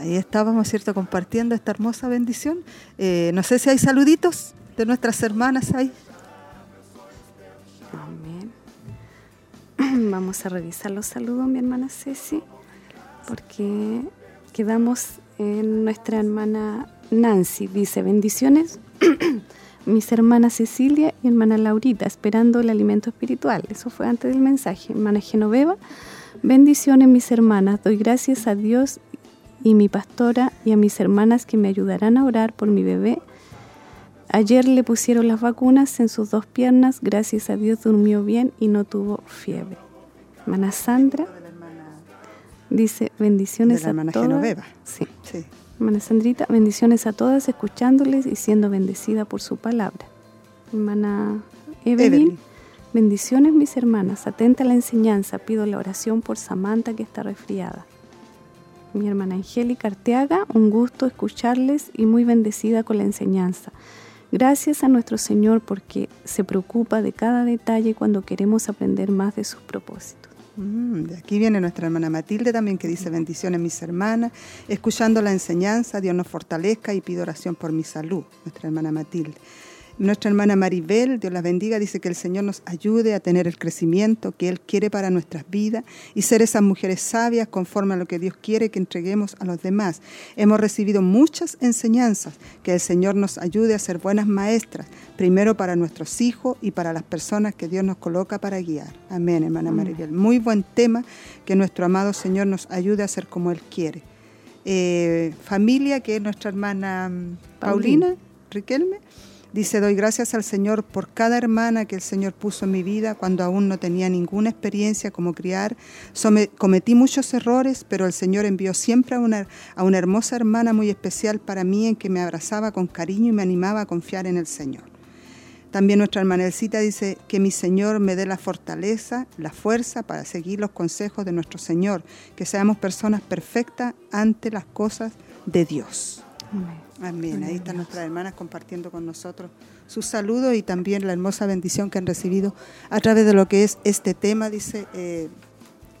Ahí estábamos, ¿cierto?, compartiendo esta hermosa bendición. Eh, no sé si hay saluditos de nuestras hermanas ahí. Amén. Vamos a revisar los saludos, mi hermana Ceci, porque quedamos en nuestra hermana Nancy. Dice, bendiciones, mis hermanas Cecilia y hermana Laurita, esperando el alimento espiritual. Eso fue antes del mensaje. Hermana Genoveva, bendiciones, mis hermanas. Doy gracias a Dios y mi pastora y a mis hermanas que me ayudarán a orar por mi bebé Ayer le pusieron las vacunas en sus dos piernas, gracias a Dios durmió bien y no tuvo fiebre. Hermana Sandra dice bendiciones De la hermana a todas. Genoveva. Sí. Sí. Hermana Sandrita, bendiciones a todas escuchándoles y siendo bendecida por su palabra. Hermana Evelyn, Evelyn. bendiciones mis hermanas, atenta a la enseñanza, pido la oración por Samantha que está resfriada. Mi hermana Angélica Arteaga, un gusto escucharles y muy bendecida con la enseñanza. Gracias a nuestro Señor porque se preocupa de cada detalle cuando queremos aprender más de sus propósitos. Mm, de aquí viene nuestra hermana Matilde también que dice bendiciones mis hermanas, escuchando la enseñanza, Dios nos fortalezca y pido oración por mi salud, nuestra hermana Matilde. Nuestra hermana Maribel, Dios la bendiga, dice que el Señor nos ayude a tener el crecimiento que Él quiere para nuestras vidas y ser esas mujeres sabias conforme a lo que Dios quiere que entreguemos a los demás. Hemos recibido muchas enseñanzas, que el Señor nos ayude a ser buenas maestras, primero para nuestros hijos y para las personas que Dios nos coloca para guiar. Amén, hermana Maribel. Muy buen tema, que nuestro amado Señor nos ayude a ser como Él quiere. Eh, familia, que es nuestra hermana mm, Paulina, Riquelme. Dice, doy gracias al Señor por cada hermana que el Señor puso en mi vida cuando aún no tenía ninguna experiencia como criar. cometí muchos errores, pero el Señor envió siempre a una, a una hermosa hermana muy especial para mí en que me abrazaba con cariño y me animaba a confiar en el Señor. También nuestra hermana Elcita dice que mi Señor me dé la fortaleza, la fuerza para seguir los consejos de nuestro Señor, que seamos personas perfectas ante las cosas de Dios. Amén. Amén. Ahí están nuestras hermanas compartiendo con nosotros sus saludos y también la hermosa bendición que han recibido a través de lo que es este tema, dice, eh,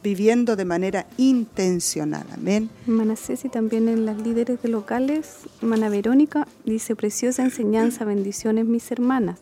viviendo de manera intencional. Amén. Hermana Ceci, también en las líderes de locales, hermana Verónica dice, preciosa enseñanza, bendiciones mis hermanas.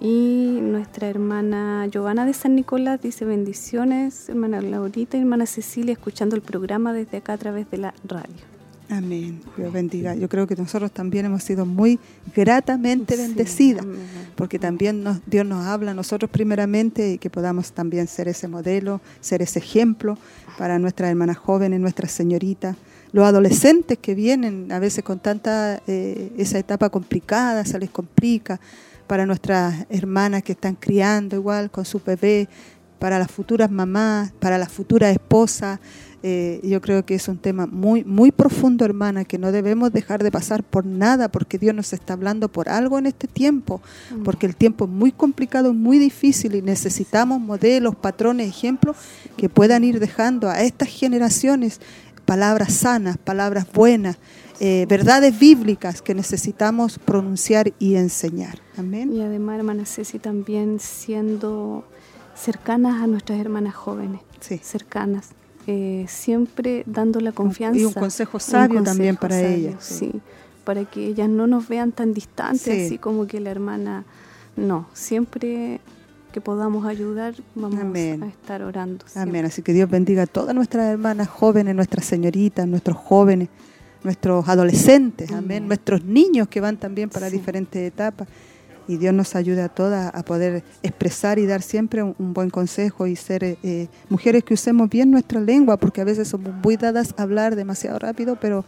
Y nuestra hermana Giovanna de San Nicolás dice bendiciones, hermana Laurita y hermana Cecilia, escuchando el programa desde acá a través de la radio. Amén. Dios bendiga. Yo creo que nosotros también hemos sido muy gratamente bendecidas, porque también Dios nos habla a nosotros primeramente y que podamos también ser ese modelo, ser ese ejemplo para nuestras hermanas jóvenes, nuestras señoritas, los adolescentes que vienen a veces con tanta, eh, esa etapa complicada, se les complica, para nuestras hermanas que están criando igual con su bebé, para las futuras mamás, para las futuras esposas, eh, yo creo que es un tema muy, muy profundo, hermana, que no debemos dejar de pasar por nada, porque Dios nos está hablando por algo en este tiempo, mm. porque el tiempo es muy complicado, muy difícil y necesitamos modelos, patrones, ejemplos que puedan ir dejando a estas generaciones palabras sanas, palabras buenas, eh, verdades bíblicas que necesitamos pronunciar y enseñar. Amén. Y además, hermana Ceci, también siendo cercanas a nuestras hermanas jóvenes, cercanas eh, siempre dando la confianza. Y un consejo sabio también para ellas. Sí. para que ellas no nos vean tan distantes, así como que la hermana... No, siempre que podamos ayudar, vamos a estar orando. Amén. Así que Dios bendiga a todas nuestras hermanas jóvenes, nuestras señoritas, nuestros jóvenes, nuestros adolescentes, amén. Nuestros niños que van también para diferentes etapas y Dios nos ayude a todas a poder expresar y dar siempre un, buen consejo y ser eh, eh, mujeres que usemos bien nuestra lengua, porque a veces somos muy dadas a hablar demasiado rápido, pero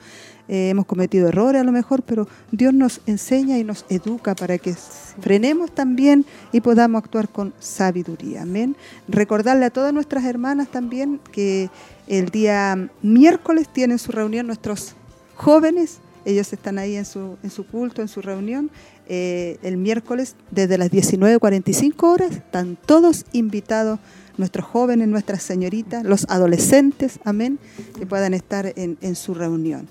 eh, hemos cometido errores a lo mejor, pero Dios nos enseña y nos educa para que frenemos también y podamos actuar con sabiduría. Amén. Recordarle a todas nuestras hermanas también que el día miércoles tienen su reunión nuestros jóvenes ellos están ahí en su, culto, en su reunión, eh, el miércoles desde las 19.45 horas. Están todos invitados, nuestros jóvenes, nuestras señoritas, los adolescentes, amén, que puedan estar en, en su reunión.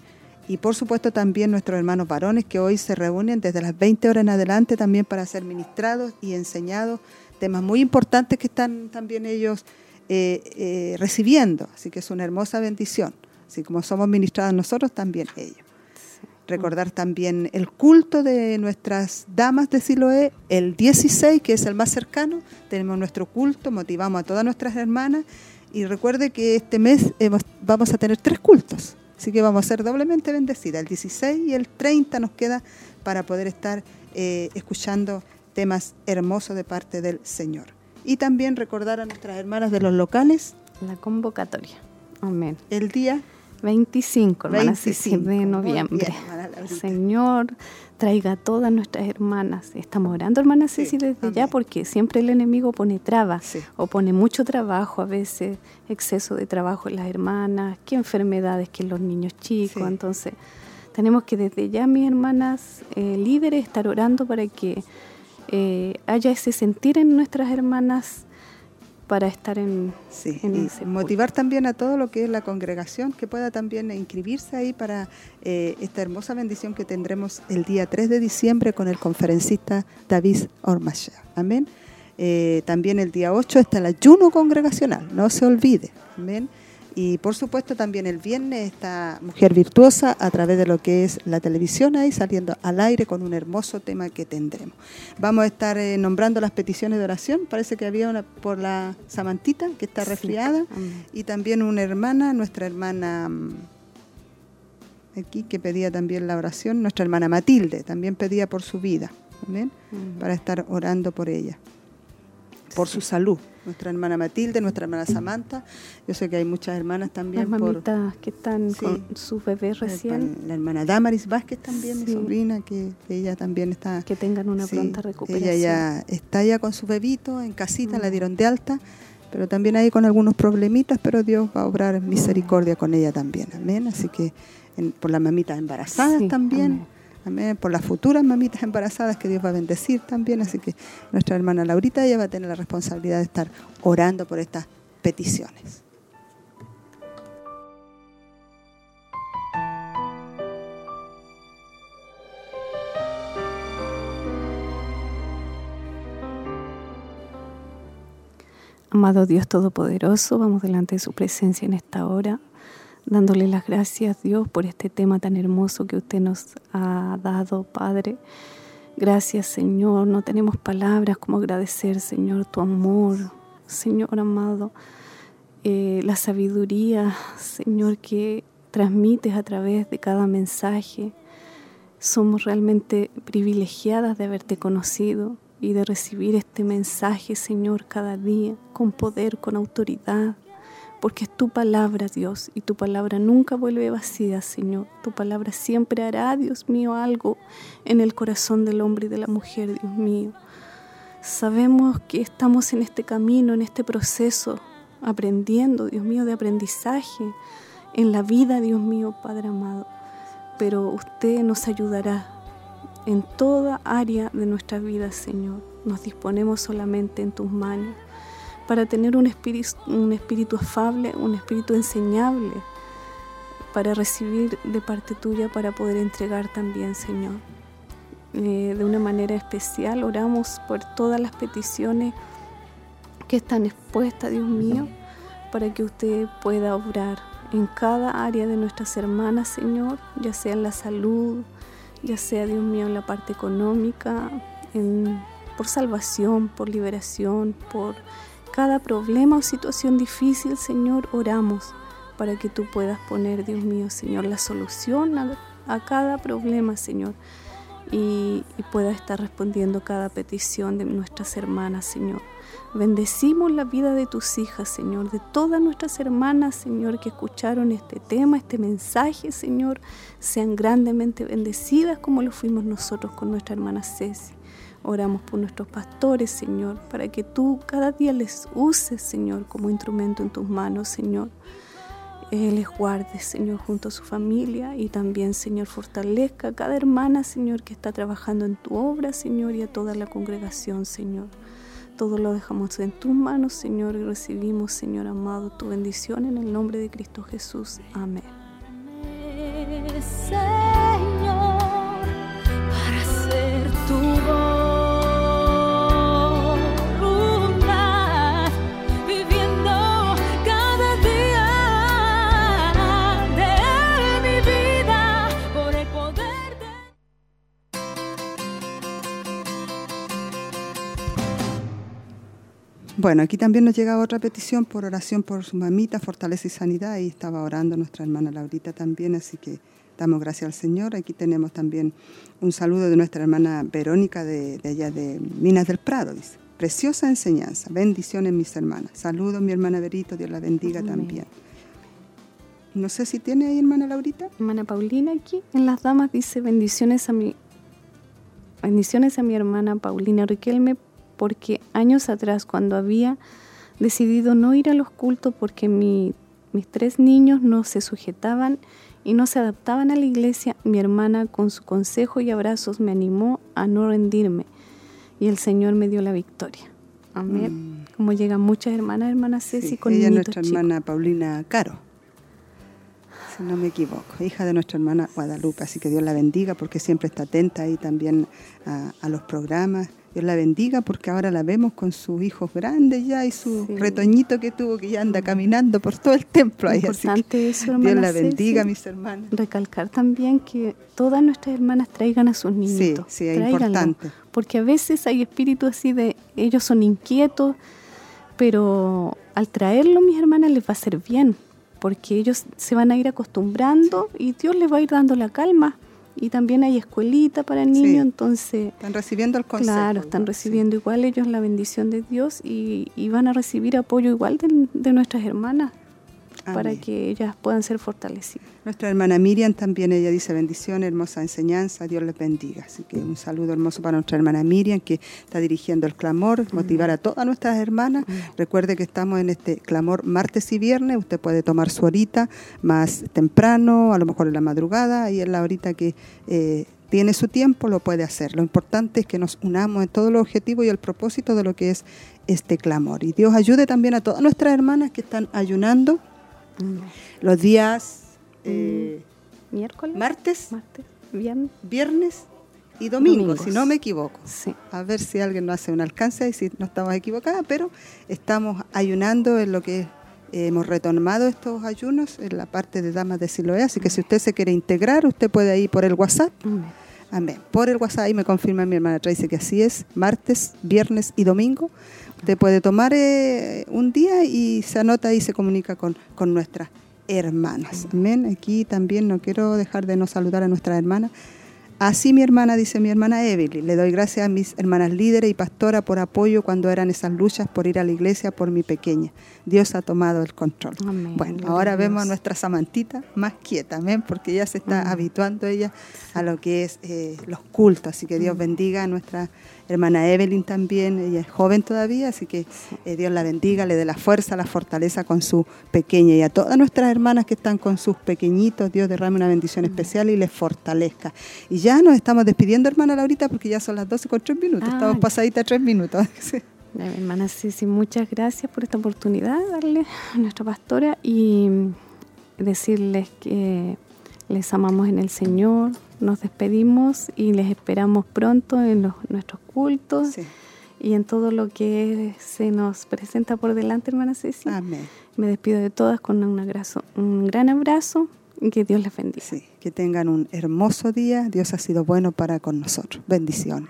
Y por supuesto también nuestros hermanos varones que hoy se reúnen desde las 20 horas en adelante también para ser ministrados y enseñados temas muy importantes que están también ellos eh, eh, recibiendo. Así que es una hermosa bendición. Así como somos ministrados nosotros, también ellos. Recordar también el culto de nuestras damas de Siloé, el 16, que es el más cercano. Tenemos nuestro culto, motivamos a todas nuestras hermanas. Y recuerde que este mes vamos a tener tres cultos. Así que vamos a ser doblemente bendecidas. El 16 y el 30 nos queda para poder estar eh, escuchando temas hermosos de parte del Señor. Y también recordar a nuestras hermanas de los locales. La convocatoria. Amén. El día 25, hermanas, de noviembre. Señor, traiga a todas nuestras hermanas. Estamos orando, hermana Ceci, desde ya, porque siempre el enemigo pone trabas o pone mucho trabajo, a veces exceso de trabajo en las hermanas, qué enfermedades que en los niños chicos. Entonces, tenemos que desde ya, mis hermanas eh, líderes, estar orando para que eh, haya ese sentir en nuestras hermanas para estar en, sí, motivar también a todo lo que es la congregación que pueda también inscribirse ahí para eh, esta hermosa bendición que tendremos el día 3 de diciembre con el conferencista David Ormachea. Amén. Eh, también el día 8 está el ayuno congregacional, no se olvide. Amén. Y por supuesto también el viernes esta mujer virtuosa a través de lo que es la televisión ahí saliendo al aire con un hermoso tema que tendremos. Vamos a estar eh, nombrando las peticiones de oración. Parece que había una por la Samantita que está resfriada y también una hermana, nuestra hermana mm, aquí que pedía también la oración, nuestra hermana Matilde también pedía por su vida, para estar orando por ella. Por su salud. Nuestra hermana Matilde, nuestra hermana Samantha. Yo sé que hay muchas hermanas también. Las por- mamitas que están Sí. con sus bebés recién, La hermana Damaris Vázquez también, mi sobrina, que que ella también está... que tengan una sí, pronta recuperación. Ella ya está ya con su bebito en casita, la dieron de alta, pero también ahí con algunos problemitas, pero Dios va a obrar misericordia con ella también. Amén. Así que en- por las mamitas embarazadas Sí, también. amén. Amén. Por las futuras mamitas embarazadas que Dios va a bendecir también. Así que nuestra hermana Laurita ella va a tener la responsabilidad de estar orando por estas peticiones. Amado Dios Todopoderoso, vamos delante de su presencia en esta hora, dándole las gracias, Dios, por este tema tan hermoso que usted nos ha dado, Padre. Gracias, Señor. No tenemos palabras como agradecer, Señor, tu amor, Señor amado, eh, la sabiduría, Señor, que transmites a través de cada mensaje. Somos realmente privilegiadas de haberte conocido y de recibir este mensaje, Señor, cada día, con poder, con autoridad, porque es tu palabra, Dios, y tu palabra nunca vuelve vacía, Señor. Tu palabra siempre hará, Dios mío, algo en el corazón del hombre y de la mujer, Dios mío. Sabemos que estamos en este camino, en este proceso, aprendiendo, Dios mío, de aprendizaje en la vida, Dios mío, Padre amado. Pero usted nos ayudará en toda área de nuestra vida, Señor. Nos disponemos solamente en tus manos para tener un espíritu, un espíritu afable, un espíritu enseñable, para recibir de parte tuya, para poder entregar también, Señor. Eh, de una manera especial oramos por todas las peticiones que están expuestas, Dios mío, para que usted pueda obrar en cada área de nuestras hermanas, Señor, ya sea en la salud, ya sea, Dios mío, en la parte económica, por salvación, por liberación, por cada problema o situación difícil, Señor, oramos para que tú puedas poner, Dios mío, Señor, la solución a, cada problema, Señor, y, y pueda estar respondiendo cada petición de nuestras hermanas, Señor. Bendecimos la vida de tus hijas, Señor, de todas nuestras hermanas, Señor, que escucharon este tema, este mensaje, Señor, sean grandemente bendecidas como lo fuimos nosotros con nuestra hermana Ceci. Oramos por nuestros pastores, Señor, para que tú cada día les uses, Señor, como instrumento en tus manos, Señor. Eh, les guardes, Señor, junto a su familia y también, Señor, fortalezca a cada hermana, Señor, que está trabajando en tu obra, Señor, y a toda la congregación, Señor. Todo lo dejamos en tus manos, Señor, y recibimos, Señor amado, tu bendición en el nombre de Cristo Jesús. Amén. Señor, para hacer tu voluntad, Bueno, aquí también nos llega otra petición por oración por su mamita, fortaleza y sanidad. Y estaba orando nuestra hermana Laurita también, así que damos gracias al Señor. Aquí tenemos también un saludo de nuestra hermana Verónica de, de allá de Minas del Prado, dice. Preciosa enseñanza, bendiciones mis hermanas. Saludos mi hermana Verito, Dios la bendiga Amén. también. No sé si tiene ahí hermana Laurita. Hermana Paulina aquí en las damas dice bendiciones a mi bendiciones a mi hermana Paulina Riquelme porque años atrás cuando había decidido no ir a los cultos porque mi- mis tres niños no se sujetaban y no se adaptaban a la iglesia, mi hermana con su consejo y abrazos me animó a no rendirme y el Señor me dio la victoria. Amén. Como llegan muchas hermanas, hermana Ceci, Sí, con ella es nuestra chicos. hermana Paulina Caro, si no me equivoco, hija de nuestra hermana Guadalupe. Así que Dios la bendiga porque siempre está atenta ahí también a, a los programas. Dios la bendiga porque ahora la vemos con sus hijos grandes ya y su Sí. retoñito que tuvo que ya anda caminando por todo el templo ahí. Así Importante eso, Dios hermana la Ceci. bendiga, mis hermanas. recalcar también que todas nuestras hermanas traigan a sus niñitos. sí, es tráiganlo, importante. Porque a veces hay espíritus así de, ellos son inquietos, pero al traerlo, mis hermanas, les va a hacer bien, porque ellos se van a ir acostumbrando y Dios les va a ir dando la calma y también hay escuelita para niños, Sí. entonces Están recibiendo el consejo. Claro, están sí. recibiendo igual ellos la bendición de Dios y, y van a recibir apoyo igual de, de nuestras hermanas para que ellas puedan ser fortalecidas. Nuestra hermana Miriam también, ella dice bendición, hermosa enseñanza, Dios les bendiga. Así que un saludo hermoso para nuestra hermana Miriam que está dirigiendo el clamor, motivar a todas nuestras hermanas. Recuerde que estamos en este clamor martes y viernes, usted puede tomar su horita más temprano, a lo mejor en la madrugada y en la horita que... eh, tiene su tiempo, lo puede hacer. Lo importante es que nos unamos en todos los objetivos y el propósito de lo que es este clamor. Y Dios ayude también a todas nuestras hermanas que están ayunando los días eh, Miércoles, martes, martes, viernes. viernes y domingo, Domingos. si no me equivoco. Sí. A ver si alguien nos hace un alcance y si no estamos equivocadas, pero estamos ayunando en lo que eh, hemos retomado estos ayunos en la parte de Damas de Siloé. Así que si usted se quiere integrar, usted puede ir por el WhatsApp. Amén. Amén. Por el WhatsApp, ahí me confirma mi hermana Tracy que así es, martes, viernes y domingo. Usted puede tomar eh, un día y se anota y se comunica con, con nuestras hermanas. Amén. Aquí también no quiero dejar de no saludar a nuestras hermanas. Así mi hermana, dice mi hermana Evelyn, le doy gracias a mis hermanas líderes y pastora por apoyo cuando eran esas luchas por ir a la iglesia por mi pequeña. Dios ha tomado el control. Amén. Bueno, ahora vemos a nuestra Samantita más quieta, amén, porque ya se está habituando ella a lo que es eh, los cultos. Así que. Dios bendiga a nuestra hermana Evelyn también. Ella es joven todavía, así que eh, Dios la bendiga, le dé la fuerza, la fortaleza con su pequeña. Y a todas nuestras hermanas que están con sus pequeñitos, Dios derrame una bendición especial y les fortalezca. Y ya nos estamos despidiendo, hermana Laurita, porque ya son las 12 con 3 minutos. Ah, estamos pasaditas 3 minutos. La hermana Ceci, muchas gracias por esta oportunidad de darle a nuestra pastora y decirles que les amamos en el Señor, nos despedimos y les esperamos pronto en los, nuestros cultos Sí. y en todo lo que se nos presenta por delante, hermana Ceci. Amén. Me despido de todas con un, abrazo, un gran abrazo y que Dios les bendiga. Sí, que tengan un hermoso día. Dios ha sido bueno para con nosotros. Bendiciones.